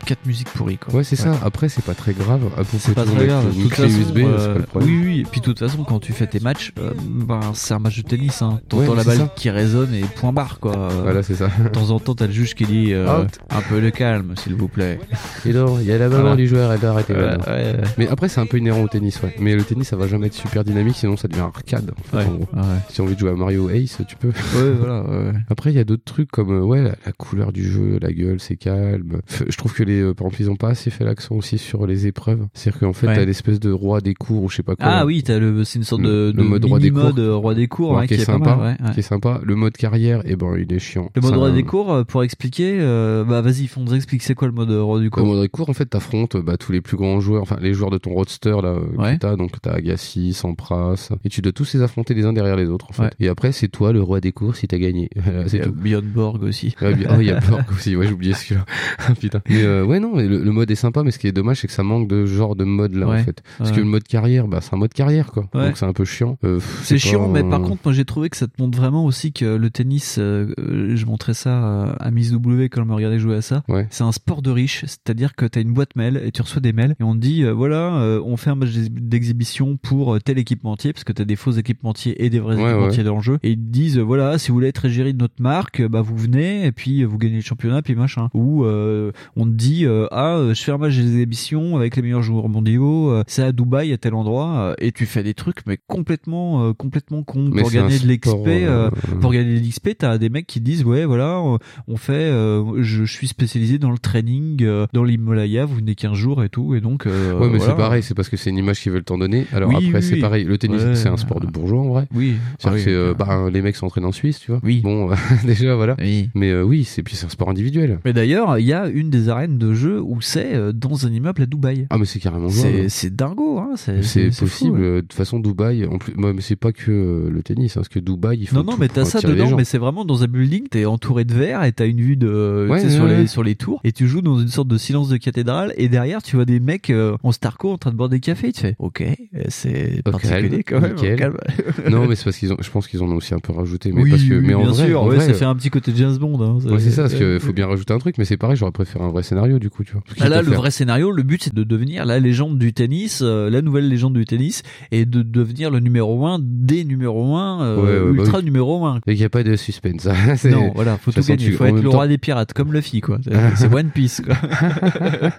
quatre musiques pourries quoi. Ouais, c'est ça. Après, c'est pas très grave. C'est pas très grave. USB, c'est pas le problème. Oui, oui. Et puis de toute façon, quand tu fais tes matchs, ben c'est un match de tennis. Hein. T'entends Ouais, la balle ça. qui résonne et point barre quoi. Voilà, c'est ça. De temps en temps, t'as le juge qui dit euh, un peu de calme, s'il vous plaît. Et non, il y a la maman Voilà. du joueur, elle doit arrêter. Voilà, maintenant. ouais, ouais. Mais après, c'est un peu inhérent au tennis, ouais. Mais le tennis, ça va jamais être super dynamique, sinon ça devient arcade. En fait, en gros. Si envie de jouer à Mario Ace, tu peux. Voilà. Après, il y a d'autres trucs comme euh, ouais, la, la couleur du jeu, la gueule, c'est calme. Je trouve que les, euh, par exemple, ils ont pas assez fait l'accent aussi sur les épreuves. C'est-à-dire qu'en fait, t'as l'espèce de roi des cours ou je sais pas quoi. Ah oui, t'as le, c'est une sorte de, Le- de le mode roi des cours. Roi des cours, ouais, qui, est pas sympa, mal, ouais, ouais. qui est sympa. Le mode carrière, eh ben, il est chiant. Le mode Ça, roi des cours, euh, pour expliquer, euh, bah vas-y, faut nous expliquer c'est quoi le mode euh, roi du cours. mode cours, en fait, t'affrontes bah, tous les plus grands joueurs, enfin les joueurs de ton roadster là Ouais. que t'as, donc t'as Agassi, Sampras, et tu dois tous les affronter les uns derrière les autres en fait. Et après, c'est toi le roi des cours si t'as gagné. C'est tout. Borg aussi. Oh, il y a Borg aussi, ouais, j'ai oublié celui-là. Ah, Putain. Mais euh, ouais, non, le, le mode est sympa, mais ce qui est dommage, c'est que ça manque de genre de mode là en fait. Parce que le mode carrière, bah, c'est un mode carrière quoi. Donc c'est un peu chiant. Euh, C'est pas mais par contre, moi j'ai trouvé que ça te montre vraiment aussi que le tennis, euh, euh, je montrais ça euh, à Miss W quand elle me regardait jouer à ça, Ouais. c'est un sport de riche, c'est-à-dire que t'as une boîte mail et tu reçois des mails et on te dit, euh, voilà, euh, on fait un match d'ex- d'exhibition pour euh, tel équipementier, parce que t'as des faux équipementiers et des vrais Ouais, équipementiers dans le jeu, et ils te disent, euh, voilà, si vous voulez être égérie de notre marque, euh, bah vous venez et puis euh, vous gagnez le championnat, puis machin. Ou euh, on te dit, euh, ah, euh, je fais un match d'exhibition avec les meilleurs joueurs mondiaux, euh, c'est à Dubaï, à tel endroit, euh, et tu fais des trucs, mais complètement, euh, complètement con Mais pour c'est un gagner de l'XP. euh, euh, pour gagner de l'XP, t'as des mecs qui disent ouais voilà, euh, on fait, euh, je, je suis spécialisé dans le training euh, dans l'Himalaya, vous venez qu'un jour et tout, et donc. euh, Ouais, mais voilà. c'est pareil, c'est parce que c'est une image qu'ils veulent t'en donner. Alors Oui, après, oui, c'est oui. pareil. Le tennis, Ouais. c'est un sport de bourgeois en vrai. Oui. Ah que euh, euh, bah, les mecs s'entraînent en Suisse, tu vois. Oui. Bon, déjà, voilà. Oui. Mais euh, oui, c'est puis c'est un sport individuel. Mais d'ailleurs, il y a une des arènes de jeu où c'est euh, dans un immeuble à Dubaï. Ah, mais c'est carrément. C'est dingo, hein. C'est fou, possible. ouais. euh, De toute façon, Dubaï, en plus, mais c'est pas que euh, le tennis, hein, parce que Dubaï, ils font Non, non, tout mais t'as ça dedans, mais c'est vraiment dans un building, t'es entouré de verre et t'as une vue de, Ouais, sur, ouais, les, sur les tours, et tu joues dans une sorte de silence de cathédrale, et derrière, tu vois des mecs euh, en Starco en train de boire des cafés, tu fais, ok, euh, c'est particulier calme, quand même, calme. non, mais c'est parce qu'ils ont, je pense qu'ils en ont aussi un peu rajouté, mais oui, parce que, mais en bien vrai, sûr, en ouais, vrai, ça fait un petit côté James Bond. Hein, ouais, c'est ça, parce qu'il faut bien rajouter un truc, mais c'est pareil, j'aurais préféré un vrai scénario, du coup, tu vois. Ah là, le vrai scénario, le but c'est de devenir la légende du tennis, la nouvelle légende du tennis, et de devenir le numéro un des numéros 1, euh, Ouais, bah ultra oui. numéro 1. Et qu'il n'y a pas de suspense. hein, Non, voilà, faut tout gagner. tu- Faut être le temps- roi des pirates, comme Luffy, quoi. C'est- One Piece, quoi.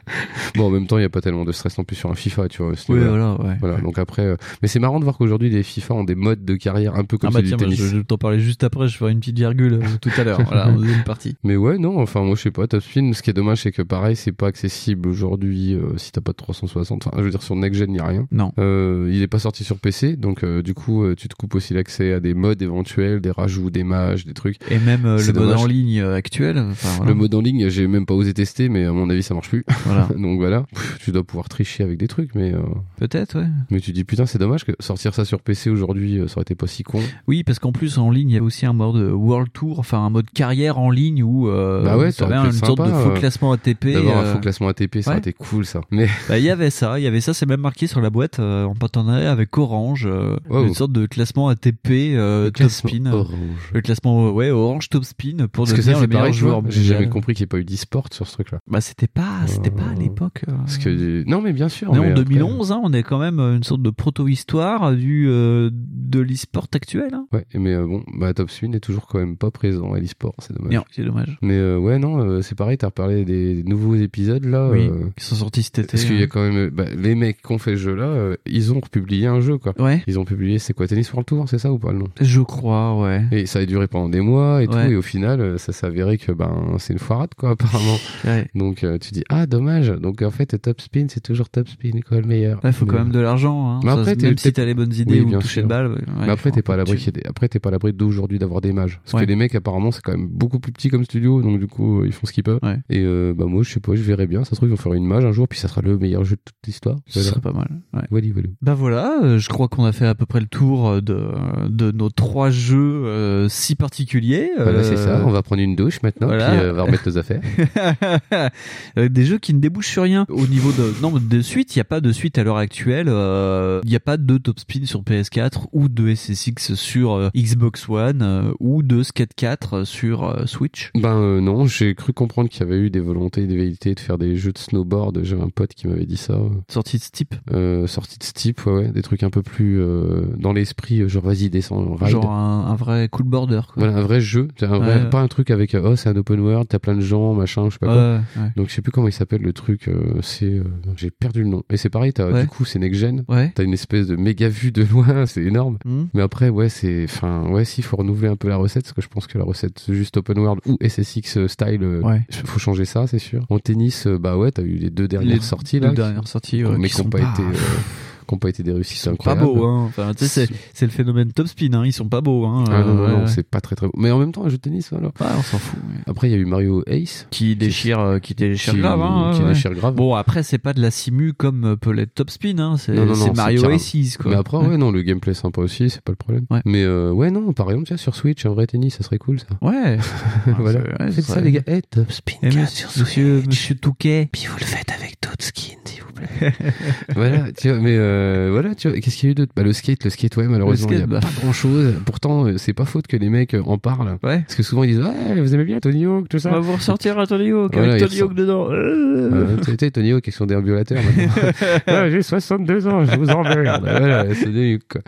Bon, en même temps, il n'y a pas tellement de stress non plus sur un FIFA, tu vois. Oui, niveau-là. voilà, ouais. Voilà, donc après, euh, mais c'est marrant de voir qu'aujourd'hui les FIFA ont des modes de carrière un peu comme Ah bah tiens, du bah, je, je vais t'en parler juste après, je ferai une petite virgule euh, tout à l'heure. Voilà, deuxième partie. Mais ouais, non, enfin moi je sais pas, Top Spin, ce qui est dommage c'est que pareil, c'est pas accessible aujourd'hui euh, si t'as pas de 360. Enfin, je veux dire sur Next Gen, il y a rien. Non. Euh, il est pas sorti sur PC, donc euh, du coup euh, tu te coupes aussi l'accès à des modes éventuels, des rajouts, des mages, des trucs. Et même euh, le mode en ligne euh, actuel. enfin, voilà. Le mode en ligne, j'ai même pas osé tester, mais à mon avis ça marche plus. Voilà. donc voilà, tu dois pouvoir tricher avec des trucs, mais euh, Peut-être, ouais. mais tu dis putain c'est dommage que sortir ça sur PC aujourd'hui, ça aurait été pas si con. Oui, parce qu'en plus en ligne, il y a aussi un mode World Tour, enfin un mode carrière en ligne où euh, Bah ouais, ça aurait une sorte de faux classement ATP. D'avoir un faux classement ATP, ça aurait ouais. été cool ça. Mais Bah, il y avait ça, il y avait ça, c'est même marqué sur la boîte en partenariat avec Orange, Wow. une sorte de classement ATP euh, top classement spin. orange. Le classement, ouais, Orange top spin pour Parce que devenir ça le meilleur joueur. j'ai jamais compris qu'il n'y ait pas eu d'e-sport sur ce truc-là. Bah c'était pas, c'était pas à Euh, l'époque. euh. Parce que non mais bien sûr. Est mais en après- 2011, hein, on est quand même une sorte de proto-histoire du euh, de l'e-sport actuel. Hein. Ouais, mais euh, bon, bah Top Spin est toujours quand même pas présent à l'e-sport, c'est dommage. C'est dommage. Mais euh, ouais, non, euh, c'est pareil, t'as reparlé des nouveaux épisodes là. Oui, euh, qui sont sortis cet été. parce qu'il y a hein. quand même bah, les mecs qui ont fait ce jeu-là, euh, ils ont republié un jeu quoi. Ouais, Ils ont publié, c'est quoi, Tennis World Tour, c'est ça ou pas le nom? Je crois, ouais. Et ça a duré pendant des mois et Ouais. tout, et au final, euh, ça s'est avéré que ben c'est une foirade quoi apparemment. Ouais. Donc euh, tu dis ah dommage. Donc en fait Top Spin c'est toujours Top Spin quoi le meilleur. Il faut Mais- quand même de l'argent. Hein. Mais Ça, après, t'es- même si t'as les bonnes idées Oui, ou toucher de balle. Mais après t'es pas à l'abri des- après t'es pas à l'abri d'aujourd'hui d'avoir des mages parce que les mecs apparemment c'est quand même beaucoup plus petit comme studio donc du coup euh, ils font ce qu'ils peuvent et euh, bah moi je sais pas je verrai bien ça se trouve ils vont faire une mage un jour puis ça sera le meilleur jeu de toute l'histoire Ce serait pas mal. Voilà, voilà. Bah voilà, je crois qu'on a fait à peu près le tour de, de nos trois jeux euh, si particuliers. Voilà, c'est Euh, ça on va prendre une douche maintenant voilà. puis euh, on va remettre nos affaires Euh, des jeux qui ne débouchent sur rien. Au niveau de non de suite, il n'y a pas de suite à l'heure actuelle. euh, Il n'y a pas de Top Spin sur PS4 ou de SSX sur euh, Xbox One euh, ou de Skate 4 sur euh, Switch. ben euh, non j'ai cru comprendre qu'il y avait eu des volontés des velléités de faire des jeux de snowboard j'avais un pote qui m'avait dit ça Sortie de Steep. euh, sorti de Steep ouais, ouais des trucs un peu plus euh, dans l'esprit euh, genre vas-y descends ride. Genre un, un vrai cool border. Quoi. voilà un vrai jeu c'est un vrai Ouais. pas un truc avec euh, oh c'est un open world t'as plein de gens machin je sais pas quoi. Donc je sais plus comment il s'appelle le truc, euh, c'est j'ai perdu le nom. Et c'est pareil, t'as Ouais. du coup c'est next gen. Ouais. T'as une espèce de méga vue de loin, c'est énorme. Hmm. Mais après, ouais, c'est, enfin, ouais, si, faut renouveler un peu la recette, parce que je pense que la recette juste open world ou SSX style, faut changer ça, c'est sûr. En tennis, bah ouais, t'as eu les deux dernières Les sorties là, deux dernières sorties, ouais, mais qui qui sont pas, pas- été, euh, qui ont pas été des réussites Ils sont pas beaux, hein. Enfin, tu sais, c'est, c'est le phénomène top spin, hein. Ils sont pas beaux, hein. Ah non, non, Euh, non, ouais. c'est pas très très beau. Mais en même temps, un jeu de tennis, voilà. Ouais, on s'en fout. ouais. Après, il y a eu Mario Ace. Qui déchire, euh, qui déchire qui, grave, hein. qui ouais. déchire grave. Bon, après, c'est pas de la simu comme euh, peut l'être Top Spin, hein. C'est, Non, non, non, c'est c'est Mario Aces, quoi. Mais après, ouais, non, le gameplay est sympa aussi, c'est pas le problème. Ouais. Mais euh, ouais, non, par exemple, tiens, sur Switch, un vrai tennis, ça serait cool, ça. Ouais. voilà. c'est- Faites c'est ça, les gars. Eh, Top Spin Eh, 4 monsieur, Touquet. Puis vous le faites avec d'autres skins, vous plaît. voilà, tu vois, mais euh, voilà, tu vois, qu'est-ce qu'il y a eu d'autre? Bah, le skate, le skate, ouais, malheureusement, il skate, y a bah. pas grand chose. Pourtant, euh, c'est pas faute que les mecs euh, en parlent. Ouais. Parce que souvent, ils disent, ouais, vous aimez bien Tony Hawk, tout On ça. va vous ressortir un Tony Hawk Voilà, avec Tony Hawk dedans. Euh. Tu sais, Tony Hawk, qui sont déambulateurs maintenant. Ah, J'ai 62 ans, je vous emmerde. voilà, c'est des quoi.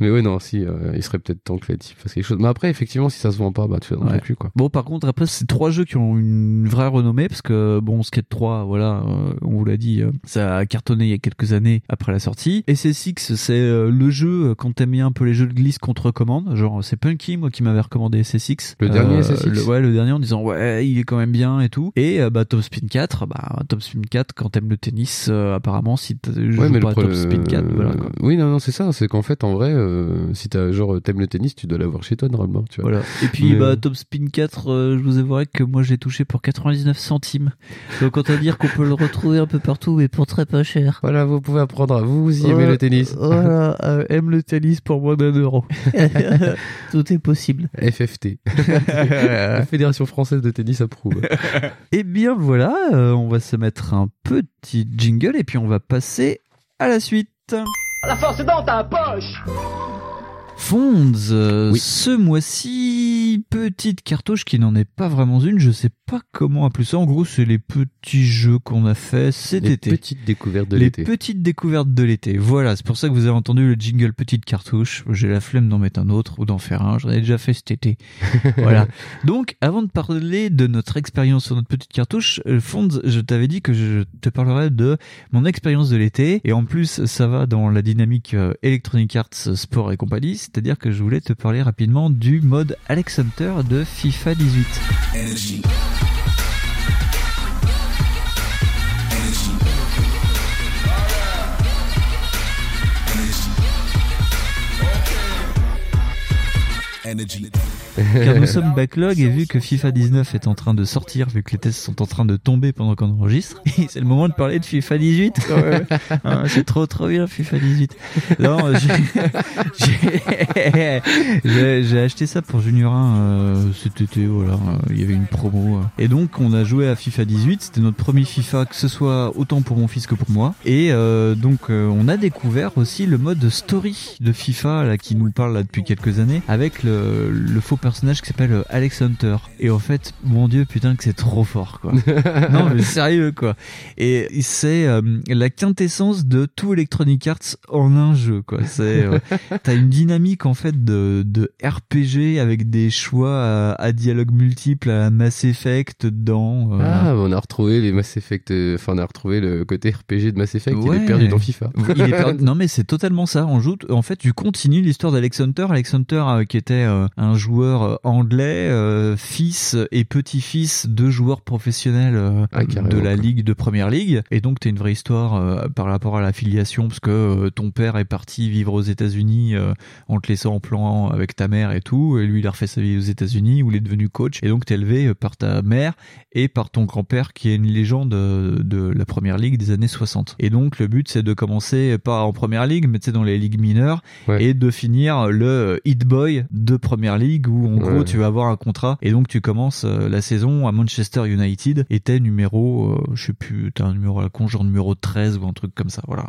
Mais ouais, non, si, euh, il serait peut-être temps que les types fassent quelque chose. Mais après, effectivement, si ça se vend pas, bah, tu fais Ouais. cul, quoi. Bon, par contre, après, c'est trois jeux qui ont une vraie renommée parce que, bon, Skate 3, voilà, on vous l'a dit, ça a cartonné il y a quelques années après la sortie. SSX, c'est euh, le jeu, euh, quand t'aimes bien un peu les jeux de glisse contre commande, genre, c'est Punky, moi, qui m'avait recommandé SSX. Le dernier Euh, SSX? le- Ouais, le dernier en disant, ouais, il est quand même bien et tout. Et, bah, Top Spin 4, bah, Top Spin 4, quand t'aimes le tennis, euh, apparemment, si tu joues Ouais, mais pas à Top Spin 4, voilà, quoi. Oui, non, non, c'est ça. C'est qu'en fait, en vrai, euh, si t'as genre t'aimes le tennis, tu dois l'avoir chez toi normalement, tu vois. Voilà. Et puis Mais, bah Top Spin 4, euh, je vous avouerai que moi j'ai touché pour 99 centimes. Donc autant dire qu'on peut le retrouver un peu partout et pour très pas cher. Voilà, vous pouvez apprendre à vous, vous y aimez le tennis. Voilà, euh, aime le tennis pour moins d'un euro. Tout est possible. FFT. La Fédération française de tennis approuve. Et bien voilà, euh, on va se mettre un petit jingle et puis on va passer à la suite. La force est dans ta poche Fonds, euh, Oui. ce mois-ci, petite cartouche qui n'en est pas vraiment une, je sais pas comment appeler ça. En gros, c'est les petits jeux qu'on a fait cet Les été. petites découvertes de les l'été. petites découvertes de l'été. Voilà, c'est pour ça que vous avez entendu le jingle petite cartouche. J'ai la flemme d'en mettre un autre ou d'en faire un. J'en ai déjà fait cet été. voilà. Donc, avant de parler de notre expérience sur notre petite cartouche, euh, Fonds, je t'avais dit que je te parlerais de mon expérience de l'été. Et en plus, ça va dans la dynamique euh, Electronic Arts Sport et compagnie. C'est-à-dire que je voulais te parler rapidement du mode Alex Hunter de FIFA 18. energy. energy. Car nous sommes backlog et vu que FIFA 19 est en train de sortir, vu que les tests sont en train de tomber pendant qu'on enregistre, c'est le moment de parler de FIFA 18 quand même. Ah, c'est trop trop bien FIFA 18. Non, j'ai- acheté ça pour Junior 1 euh, cet été, voilà, euh, il y avait une promo. euh. Et donc on a joué à FIFA 18, c'était notre premier FIFA, que ce soit autant pour mon fils que pour moi. Et euh, donc euh, on a découvert aussi le mode story de FIFA là, qui nous parle là, depuis quelques années, avec le, le faux personnage qui s'appelle euh, Alex Hunter. Et en fait, mon dieu, putain que c'est trop fort quoi. non mais sérieux quoi. Et c'est euh, la quintessence de tout Electronic Arts en un jeu quoi. C'est euh, t'as une dynamique en fait de, de RPG avec des choix à, à dialogue multiple à Mass Effect dedans. euh, Ah, bah, on a retrouvé les Mass Effect, enfin, on a retrouvé le côté RPG de Mass Effect, il est perdu dans FIFA. Il est perdu- Non mais c'est totalement ça. On joue, en fait, tu continues l'histoire d'Alex Hunter. Alex Hunter qui était un joueur euh, anglais, euh, fils et petit-fils de joueurs professionnels euh, Ah, de la ligue de première ligue. Et donc t'as une vraie histoire euh, par rapport à l'affiliation parce que ton père est parti vivre aux États-Unis en te laissant en plan avec ta mère et tout. Et lui il a refait sa vie aux États-Unis où il est devenu coach. Et donc t'es élevé euh, par ta mère et par ton grand-père qui est une légende de la première ligue des années 60. Et donc le but c'est de commencer pas en première ligue mais tu sais dans les ligues mineures Ouais. et de finir le hit boy de première ligue où en gros Ouais. tu vas avoir un contrat et donc tu commences euh, la saison à Manchester United et t'es numéro euh, je sais plus t'as un numéro à la con genre numéro 13 ou un truc comme ça voilà.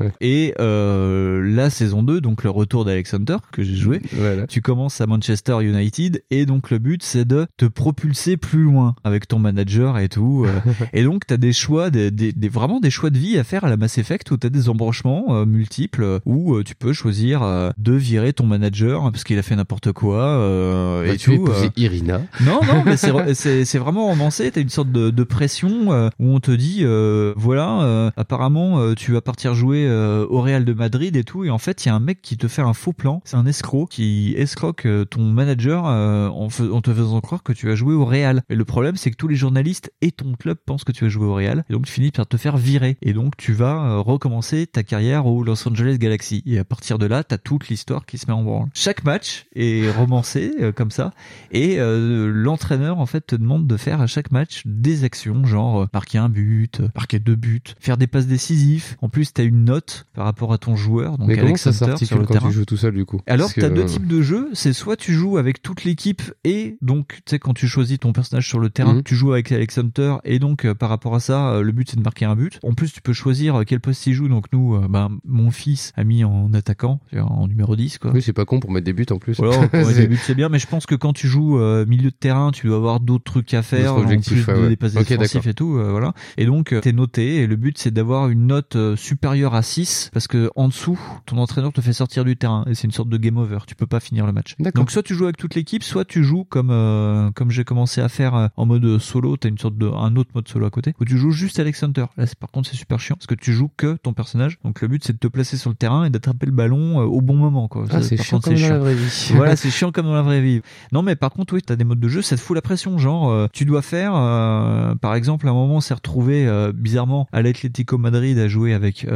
Ouais. Et euh, la saison 2 donc le retour d'Alex Hunter que j'ai joué Voilà. tu commences à Manchester United et donc le but c'est de te propulser plus loin avec ton manager et tout euh. et donc t'as des choix des, des, des- vraiment des choix de vie à faire à la Mass Effect où t'as des embranchements multiples où tu peux choisir de virer ton manager parce qu'il a fait n'importe quoi euh, euh, Bah, et tu es tout. euh, épousé Irina. non, non, mais c'est vraiment romancé. T'as une sorte de, de pression euh, où on te dit, euh, voilà, euh, apparemment, euh, tu vas partir jouer euh, au Real de Madrid et tout, et en fait, il y a un mec qui te fait un faux plan. C'est un escroc qui escroque euh, ton manager euh, en, en te faisant croire que tu vas jouer au Real. Et le problème, c'est que tous les journalistes et ton club pensent que tu vas jouer au Real, et donc tu finis par te faire virer. Et donc tu vas euh, recommencer ta carrière au Los Angeles Galaxy. Et à partir de là, t'as toute l'histoire qui se met en branle. Chaque match est romancé euh, comme ça. Et euh, l'entraîneur en fait te demande de faire à chaque match des actions, genre euh, marquer un but, marquer deux buts, faire des passes décisives. En plus, t'as une note par rapport à ton joueur, donc Mais comment ça s'articule le quand terrain. tu joues tout seul du coup? Alors, Parce que, t'as deux types de jeux. C'est soit tu joues avec toute l'équipe et donc, tu sais, quand tu choisis ton personnage sur le terrain, Mhm. tu joues avec Alex Hunter et donc, par rapport à ça, le but c'est de marquer un but. En plus, tu peux choisir quel poste il joue. Donc, nous, ben, mon fils a mis en attaquant, en numéro 10, quoi. Oui, c'est pas con pour mettre des buts en plus. Voilà, pour C'est- les buts, c'est bien, mais je pense que quand tu joues euh, milieu de terrain, tu dois avoir d'autres trucs à faire, en plus de ouais, ouais. dépasser Ok, défensifs d'accord. et tout, euh, voilà. Et donc, euh, t'es noté, et le but c'est d'avoir une note euh, supérieure à 6, parce que en dessous, ton entraîneur te fait sortir du terrain, et c'est une sorte de game over, tu peux pas finir le match. Donc soit tu joues avec toute l'équipe, soit tu joues comme euh, comme j'ai commencé à faire euh, en mode solo, t'as une sorte de un autre mode solo à côté, où tu joues juste Alex Hunter. Là, par contre, c'est super chiant, parce que tu joues que ton personnage. Donc le but c'est de te placer sur le terrain et d'attraper le ballon euh, au bon moment, quoi. Ah, c'est chiant contre, comme dans la chiant. vraie vie. voilà, c'est chiant comme dans la vraie vie. Non, mais par contre, oui, t'as des modes de jeu, ça te fout la pression. Genre, euh, tu dois faire, euh, par exemple, à un moment, on s'est retrouvé euh, bizarrement à l'Atlético Madrid à jouer avec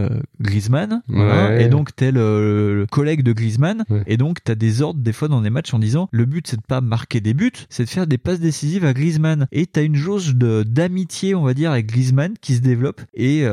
Griezmann, voilà, Ouais. et donc t'es le, le collègue de Griezmann, Ouais. et donc t'as des ordres des fois dans des matchs en disant le but c'est de pas marquer des buts, c'est de faire des passes décisives à Griezmann, et t'as une jauge de d'amitié, on va dire, avec Griezmann qui se développe, et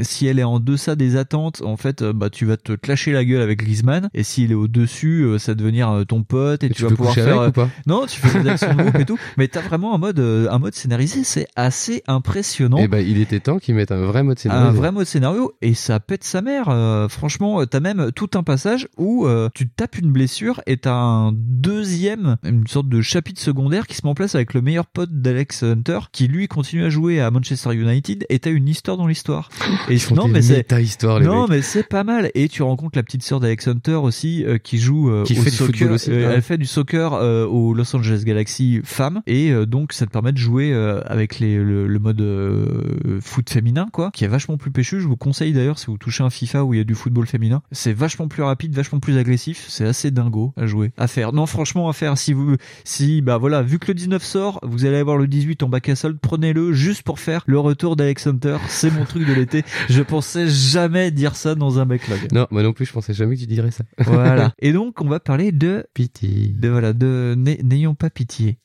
si elle est en deçà des attentes, en fait, bah tu vas te clasher la gueule avec Griezmann, et s'il est au dessus, euh, ça va devenir ton pote, et, Et tu, tu vas peux pouvoir coucher faire avec euh, ou pas non, tu fais des actions de groupe et tout, mais t'as vraiment un mode, euh, un mode scénarisé, c'est assez impressionnant. Eh ben, il était temps qu'ils mettent un vrai mode scénario. un vrai mode scénario et ça pète sa mère. euh, franchement, t'as même tout un passage où euh, tu tapes une blessure et t'as un deuxième, une sorte de chapitre secondaire qui se met en place avec le meilleur pote d'Alex Hunter qui lui continue à jouer à Manchester United et t'as une histoire dans l'histoire. Et Ils non, mais c'est méta-histoires, les non, mecs. mais c'est pas mal. Et tu rencontres la petite sœur d'Alex Hunter aussi, euh, qui joue Qui au fait du soccer. football aussi, ouais. Elle fait du soccer euh, au Los Angeles Galaxy femme, et euh, donc ça te permet de jouer euh, avec les, le, le mode foot féminin, quoi, qui est vachement plus péchu. Je vous conseille d'ailleurs si vous touchez un FIFA où il y a du football féminin, c'est vachement plus rapide, vachement plus agressif. C'est assez dingo à jouer, à faire. Non, franchement, à faire. Si vous, si bah voilà, vu que le 19 sort, vous allez avoir le 18 en bac à solde, prenez-le juste pour faire le retour d'Alex Hunter. C'est mon truc de l'été. Je pensais jamais dire ça dans un backlog. Non, moi non plus, je pensais jamais que tu dirais ça. Voilà. Et donc, on va parler de, Pitié. de voilà, n'ayons pas pitié.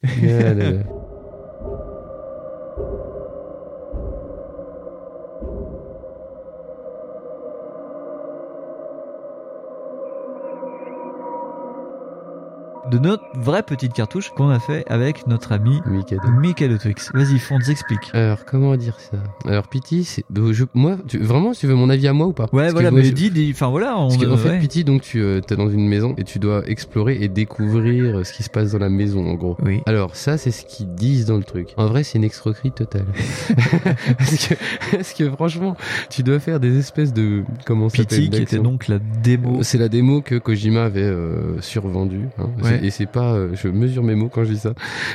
De notre vraie petite cartouche qu'on a fait avec notre ami Mikado. Michael Twix. Vas-y, Fonds, explique. Alors, comment dire ça? Alors, Pity, c'est. euh, je- Moi, tu... vraiment, tu veux mon avis à moi ou pas? Ouais, Parce que voilà, mais je- dis, dis, enfin voilà, on Parce qu'en fait, ouais. Pity, donc tu es dans une maison et tu dois explorer et découvrir ce qui se passe dans la maison, en gros. Oui. Alors, ça, c'est ce qu'ils disent dans le truc. En vrai, c'est une escroquerie totale. parce, que, parce que franchement, tu dois faire des espèces de. Comment ça Pity, qui était donc la démo. C'est la démo que Kojima avait euh, survendue. hein. Ouais. Et c'est pas, euh, je mesure mes mots quand je dis ça,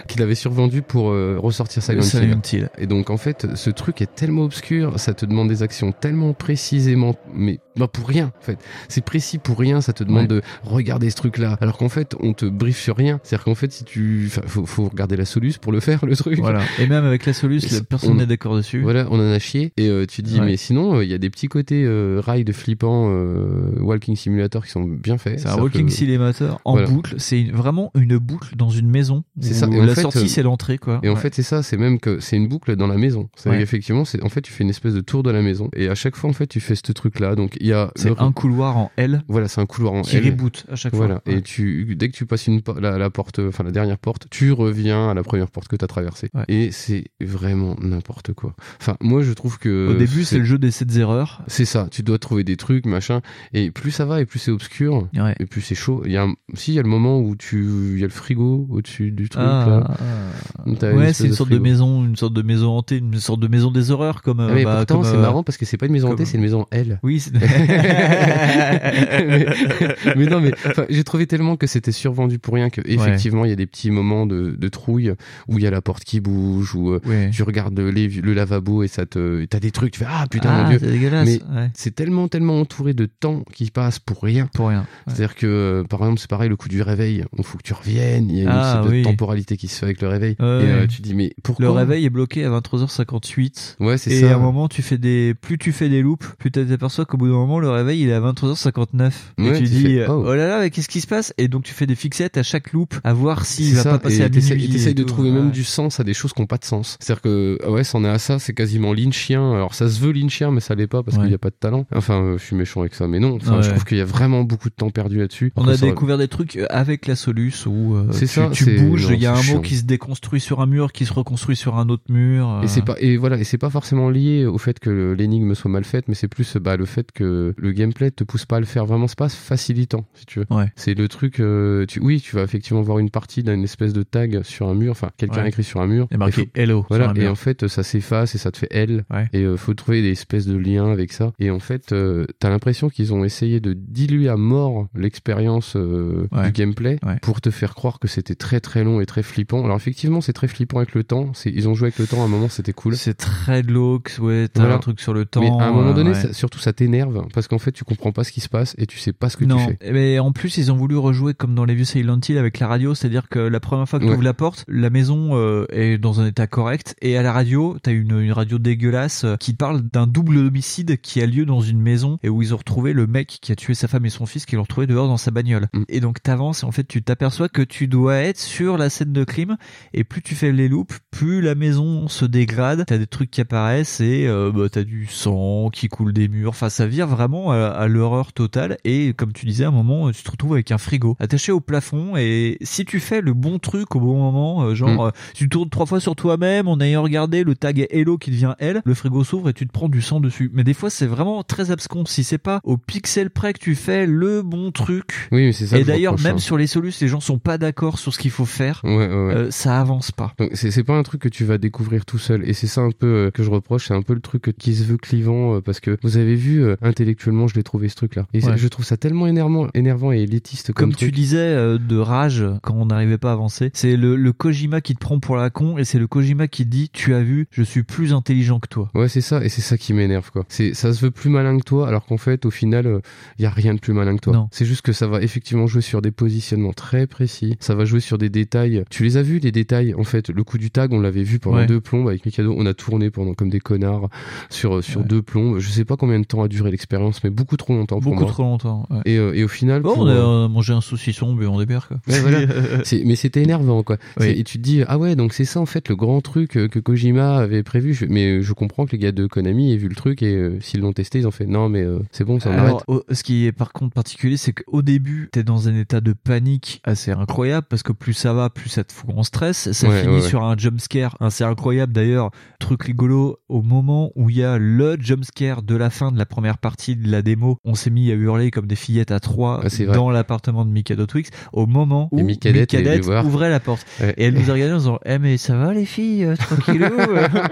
qu'il avait survendu pour euh, ressortir Silent Hill. Silent Hill. Et donc en fait, ce truc est tellement obscur, ça te demande des actions tellement précisément, mais bah, pour rien en fait. C'est précis pour rien, ça te demande Ouais. de regarder ce truc-là. Alors qu'en fait, on te briefe sur rien. C'est-à-dire qu'en fait, si tu, enfin, faut, faut regarder la soluce pour le faire le truc. Voilà. Et même avec la soluce, la personne on- n'est d'accord dessus. Voilà, on en a chié et euh, tu te dis Ouais. mais sinon euh, il y a des petits côtés euh, ride flippants euh, walking simulator qui sont bien faits. C'est un walking que- simulator en Voilà. boucle. C'est une- vraiment une boucle dans une maison. C'est ça. Et la fait, sortie, euh, c'est l'entrée, quoi. Et en Ouais. fait, c'est ça, c'est même que c'est une boucle dans la maison. C'est Ouais. effectivement, c'est en fait, tu fais une espèce de tour de la maison et à chaque fois, en fait, tu fais ce truc-là. Donc il y a c'est le- un couloir en L voilà, c'est un couloir en qui L. reboot à chaque Voilà. fois. Et tu, dès que tu passes une la, la porte, enfin la dernière porte, tu reviens à la première porte que tu as traversée. Et c'est vraiment n'importe quoi. Enfin, moi, je trouve que Au début, c'est le jeu des 7 erreurs. c'est ça. Tu dois trouver des trucs, machin. Et plus ça va, et plus c'est obscur. Et plus c'est chaud. Il y a un... si il y a le moment où tu, il y a le frigo au-dessus du truc. Ah, là. ah. Ouais, c'est une de sorte de maison, une sorte de maison hantée, une sorte de maison des horreurs comme. Ah, mais bah, pourtant, c'est euh, marrant parce que c'est pas une maison hantée, c'est une maison L. Oui. c'est- mais, mais non, mais j'ai trouvé tellement que c'était survendu pour rien que effectivement il y a des petits moments de, de trouille où il y a la porte qui bouge ou euh, Ouais. tu regardes les- le lavabo et ça te t'as des trucs tu fais ah putain Ah, mon dieu c'est dégueulasse. mais ouais. c'est tellement tellement entouré de temps qui passe pour rien Pour rien. Ouais. c'est-à-dire que euh, par exemple c'est pareil le coup du réveil il faut que tu reviennes il y a une Ah, sorte de temporalité qui se fait avec le réveil et euh, tu dis mais pourquoi Le réveil est bloqué à 23h58. ouais c'est Et ça à un moment, tu fais des, plus tu fais des loops, plus tu t'aperçois qu'au bout d'un moment, le réveil, il est à 23h59. et Ouais, tu tu dis, fais, euh, oh. oh là là, mais qu'est-ce qui se passe? Et donc, tu fais des fixettes à chaque loop, à voir s'il va ça, pas passer et à minuit. et t'essayes et de tout. trouver même du sens à des choses qui n'ont pas de sens. C'est-à-dire que, ouais, c'en est à ça, c'est quasiment lynchien. Alors ça se veut lynchien, mais ça l'est pas parce qu'il n'y a pas de talent. Enfin, euh, je suis méchant avec ça, mais non. Enfin, je trouve qu'il y a vraiment beaucoup de temps perdu là-dessus. On a découvert des trucs avec la Solus où euh, tu, ça, tu c'est- bouges, il y a un chiant. mot qui se déconstruit sur un mur, qui se reconstruit sur un autre mur. Et c'est euh, pas et voilà et c'est pas forcément lié au fait que l'énigme soit mal faite, mais c'est plus bah, le fait que le gameplay te pousse pas à le faire vraiment. C'est pas facilitant si tu veux. Ouais. C'est le truc. euh, tu, oui, tu vas effectivement voir une partie d'une espèce de tag sur un mur. Enfin, quelqu'un Ouais. écrit sur un mur. A marqué Et faut- Hello. Voilà, sur un et en fait, ça s'efface et ça te fait L. Ouais. Et euh, faut trouver des espèces de liens avec ça. Et en fait, euh, t'as l'impression qu'ils ont essayé de diluer à mort l'expérience euh, du gameplay Ouais. pour te faire croire que c'était très très long et très flippant. Alors effectivement, c'est très flippant avec le temps. Ils ont joué avec le temps. À un moment, c'était cool. C'est très glauque, ouais, t'as Voilà. un truc sur le temps. Mais à un moment euh, donné, ouais. ça- surtout, ça t'énerve parce qu'en fait, tu comprends pas ce qui se passe et tu sais pas ce que non, tu fais. mais en plus ils ont voulu rejouer comme dans les vieux Silent Hill avec la radio, c'est-à-dire que la première fois que tu ouvres la porte, la maison euh, est dans un état correct et à la radio, t'as une, une radio dégueulasse euh, qui parle d'un double homicide qui a lieu dans une maison et où ils ont retrouvé le mec qui a tué sa femme et son fils qui l'ont retrouvé dehors dans sa bagnole. Mm. Et donc t'avances et en fait tu t'aperçois que tu dois être sur la scène de crime et plus tu fais les loops, plus la maison se dégrade, t'as des trucs qui apparaissent et euh, bah, t'as du sang qui coule des murs, enfin ça vire vraiment à, à l'horreur totale et comme tu disais à un moment tu te retrouves avec un frigo attaché au plafond et si tu fais le bon truc au bon moment, euh, genre Mm. euh, tu tournes trois fois sur toi-même en ayant regardé le tag Hello qui devient L, le frigo s'ouvre et tu te prends du sang dessus. Mais des fois c'est vraiment très abscon si c'est pas au pixel près que tu fais le bon truc. Oui, mais c'est ça. Et d'ailleurs même hein. sur les solus les gens sont pas d'accord sur ce qu'il faut faire. Ouais, ouais, ouais. Euh, ça avance pas. C'est pas un truc que tu vas découvrir tout seul et c'est ça un peu euh, que je reproche, c'est un peu le truc qui se veut clivant euh, parce que vous avez vu euh, intellectuellement je l'ai trouvé ce truc là et je trouve ça tellement énervant, énervant et élitiste comme, Comme tu truc. disais euh, de rage quand on n'arrivait pas à avancer, c'est le, le Kojima qui te prend pour la con et c'est le Kojima qui te dit tu as vu, je suis plus intelligent que toi. Ouais, c'est ça, et c'est ça qui m'énerve, quoi. C'est, ça se veut plus malin que toi, alors qu'en fait, au final, il y a rien de plus malin que toi. C'est juste que ça va effectivement jouer sur des positionnements très précis. Ça va jouer sur des détails. Tu les as vus, les détails. En fait, le coup du tag, on l'avait vu pendant Ouais. deux plombes avec Mikado. On a tourné pendant comme des connards sur, sur Ouais. deux plombes. Je sais pas combien de temps a duré l'expérience, mais beaucoup trop longtemps pour Beaucoup moi. trop longtemps. ouais. Et, euh, et au final, Bon, pour, on a euh, euh, mangé un saucisson, buvant des bières quoi. Voilà. Mais c'était énervant quoi. Oui. Et tu te dis ah ouais donc c'est ça en fait le grand truc que Kojima avait prévu. Je- mais je comprends que les gars de Konami aient vu le truc et euh, s'ils l'ont testé ils ont fait non mais c'est bon ça on arrête. Alors, au- ce qui est par contre particulier, c'est qu'au début, t'es dans un état de panique assez incroyable parce que plus ça va, plus ça te fout en stress. Ça Ouais, finit ouais, ouais. sur un jump scare assez incroyable. D'ailleurs, truc rigolo, au moment où il y a le jump scare de la fin de la première partie de la démo, on s'est mis à hurler comme des fillettes à trois Ah, dans l'appartement de Mikado Twix au moment où Et Mikadette voir. ouvrait la porte. Et elle nous a regardé en disant, eh mais ça va les filles, euh, tranquillou.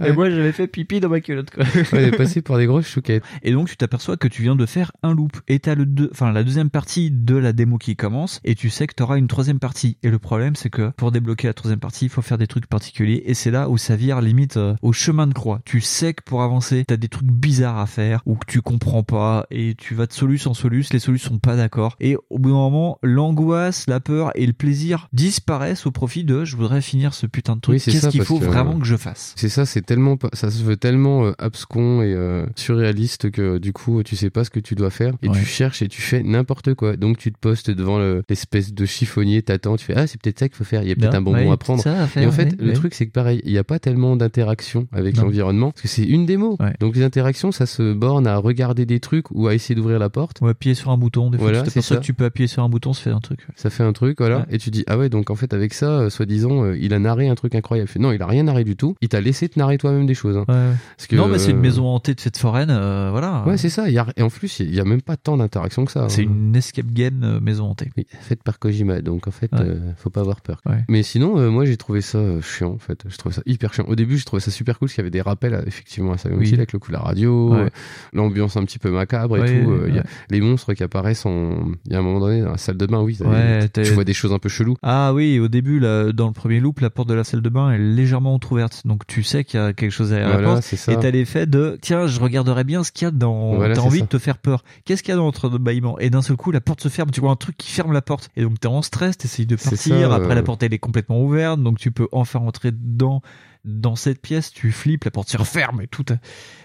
Et moi j'avais fait pipi dans ma culotte quoi. Elle est passée par des grosses chouquettes. Et donc tu t'aperçois que tu viens de faire un loop et t'as le deux, enfin la deuxième partie de la démo qui commence et tu sais que t'auras une troisième partie. Et le problème c'est que pour débloquer la troisième partie, il faut faire des trucs particuliers et c'est là où ça vire limite euh, au chemin de croix. Tu sais que pour avancer, t'as des trucs bizarres à faire ou que tu comprends pas et tu vas de solus en solus, les solus sont pas d'accord et au bout d'un moment, l'angoisse, la peur et le plaisir disparaissent au profit de je voudrais finir ce putain de truc. Oui, c'est Qu'est-ce qu'il faut que- vraiment que je fasse? C'est ça, c'est tellement, ça se veut tellement euh, abscon et euh, surréaliste que du coup tu sais pas ce que tu dois faire et Ouais. tu cherches et tu fais n'importe quoi. Donc tu te postes devant le- l'espèce de chiffonnier, t'attends, tu fais ah c'est peut-être ça qu'il faut faire. Il y a peut-être un bonbon ouais, à prendre. ça à faire, Et en fait, ouais, le ouais. truc, c'est que pareil, il n'y a pas tellement d'interaction avec l'environnement, parce que c'est une démo. Donc les interactions, ça se borne à regarder des trucs ou à essayer d'ouvrir la porte. Ou appuyer sur un bouton. Des fois, Voilà, tu c'est ça. que tu peux appuyer sur un bouton, ça fait un truc. Ça fait un truc, voilà. Et tu dis, ah ouais, donc en fait, avec ça, euh, soi-disant, euh, il a narré un truc incroyable. Non, il a rien narré du tout. Il t'a laissé te narrer toi-même des choses. hein. Ouais. Parce que, non, mais c'est une euh, maison hantée de fête foraine, euh, voilà. Ouais, c'est ça. Et en plus, il y a même pas tant d'interaction que ça. C'est hein. une escape game maison hantée. Faite par Kojima, donc en fait, Ouais. euh, faut pas avoir peur. Ouais. Mais sinon, euh, moi j'ai trouvé ça euh, chiant en fait. J'ai trouvé ça hyper chiant. Au début, j'ai trouvé ça super cool parce qu'il y avait des rappels à- effectivement à Silent Oui. Hill avec le coup de la radio, Ouais. euh, l'ambiance un petit peu macabre et tout. euh, y a les monstres qui apparaissent en. Il y a un moment donné dans la salle de bain, oui, tu vois des choses un peu cheloues. Ah oui, au début, là, dans le premier loop, la porte de la salle de bain est légèrement entrouverte. Donc tu sais qu'il y a quelque chose derrière la Voilà, porte. c'est ça. Et t'as l'effet de tiens, je regarderai bien ce qu'il y a dans. Voilà, t'as envie ça. de te faire peur. Qu'est-ce qu'il y a dans notre bâillement Et d'un seul coup, la porte se ferme. Tu vois un truc qui ferme la porte. Et donc t'es en stress, t'essayes de partir. ça, Après, euh. la porte elle est complètement ouverte, donc tu peux enfin rentrer dedans. Dans cette pièce, tu flippes, la porte se referme et tout.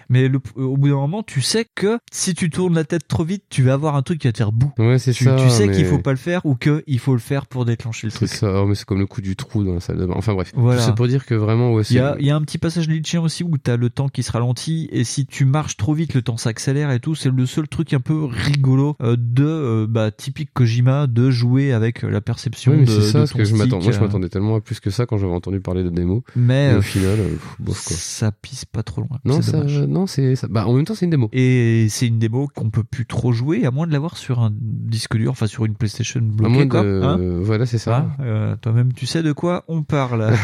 Mais le- au bout d'un moment, tu sais que si tu tournes la tête trop vite, tu vas avoir un truc qui va te faire bout. Ouais, c'est Tu, ça. tu sais mais- qu'il faut pas le faire ou que il faut le faire pour déclencher le C'est truc. ça, Oh, mais c'est comme le coup du trou dans la salle de bain. Enfin bref, Voilà. ça pour dire que vraiment, ouais, Il c'est- y a, il y a un petit passage glitchien aussi où t'as le temps qui se ralentit et si tu marches trop vite, le temps s'accélère et tout. C'est le seul truc un peu rigolo euh, de euh, bah, typique Kojima de jouer avec euh, la perception Ouais, mais de, c'est ça, de ton que je m'attends. Moi, je m'attendais tellement à plus que ça quand j'avais entendu parler de démo. Mais au final, euh, bof quoi. ça pisse pas trop loin. Non, c'est ça, dommage. Non, c'est, bah, en même temps, c'est une démo. Et c'est une démo qu'on peut plus trop jouer à moins de l'avoir sur un disque dur, enfin sur une PlayStation À bloquée. moins quoi, de, hein. voilà, c'est ça. Ah, euh, Toi-même, tu sais de quoi on parle.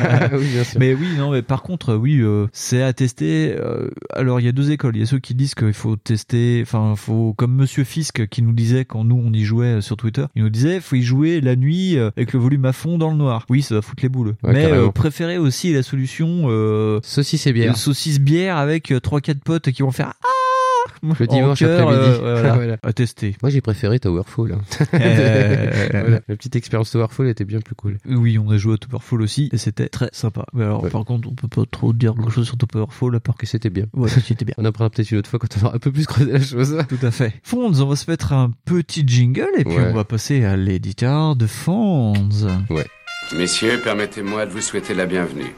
oui, bien sûr. Mais oui, non, mais par contre, oui, euh, c'est à tester. euh, alors, il y a deux écoles. Il y a ceux qui disent qu'il faut tester, enfin, faut, comme Monsieur Fisk qui nous disait quand nous on y jouait euh, sur Twitter, il nous disait, faut y jouer la nuit euh, avec le volume à fond dans le noir. Oui, ça va foutre les boules. Ouais, mais préférez aussi la solution euh, Saucisse et bière. saucisse bière avec euh, trois quatre potes qui vont faire ah Le dimanche après-midi. euh, voilà. Voilà. À tester. Moi, j'ai préféré Towerfall. hein. Euh, Voilà. La petite expérience Towerfall était bien plus cool. Oui, on a joué à Towerfall aussi et c'était très sympa. Mais alors, Ouais. par contre, on peut pas trop dire grand chose sur Towerfall à part que c'était bien. ouais, c'était bien. On apprendra peut-être une autre fois quand on aura un peu plus creusé la chose. Tout à fait. Fonds, on va se mettre un petit jingle et puis Ouais. on va passer à l'éditeur de Fonds. Messieurs, permettez-moi de vous souhaiter la bienvenue.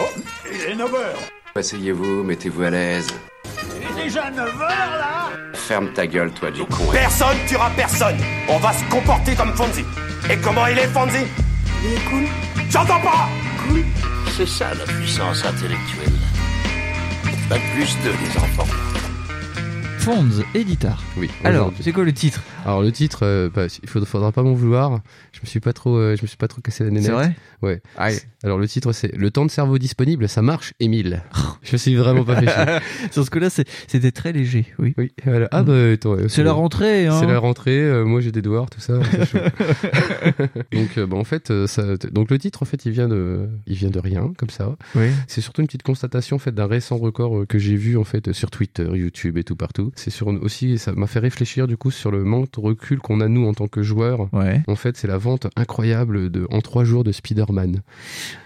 Oh, il est 9h Asseyez-vous, mettez-vous à l'aise. Il est déjà 9h là Ferme ta gueule, toi, du con. Personne tuera personne On va se comporter comme Fonzie Et comment il est, Fonzie Il est cool J'entends pas C'est ça la puissance intellectuelle. Pas plus de les enfants. Fonds, éditeur. Oui. Alors, c'est quoi le titre? Alors le titre, euh, bah, il faudra, faudra pas m'en vouloir. Je me suis pas trop, euh, je me suis pas trop cassé la nénette. C'est vrai? Ouais. Alors le titre c'est Le temps de cerveau disponible, ça marche, Émile. je me suis vraiment pas fait chier. Sur ce coup-là, c'était très léger, oui. Oui. Ah bah ouais, C'est la rentrée, hein C'est la rentrée. euh, moi j'ai des devoirs, tout ça. chaud. donc euh, bah, en fait, ça, donc le titre en fait il vient de, il vient de rien comme ça. Oui. C'est surtout une petite constatation en fait d'un récent record que j'ai vu en fait sur Twitter, YouTube et tout partout. C'est sur aussi, ça m'a fait réfléchir du coup sur le manque de recul qu'on a nous en tant que joueurs. Ouais. En fait, c'est la vente incroyable de en trois jours de Spider-Man.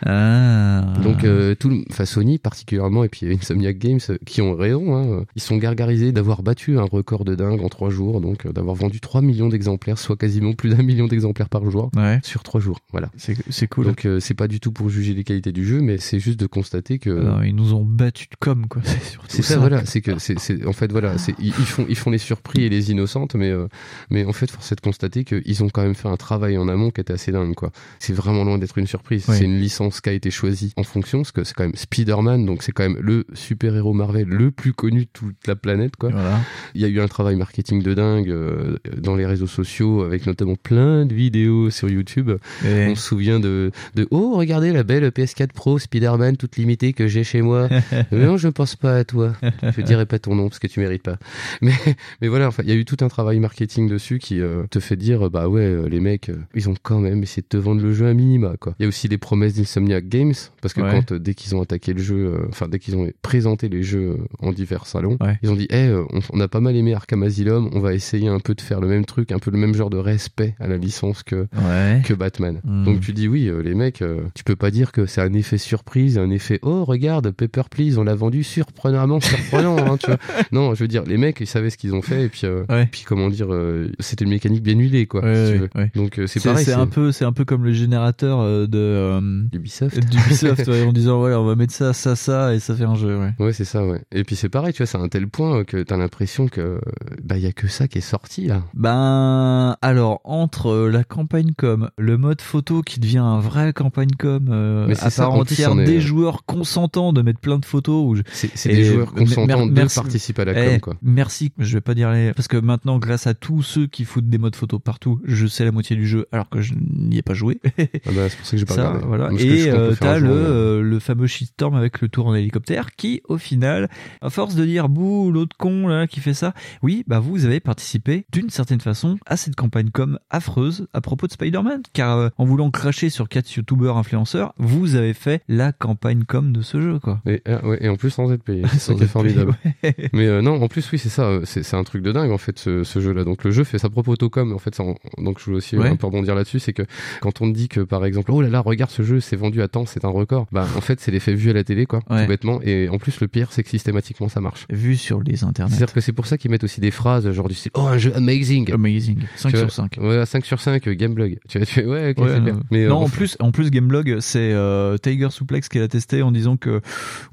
Ah. Donc euh, tout, enfin Sony particulièrement et puis Insomniac Games euh, qui ont raison, hein, ils sont gargarisés d'avoir battu un record de dingue en trois jours, donc euh, d'avoir vendu 3 millions d'exemplaires, soit quasiment plus d'un million d'exemplaires par jour Ouais. sur trois jours. Voilà. C'est cool. Donc euh, c'est pas du tout pour juger les qualités du jeu, mais c'est juste de constater que Non, ils nous ont battus de com, quoi. C'est ça, voilà. C'est que c'est, en fait voilà, c'est ils font ils font les surpris et les innocentes, mais euh, mais en fait force est de constater qu'ils ont quand même fait un travail en amont qui était assez dingue quoi. C'est vraiment loin d'être une surprise. Oui. C'est une licence qui a été choisie en fonction, parce que c'est quand même Spider-Man, donc c'est quand même le super héros Marvel le plus connu de toute la planète quoi. Voilà. Il y a eu un travail marketing de dingue euh, dans les réseaux sociaux avec notamment plein de vidéos sur YouTube. Et- On se souvient de, de oh regardez la belle PS4 Pro Spider-Man toute limitée que j'ai chez moi. Non, je pense pas à toi. Je dirai pas ton nom parce que tu mérites pas. Mais mais voilà, enfin il y a eu tout un travail marketing dessus qui euh, te fait dire bah ouais euh, les mecs euh, ils ont quand même essayé de te vendre le jeu à minima quoi. Il y a aussi les promesses d'Insomniac Games parce que Ouais. quand dès qu'ils ont attaqué le jeu, enfin dès qu'ils ont présenté les jeux en divers salons, Ouais. ils ont dit eh euh, on, on a pas mal aimé Arkham Asylum, on va essayer un peu de faire le même truc, un peu le même genre de respect à la licence que Ouais. que Batman. Hmm. Donc tu dis oui, les mecs, tu peux pas dire que c'est un effet surprise, un effet oh regarde Pepper Please, on l'a vendu surprenamment surprenant, hein, tu vois. Non, je veux dire les mecs ils savaient ce qu'ils ont fait et puis euh, Ouais. puis comment dire, euh, c'était une mécanique bien huilée quoi. Ouais, si tu veux. ouais. Donc euh, c'est pareil, c'est un peu, c'est un peu comme le générateur euh, de euh, Ubisoft. d'Ubisoft, ouais, en disant ouais, on va mettre ça, ça, ça, et ça fait un jeu. Ouais. Ouais, c'est ça, ouais. Et puis c'est pareil, tu vois, c'est à un tel point que t'as l'impression que bah il y a que ça qui est sorti là. Ben alors entre la campagne com, le mode photo qui devient un vrai campagne com euh, à part en entière, est- des joueurs consentants de mettre plein de photos. Je- C'est des joueurs consentants mer- de merci- participer à la Eh, com quoi. Merci. Je vais pas dire les parce que maintenant, grâce à tous ceux qui foutent des modes photo partout, je sais la moitié du jeu alors que je n'y ai pas joué. Ah bah, c'est pour ça que j'ai pas Ça, regardé. voilà. Et euh, t'as le, euh, euh, le fameux shitstorm avec le tour en hélicoptère qui, au final, à force de dire bouh, l'autre con là qui fait ça, oui, bah vous avez participé d'une certaine façon à cette campagne com affreuse à propos de Spider-Man, car euh, en voulant cracher sur quatre youtubeurs influenceurs, vous avez fait la campagne com de ce jeu, quoi. Et, ouais, et en plus sans être payé. Payé, formidable. ouais. Mais euh, non, en plus oui, c'est ça. euh, C'est un truc de dingue en fait ce, ce jeu-là. Donc le jeu fait sa propre autocom. En fait, ça, en- donc je voulais aussi euh, Ouais. un peu rebondir là-dessus, c'est que quand on te dit que par exemple, oh là là, regarde ce jeu, c'est vendu à temps, c'est un record. Bah en fait, c'est l'effet vu à la télé quoi, Ouais. tout bêtement. Et en plus, le pire, c'est que systématiquement ça marche. Vu sur les internets. C'est-à-dire que c'est pour ça qu'ils mettent aussi des phrases genre du style Oh, un jeu amazing Amazing. 5 Tu sur vois, 5. Ouais, 5 sur 5, euh, Gameblog. Tu vois, tu fais, ouais, ok, Ouais, c'est bien. non, euh, en plus, en plus, Gameblog, c'est euh, Tiger Suplex qui l'a testé en disant que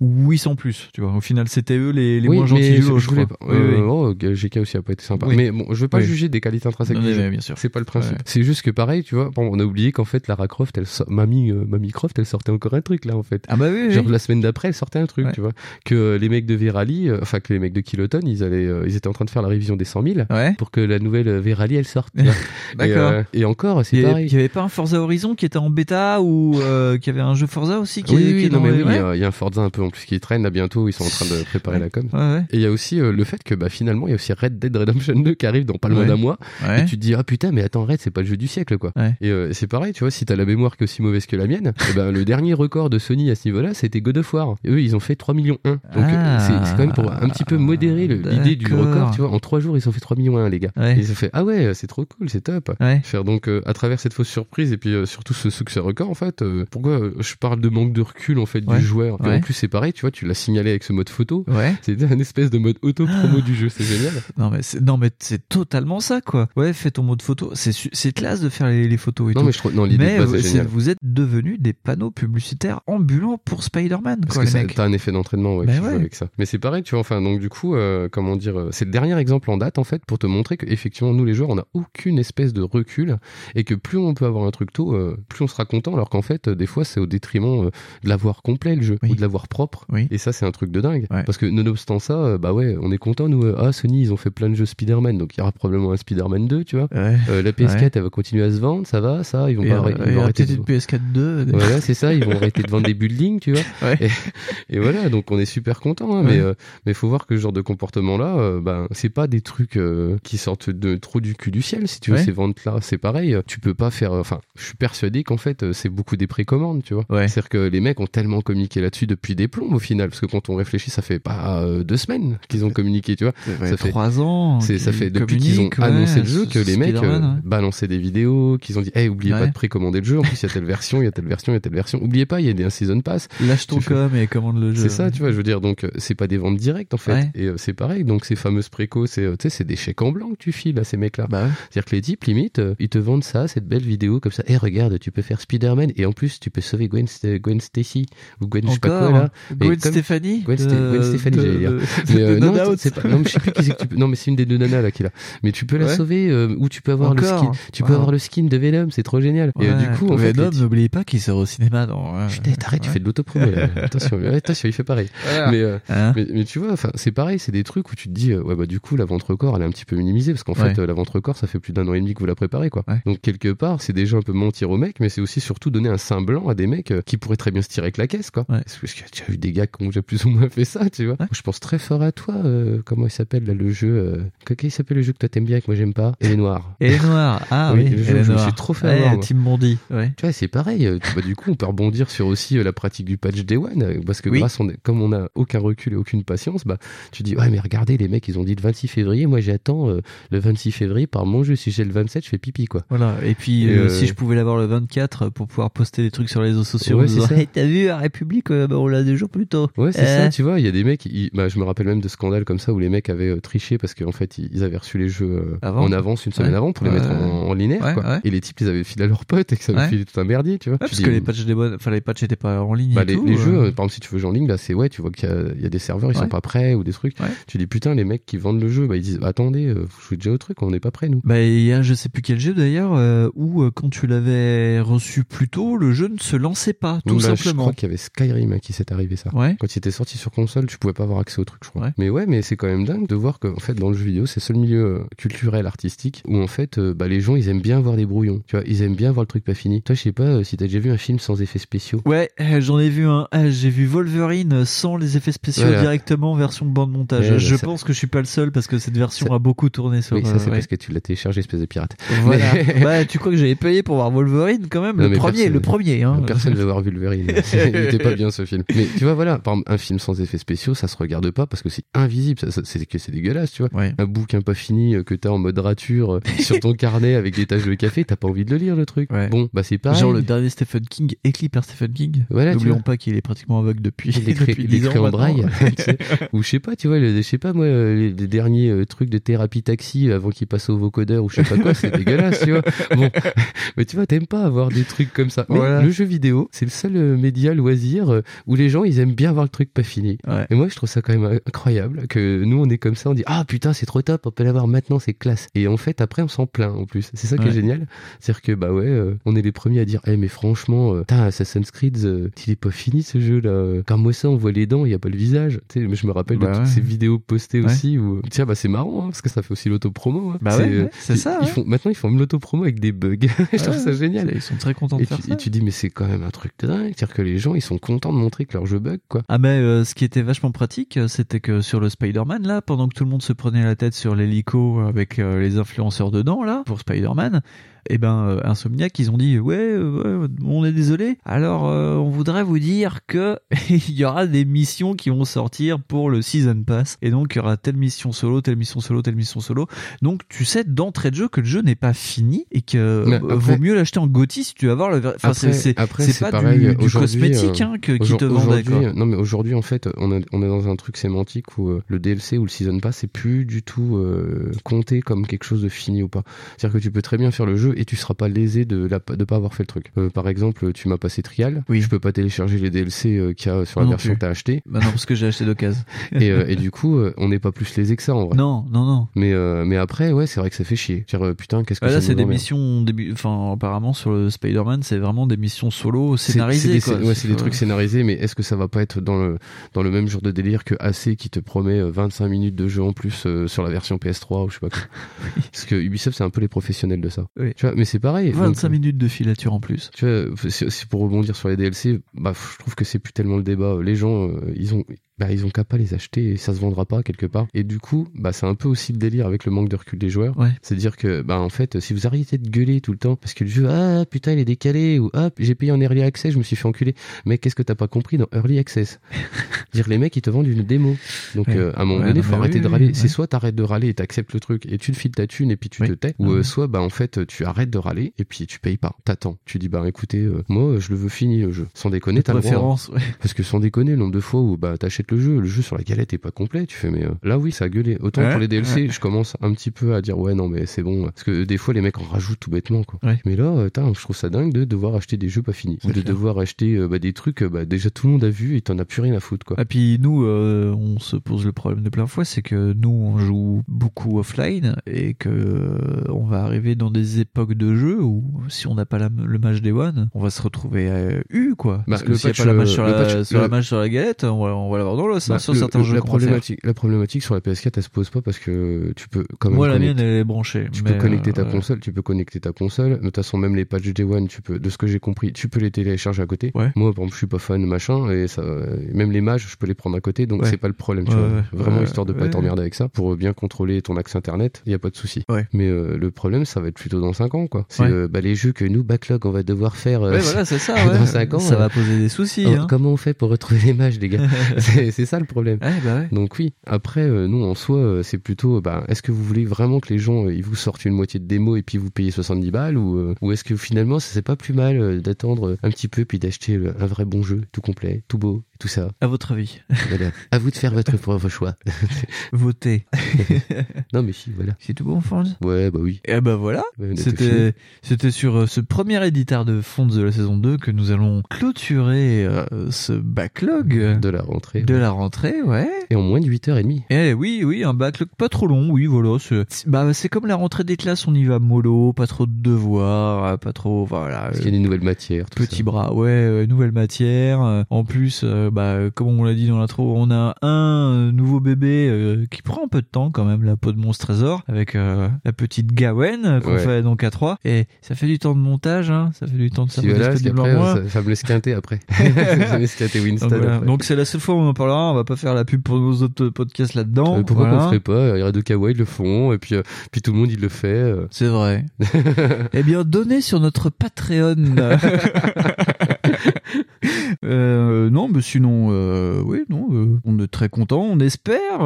oui, sans plus. Tu vois, au final, c'était eux les, les oui, moins gentils du je, voulais. Oui, euh, oui. Oh, GK aussi a pas été sympa. Oui. Mais bon, je veux pas juger des qualités intrinsèques du jeu. bien sûr. C'est pas le principe. Ouais. C'est juste que pareil, tu vois, bon, on a oublié qu'en fait, Lara Croft, elle Mamie, euh, Mamie Croft, elle sortait encore un truc là en fait. Ah bah oui. Genre la semaine d'après, elle sortait un truc, tu vois. Que euh, les mecs de Verali, euh, enfin que les mecs de Kiloton, ils allaient, euh, ils étaient en train de faire la révision des 100 000 Ouais. pour que la nouvelle euh, Verali elle sorte. et, D'accord. euh, et encore, c'est pareil. il y avait pas un Forza Horizon qui était en bêta ou euh, qui avait un jeu Forza aussi qui oui, est, oui, qui est non, dans mais oui, il y a- il y, a un Forza un peu en plus qui traîne là bientôt, ils sont en train de préparer la com. Ouais, ouais. Et il y a aussi euh, le fait que bah, finalement, il y a aussi Red Dead Redemption 2 qui arrive dans pas loin Ouais. d'un mois. Ouais. Et tu te dis, ah putain, mais attends, Red, c'est pas le jeu du siècle, quoi. Ouais. Et euh, c'est pareil, tu vois, si t'as la mémoire qui est aussi mauvaise que la mienne, et ben, le dernier record de Sony à ce niveau-là, c'était God of War. Et eux, ils ont fait 3 millions 1. Donc, Ah. euh, c'est c'est quand même pour un petit peu modérer le- l'idée du record, tu vois. En 3 jours, ils ont fait 3 millions 1, les gars. Et ils ont fait, ah ouais, c'est trop cool, c'est top. Faire donc, euh, à travers cette fausse surprise et puis euh, surtout ce succès record, en fait, pourquoi je parle de manque de recul, en fait, du joueur. En plus, c'est pareil, tu vois, tu l'as signalé avec ce mode photo. C'était un espèce de mode auto-promo du jeu, c'est génial. Non mais c'est non mais c'est totalement ça quoi. Ouais, fais ton mode photo. C'est classe de faire les, les photos et Non, tout. mais je trouve, non, l'idée mais de base c'est- vous êtes devenus des panneaux publicitaires ambulants pour Spider-Man Parce quoi que les ça- mecs. t'as un effet d'entraînement ouais, Ben joue ouais. avec ça. Mais c'est pareil, tu vois. Enfin, donc du coup, euh, comment dire, euh, c'est le dernier exemple en date en fait pour te montrer que effectivement nous les joueurs, on n'a aucune espèce de recul et que plus on peut avoir un truc tôt, euh, plus on sera content. Alors qu'en fait, euh, des fois, c'est au détriment euh, de l'avoir complet le jeu Oui. ou de l'avoir propre. Oui. Et ça, c'est un truc de dingue. Ouais. Parce que nonobstant ça, euh, bah ouais, on est content nous. euh, ah, Sony, ils ont fait plein de jeux Spider-Man, donc il y aura probablement un Spider-Man 2, tu vois. Ouais. Euh, la PS4, elle va continuer à se vendre, ça va, ça. Ils vont Et, pas arrêter- ils et vont un arrêter de- TT de PS4 2. voilà, c'est ça, ils vont arrêter de vendre des buildings, tu vois. Ouais. Et, et voilà, donc on est super content, hein, mais euh, mais faut voir que ce genre de comportement là, euh, ben c'est pas des trucs euh, qui sortent de trop du cul du ciel, si tu veux. Ces ventes là, c'est pareil. Tu peux pas faire. Enfin, je suis persuadé qu'en fait c'est beaucoup des précommandes, tu vois. C'est-à-dire que les mecs ont tellement communiqué là-dessus depuis des plombs au final, parce que quand on réfléchit, ça fait pas deux semaines qu'ils ont communiqué, tu vois. Ça fait trois ans. c'est, ça fait depuis qu'ils ont ouais, annoncé le jeu que les mecs euh, ouais. balançaient des vidéos, qu'ils ont dit, hey, oubliez pas de précommander le jeu. En plus, il y a telle version, il y a telle version, il y a telle version. Oubliez pas, il y a des un season pass. Lâche ton fais- com et commande le jeu. C'est ça, tu vois, je veux dire, donc euh, c'est pas des ventes directes en fait. Et euh, c'est pareil, donc ces fameuses précos, c'est, euh, tu sais, c'est des chèques en blanc que tu files à ces mecs-là. Bah. C'est-à-dire que les types, limite, ils te vendent ça, cette belle vidéo comme ça. Eh, regarde, tu peux faire Spider-Man et en plus, tu peux sauver Gwen, St- Gwen Stacy ou Gwen, je sais pas Encore quoi là. Gwen Stefani Gwen, de- Sté- Gwen Stefani, de- j'allais dire. Mais euh, non, c'est pas, non, mais je sais plus qui c'est que tu peux, non, mais c'est une des deux nanas là qui est là. Mais tu peux la Ouais. sauver euh, ou tu peux avoir Encore le skin, tu peux Wow. avoir le skin de Venom, c'est trop génial. Et euh, Ouais. du coup, en fait, Venom, les n'oubliez pas qu'il sort au cinéma dans. euh, Putain, t'arrêtes, tu fais de l'autopromo là. attention, ouais, attention, il fait pareil. Mais, euh, Hein mais, mais tu vois, enfin, c'est pareil, c'est des trucs où tu te dis, euh, ouais, bah, du coup, la vente record, elle est un petit peu minimisée parce qu'en Ouais. fait, euh, la vente record, ça fait plus d'un an et demi que vous la préparez, quoi. Ouais. Donc, quelque part, c'est déjà un peu mentir aux mecs, mais c'est aussi surtout donner un sein blanc à des mecs euh, qui pourraient très bien se tirer avec la caisse, quoi. Ouais. Parce que tu as eu des gars qui ont déjà plus ou moins fait ça, tu vois. Ouais. Je pense très fort à toi, euh, comment il s'appelle, là, le jeu, euh, il s'appelle le jeu que toi t'aimes bien et que moi j'aime pas? Et les noirs. Et les noirs. Ah Oui, le jeu je me suis trop fait Ouais, avoir, Bondi. Ouais. Tu vois, c'est pareil. euh, bah, du coup, on peut rebondir sur aussi euh, la pratique du patch Day One, parce que Oui. grâce, on est- comme on a aucun recul et aucune patience, bah, tu dis, ouais, mais regardez, les mecs, ils ont dit le 26 février, moi j'attends euh, le 26 février par mon jeu. Si j'ai le 27, je fais pipi, quoi. Voilà. Et puis, Et, euh, euh, si je pouvais l'avoir le 24 pour pouvoir poster des trucs sur les réseaux sociaux, Ouais, disant, ça. Hey, t'as vu, la République, bah, on l'a deux jours plus tôt. Ouais, c'est ça, tu vois, il y a des mecs, ils- bah, je me rappelle même de scandales comme ça où les mecs avaient euh, triché parce qu'en fait, ils avaient reçu les jeux euh, Avant. en avance une semaine Ouais. avant pour les mettre en, en linéaire, Ouais, quoi. ouais. Et les types, ils avaient filé à leurs potes et que ça avait filé tout un merdier, tu vois. Parce dis, que les patchs, des bonnes- enfin, les patchs étaient pas en ligne Bah, et les, tout. les jeux, euh, par exemple, si tu veux jouer en ligne, bah, c'est ouais, tu vois qu'il y, a- il y a des serveurs, ils sont pas prêts ou des trucs. Tu dis putain, les mecs qui vendent le jeu, bah, ils disent attendez, vous jouez déjà au truc, on n'est pas prêts nous. Bah, il y a je sais plus quel jeu d'ailleurs euh, où euh, quand tu l'avais reçu plus tôt, le jeu ne se lançait pas, tout bah, Je simplement. crois qu'il y avait Skyrim hein, qui s'est arrivé ça. Quand il était sorti sur console, tu pouvais pas avoir accès au truc, je crois. Mais ouais, mais c'est c'est quand même dingue de voir que en fait dans le jeu vidéo c'est le seul milieu euh, culturel artistique où en fait euh, bah, les gens ils aiment bien voir des brouillons tu vois ils aiment bien voir le truc pas fini toi je sais pas euh, si t'as déjà vu un film sans effets spéciaux Ouais, j'en ai vu un. J'ai vu Wolverine sans les effets spéciaux Voilà. directement version bande montage. Ouais, je ça- pense que je suis pas le seul parce que cette version Ça- a beaucoup tourné sur. oui ça c'est ouais. parce que tu l'as téléchargé espèce de pirate Voilà. Mais- bah, tu crois que j'avais payé pour voir Wolverine quand même? Non, Le premier, personne- le premier. Hein. Personne ne veut voir Wolverine. Il était pas bien ce film. Mais tu vois, voilà, par exemple, un film sans effets spéciaux, ça se regarde pas parce que c'est invisible. Ça, ça- c'est que c'est dégueulasse, tu vois. Ouais. Un bouquin pas fini euh, que t'as en mode rature euh, sur ton carnet avec des taches de café, t'as pas envie de le lire le truc. Ouais. Bon, bah c'est pareil. Genre le dernier Stephen King, écrit par Stephen King. Voilà, N'oublions pas qu'il est pratiquement aveugle depuis. il écrit, depuis il 10 ans écrit en braille. ou je sais pas, tu vois, je sais pas moi, euh, les, les derniers euh, trucs de thérapie taxi avant qu'il passe au vocodeur ou je sais pas quoi, c'est dégueulasse, tu vois. Bon, mais tu vois, t'aimes pas avoir des trucs comme ça. Mais Voilà. le jeu vidéo, c'est le seul euh, média loisir euh, où les gens ils aiment bien voir le truc pas fini. Ouais. Et moi, je trouve ça quand même incroyable que nous on est comme ça, on dit ah putain c'est trop top, on peut l'avoir maintenant, c'est classe. Et en fait après on s'en plaint en plus. C'est ça qui Ouais. est génial, c'est-à-dire que bah ouais, euh, on est les premiers à dire eh mais franchement, euh, putain Assassin's Creed, euh, il est pas fini ce jeu là. Car moi ça on voit les dents, il y a pas le visage. Tu sais, mais je me rappelle Bah de ouais. toutes ces vidéos postées Ouais. aussi où tiens bah c'est marrant hein, parce que ça fait aussi l'autopromo. Hein. Bah c'est ça, Ils ouais. font maintenant ils font même l'autopromo avec des bugs. je trouve ça génial. Ils sont très contents de Et faire tu, ça. et tu dis mais c'est quand même un truc de dingue, c'est-à-dire que les gens ils sont contents de montrer que leur jeu bug quoi. Ah mais euh, ce qui était vachement pratique, c'était que sur le Pendant que tout le monde se prenait la tête sur l'hélico avec euh, les influenceurs dedans là pour Spider-Man, et ben euh, Insomniac ils ont dit ouais, euh, ouais, on est désolé. Alors euh, on voudrait vous dire que il y aura des missions qui vont sortir pour le season pass et donc il y aura telle mission solo, telle mission solo, telle mission solo. Donc tu sais d'entrée de jeu que le jeu n'est pas fini et que après- vaut mieux l'acheter en GOTY si tu vas voir le. Enfin c'est pas pareil, du, cosmétique hein, que, qui te vendait quoi. Non mais aujourd'hui en fait on, est dans un truc sémantique où le DLC ou le season pass c'est plus du tout euh, compté comme quelque chose de fini ou pas. C'est-à-dire que tu peux très bien faire le jeu et tu seras pas lésé de la, de pas avoir fait le truc. Euh, par exemple tu m'as passé Trial, Oui. je peux pas télécharger les DLC euh, qu'il y a sur la non version plus. que t'as acheté Bah non, parce que j'ai acheté d'occasion. et, euh, et du coup on n'est pas plus lésé que ça en vrai. Non, non, non. Mais mais après ouais c'est vrai que ça fait chier. Dire putain qu'est-ce que Bah ça là, c'est des missions, des- enfin, apparemment, sur le Spider-Man, c'est vraiment des missions solo scénarisées, c'est des, ouais, c'est des trucs scénarisés, mais est-ce que ça va pas être dans le, dans le même genre de délire que AC qui te promet euh, 25 minutes de jeu en plus sur la version PS3 ou je sais pas quoi? Parce que Ubisoft, c'est un peu les professionnels de ça. Oui. Tu vois, mais c'est pareil. 25 Donc, minutes de filature en plus. Tu vois, c'est pour rebondir sur les DLC, bah, je trouve que c'est plus tellement le débat. Les gens, euh, ils ont, bah, ils ont qu'à pas les acheter et ça se vendra pas quelque part. Et du coup, bah, c'est un peu aussi le délire avec le manque de recul des joueurs. Ouais. C'est dire que, bah, en fait, si vous arrêtez de gueuler tout le temps parce que le jeu, ah, putain, il est décalé ou, ah, j'ai payé en early access, je me suis fait enculer. Mais qu'est-ce que t'as pas compris dans early access? dire les mecs, ils te vendent une démo. Donc, Ouais. euh, à un moment Ouais, donné, non, faut arrêter oui, de râler. C'est soit t'arrêtes de râler et t'acceptes le truc et tu te files ta thune et puis tu Oui. te tais. Ou, euh, soit, bah, en fait, tu arrêtes de râler et puis tu payes pas. T'attends. Tu dis, bah, écoutez, euh, moi, je le veux fini, le jeu. Sans déconner, t'as le droit. hein. Parce que sans déconner, le nombre de fois où bah t'achètes le jeu, le jeu sur la galette est pas complet, tu fais mais euh, là oui ça a gueulé. Autant Ouais, pour les DLC, ouais. je commence un petit peu à dire ouais non mais c'est bon parce que des fois les mecs en rajoutent tout bêtement quoi. Ouais. Mais là, euh, je trouve ça dingue de devoir acheter des jeux pas finis, ou de clair. devoir acheter euh, bah, des trucs euh, bah, déjà tout le monde a vu et t'en as plus rien à foutre quoi. Et puis nous, on se pose le problème de plein fois, c'est que nous, on joue beaucoup offline et que on va arriver dans des époques de jeu où si on n'a pas la- le match des One, on va se retrouver euh, U quoi. Parce Bah, que le s'il n'y a patch, pas la match sur, le la, patch- sur la le- match sur la galette, on va, on va l'avoir dans l'os hein, Bah, sur le- certains le- jeux. la problématique, la problématique sur la PS4 elle se pose pas parce que tu peux quand même Moi, la mienne, elle est branchée. Tu mais, peux connecter ta euh, console, tu peux connecter ta console. De toute façon, même les patchs Day One, tu peux, de ce que j'ai compris, tu peux les télécharger à côté. Ouais. Moi, par exemple, je suis pas fan machin, et ça, même les mages, je peux les prendre à côté, donc Ouais. c'est pas le problème, tu vois. Vraiment, histoire de pas t'emmerder avec ça, pour bien contrôler ton accès internet, il y a pas de souci. Ouais. Mais euh, le problème, ça va être plutôt dans 5 ans, quoi. C'est euh, bah, les jeux que nous, backlog, on va devoir faire. Ouais, voilà, c'est ça. dans Ouais. 5 ans, ça va poser des soucis. oh, hein. Comment on fait pour retrouver les mages, les gars? C'est c'est ça le problème. Bah ouais. Donc oui, après, euh, nous, en soi, euh, c'est plutôt, bah, est-ce que vous voulez vraiment que les gens, euh, ils vous sortent une moitié de démo et puis vous payez 70 balles ou, euh, ou est-ce que finalement, ça c'est pas plus mal euh, d'attendre un petit peu puis d'acheter euh, un vrai bon jeu, tout complet, tout beau, tout ça À votre avis, Voilà. À vous de faire votre propre choix. votez. non mais si, voilà. C'est tout bon, Fonds Ouais, bah oui. Et ben voilà, Ouais, on a tout fini. c'était c'était sur euh, ce premier éditeur de Fonds de la saison 2 que nous allons clôturer euh, ce backlog de la rentrée. de ouais. la rentrée, ouais. Et en moins de 8h30. Eh oui, oui, un backlog pas trop long, oui, voilà. C'est bah, c'est comme la rentrée des classes, on y va mollo, pas trop de devoirs, euh, pas trop, voilà. Parce euh, qu'il y a des nouvelles matières. Tout Petit ça. bras, ouais, euh, nouvelle matière. euh, en plus, euh, euh, bah, comme on l'a dit dans l'intro, on a un nouveau bébé euh, qui prend un peu de temps quand même, la peau de monstre trésor, avec euh, la petite Gawen euh, qu'on Ouais. fait donc à trois. Et ça fait du temps de montage, hein, ça fait du temps de Si voilà, parce ça, ça me laisse quinter après. ça me laisse quinter Winston. Donc, voilà. c'est la seule fois où on en parlera. On va pas faire la pub pour nos autres podcasts là-dedans. Euh, pourquoi Voilà. qu'on ferait pas? Il y a de Kawaii ils le font, et puis, euh, puis tout le monde il le fait. euh. C'est vrai. eh bien, donnez sur notre Patreon. Euh, non, mais sinon, euh, oui, non, euh, on est très content. On espère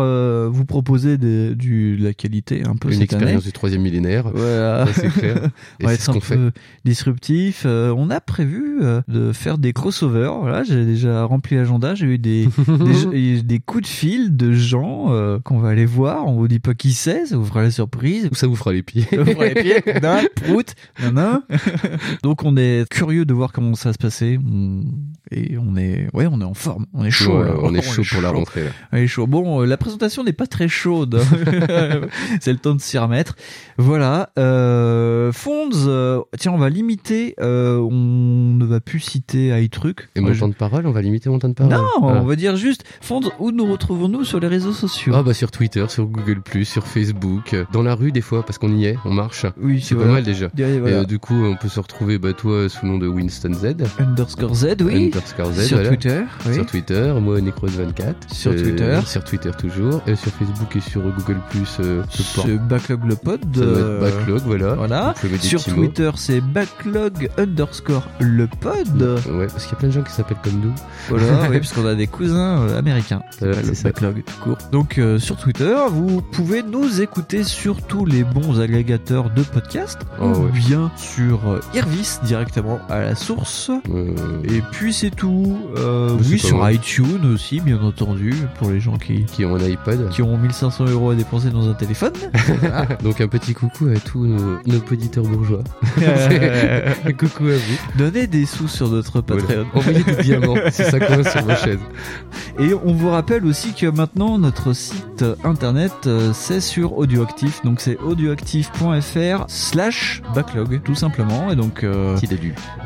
vous proposer des- du, de la qualité un peu Une cette expérience année. du troisième millénaire. Voilà. C'est clair. Et on va c'est être ce un qu'on peu fait. disruptif. On a prévu de faire des crossovers. Voilà, j'ai déjà rempli l'agenda. J'ai eu des, des, des coups de fil de gens qu'on va aller voir. On vous dit pas qui c'est, ça vous fera la surprise. Ça vous fera les pieds. Ça vous fera les pieds, prout, nan, nan. Donc on est curieux de voir comment ça va se passer. On- Et on est, ouais, on est en forme. On est chaud. Ouais, là. on est chaud pour la rentrée. Là. On est chaud. Bon, euh, la présentation n'est pas très chaude. C'est le temps de s'y remettre. Voilà. Euh, Fonds, euh, tiens, on va limiter. euh, on ne va plus citer iTruc. Et mon je- temps de parole, on va limiter mon temps de parole. Non, Ah. on va dire juste. Fonds, où nous retrouvons-nous sur les réseaux sociaux? Ah bah sur Twitter, sur Google+, sur Facebook, dans la rue des fois parce qu'on y est, on marche. Oui, C'est pas mal déjà. Et voilà. Et du coup, on peut se retrouver bah toi sous le nom de Winston Z, Underscore Z, oui. underscore Z, sur voilà. Twitter. Oui. Sur Twitter, moi Necros24. Sur Euh, Twitter. Sur Twitter toujours. Et sur Facebook et sur Google+, euh, je pense. C'est Backlog le pod. Euh, Backlog, voilà. Voilà. Sur mots. Twitter, c'est backlog underscore le pod. Ouais, parce qu'il y a plein de gens qui s'appellent comme nous. Voilà, oui, parce qu'on a des cousins euh, américains. Ouais, c'est. Backlog, tout court. Donc euh, sur Twitter, vous pouvez nous écouter sur tous les bons agrégateurs de podcasts, Oh, ou ouais. bien sur euh, Irvis directement à la source. Euh, Et puis c'est tout. Euh, c'est oui, sur mal. iTunes aussi, bien entendu, pour les gens qui qui ont un iPod. qui ont 1500 euros à dépenser dans un téléphone. Donc un petit coucou à tous nos, nos auditeurs bourgeois. coucou à vous. Donnez des sous sur notre Patreon. Voilà. Envoyez des diamants si ça coince sur vos chaises. Et on vous rappelle aussi que maintenant notre site internet euh, c'est sur Audioactif, donc c'est audioactif.fr slash backlog tout simplement. Et donc euh,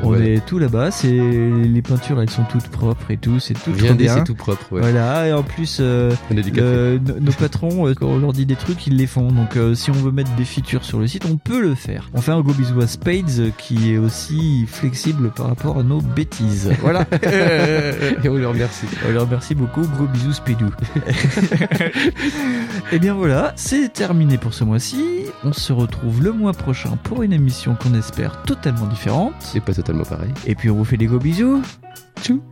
on est tout là-bas, c'est les peintures elles sont toutes propres et tout, c'est tout bien. c'est tout propre. Ouais. Voilà et en plus euh, euh, no- nos patrons euh, quand on leur dit des trucs ils les font. Donc euh, si on veut mettre des features sur le site on peut le faire. On fait un gros bisou à Spades qui est aussi flexible par rapport à nos bêtises. Voilà. Et on leur remercie. On leur remercie beaucoup. Gros bisous, Spidou. Et bien voilà, c'est terminé pour ce mois-ci. On se retrouve le mois prochain pour une émission qu'on espère totalement différente. C'est pas totalement pareil. Et puis on vous fait des gros bisous. Tchou.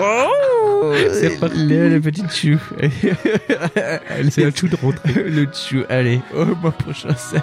Oh C'est reparti. le, le petit chou. C'est un chou de rentrée. le chou. Allez, au mois prochain. Salut.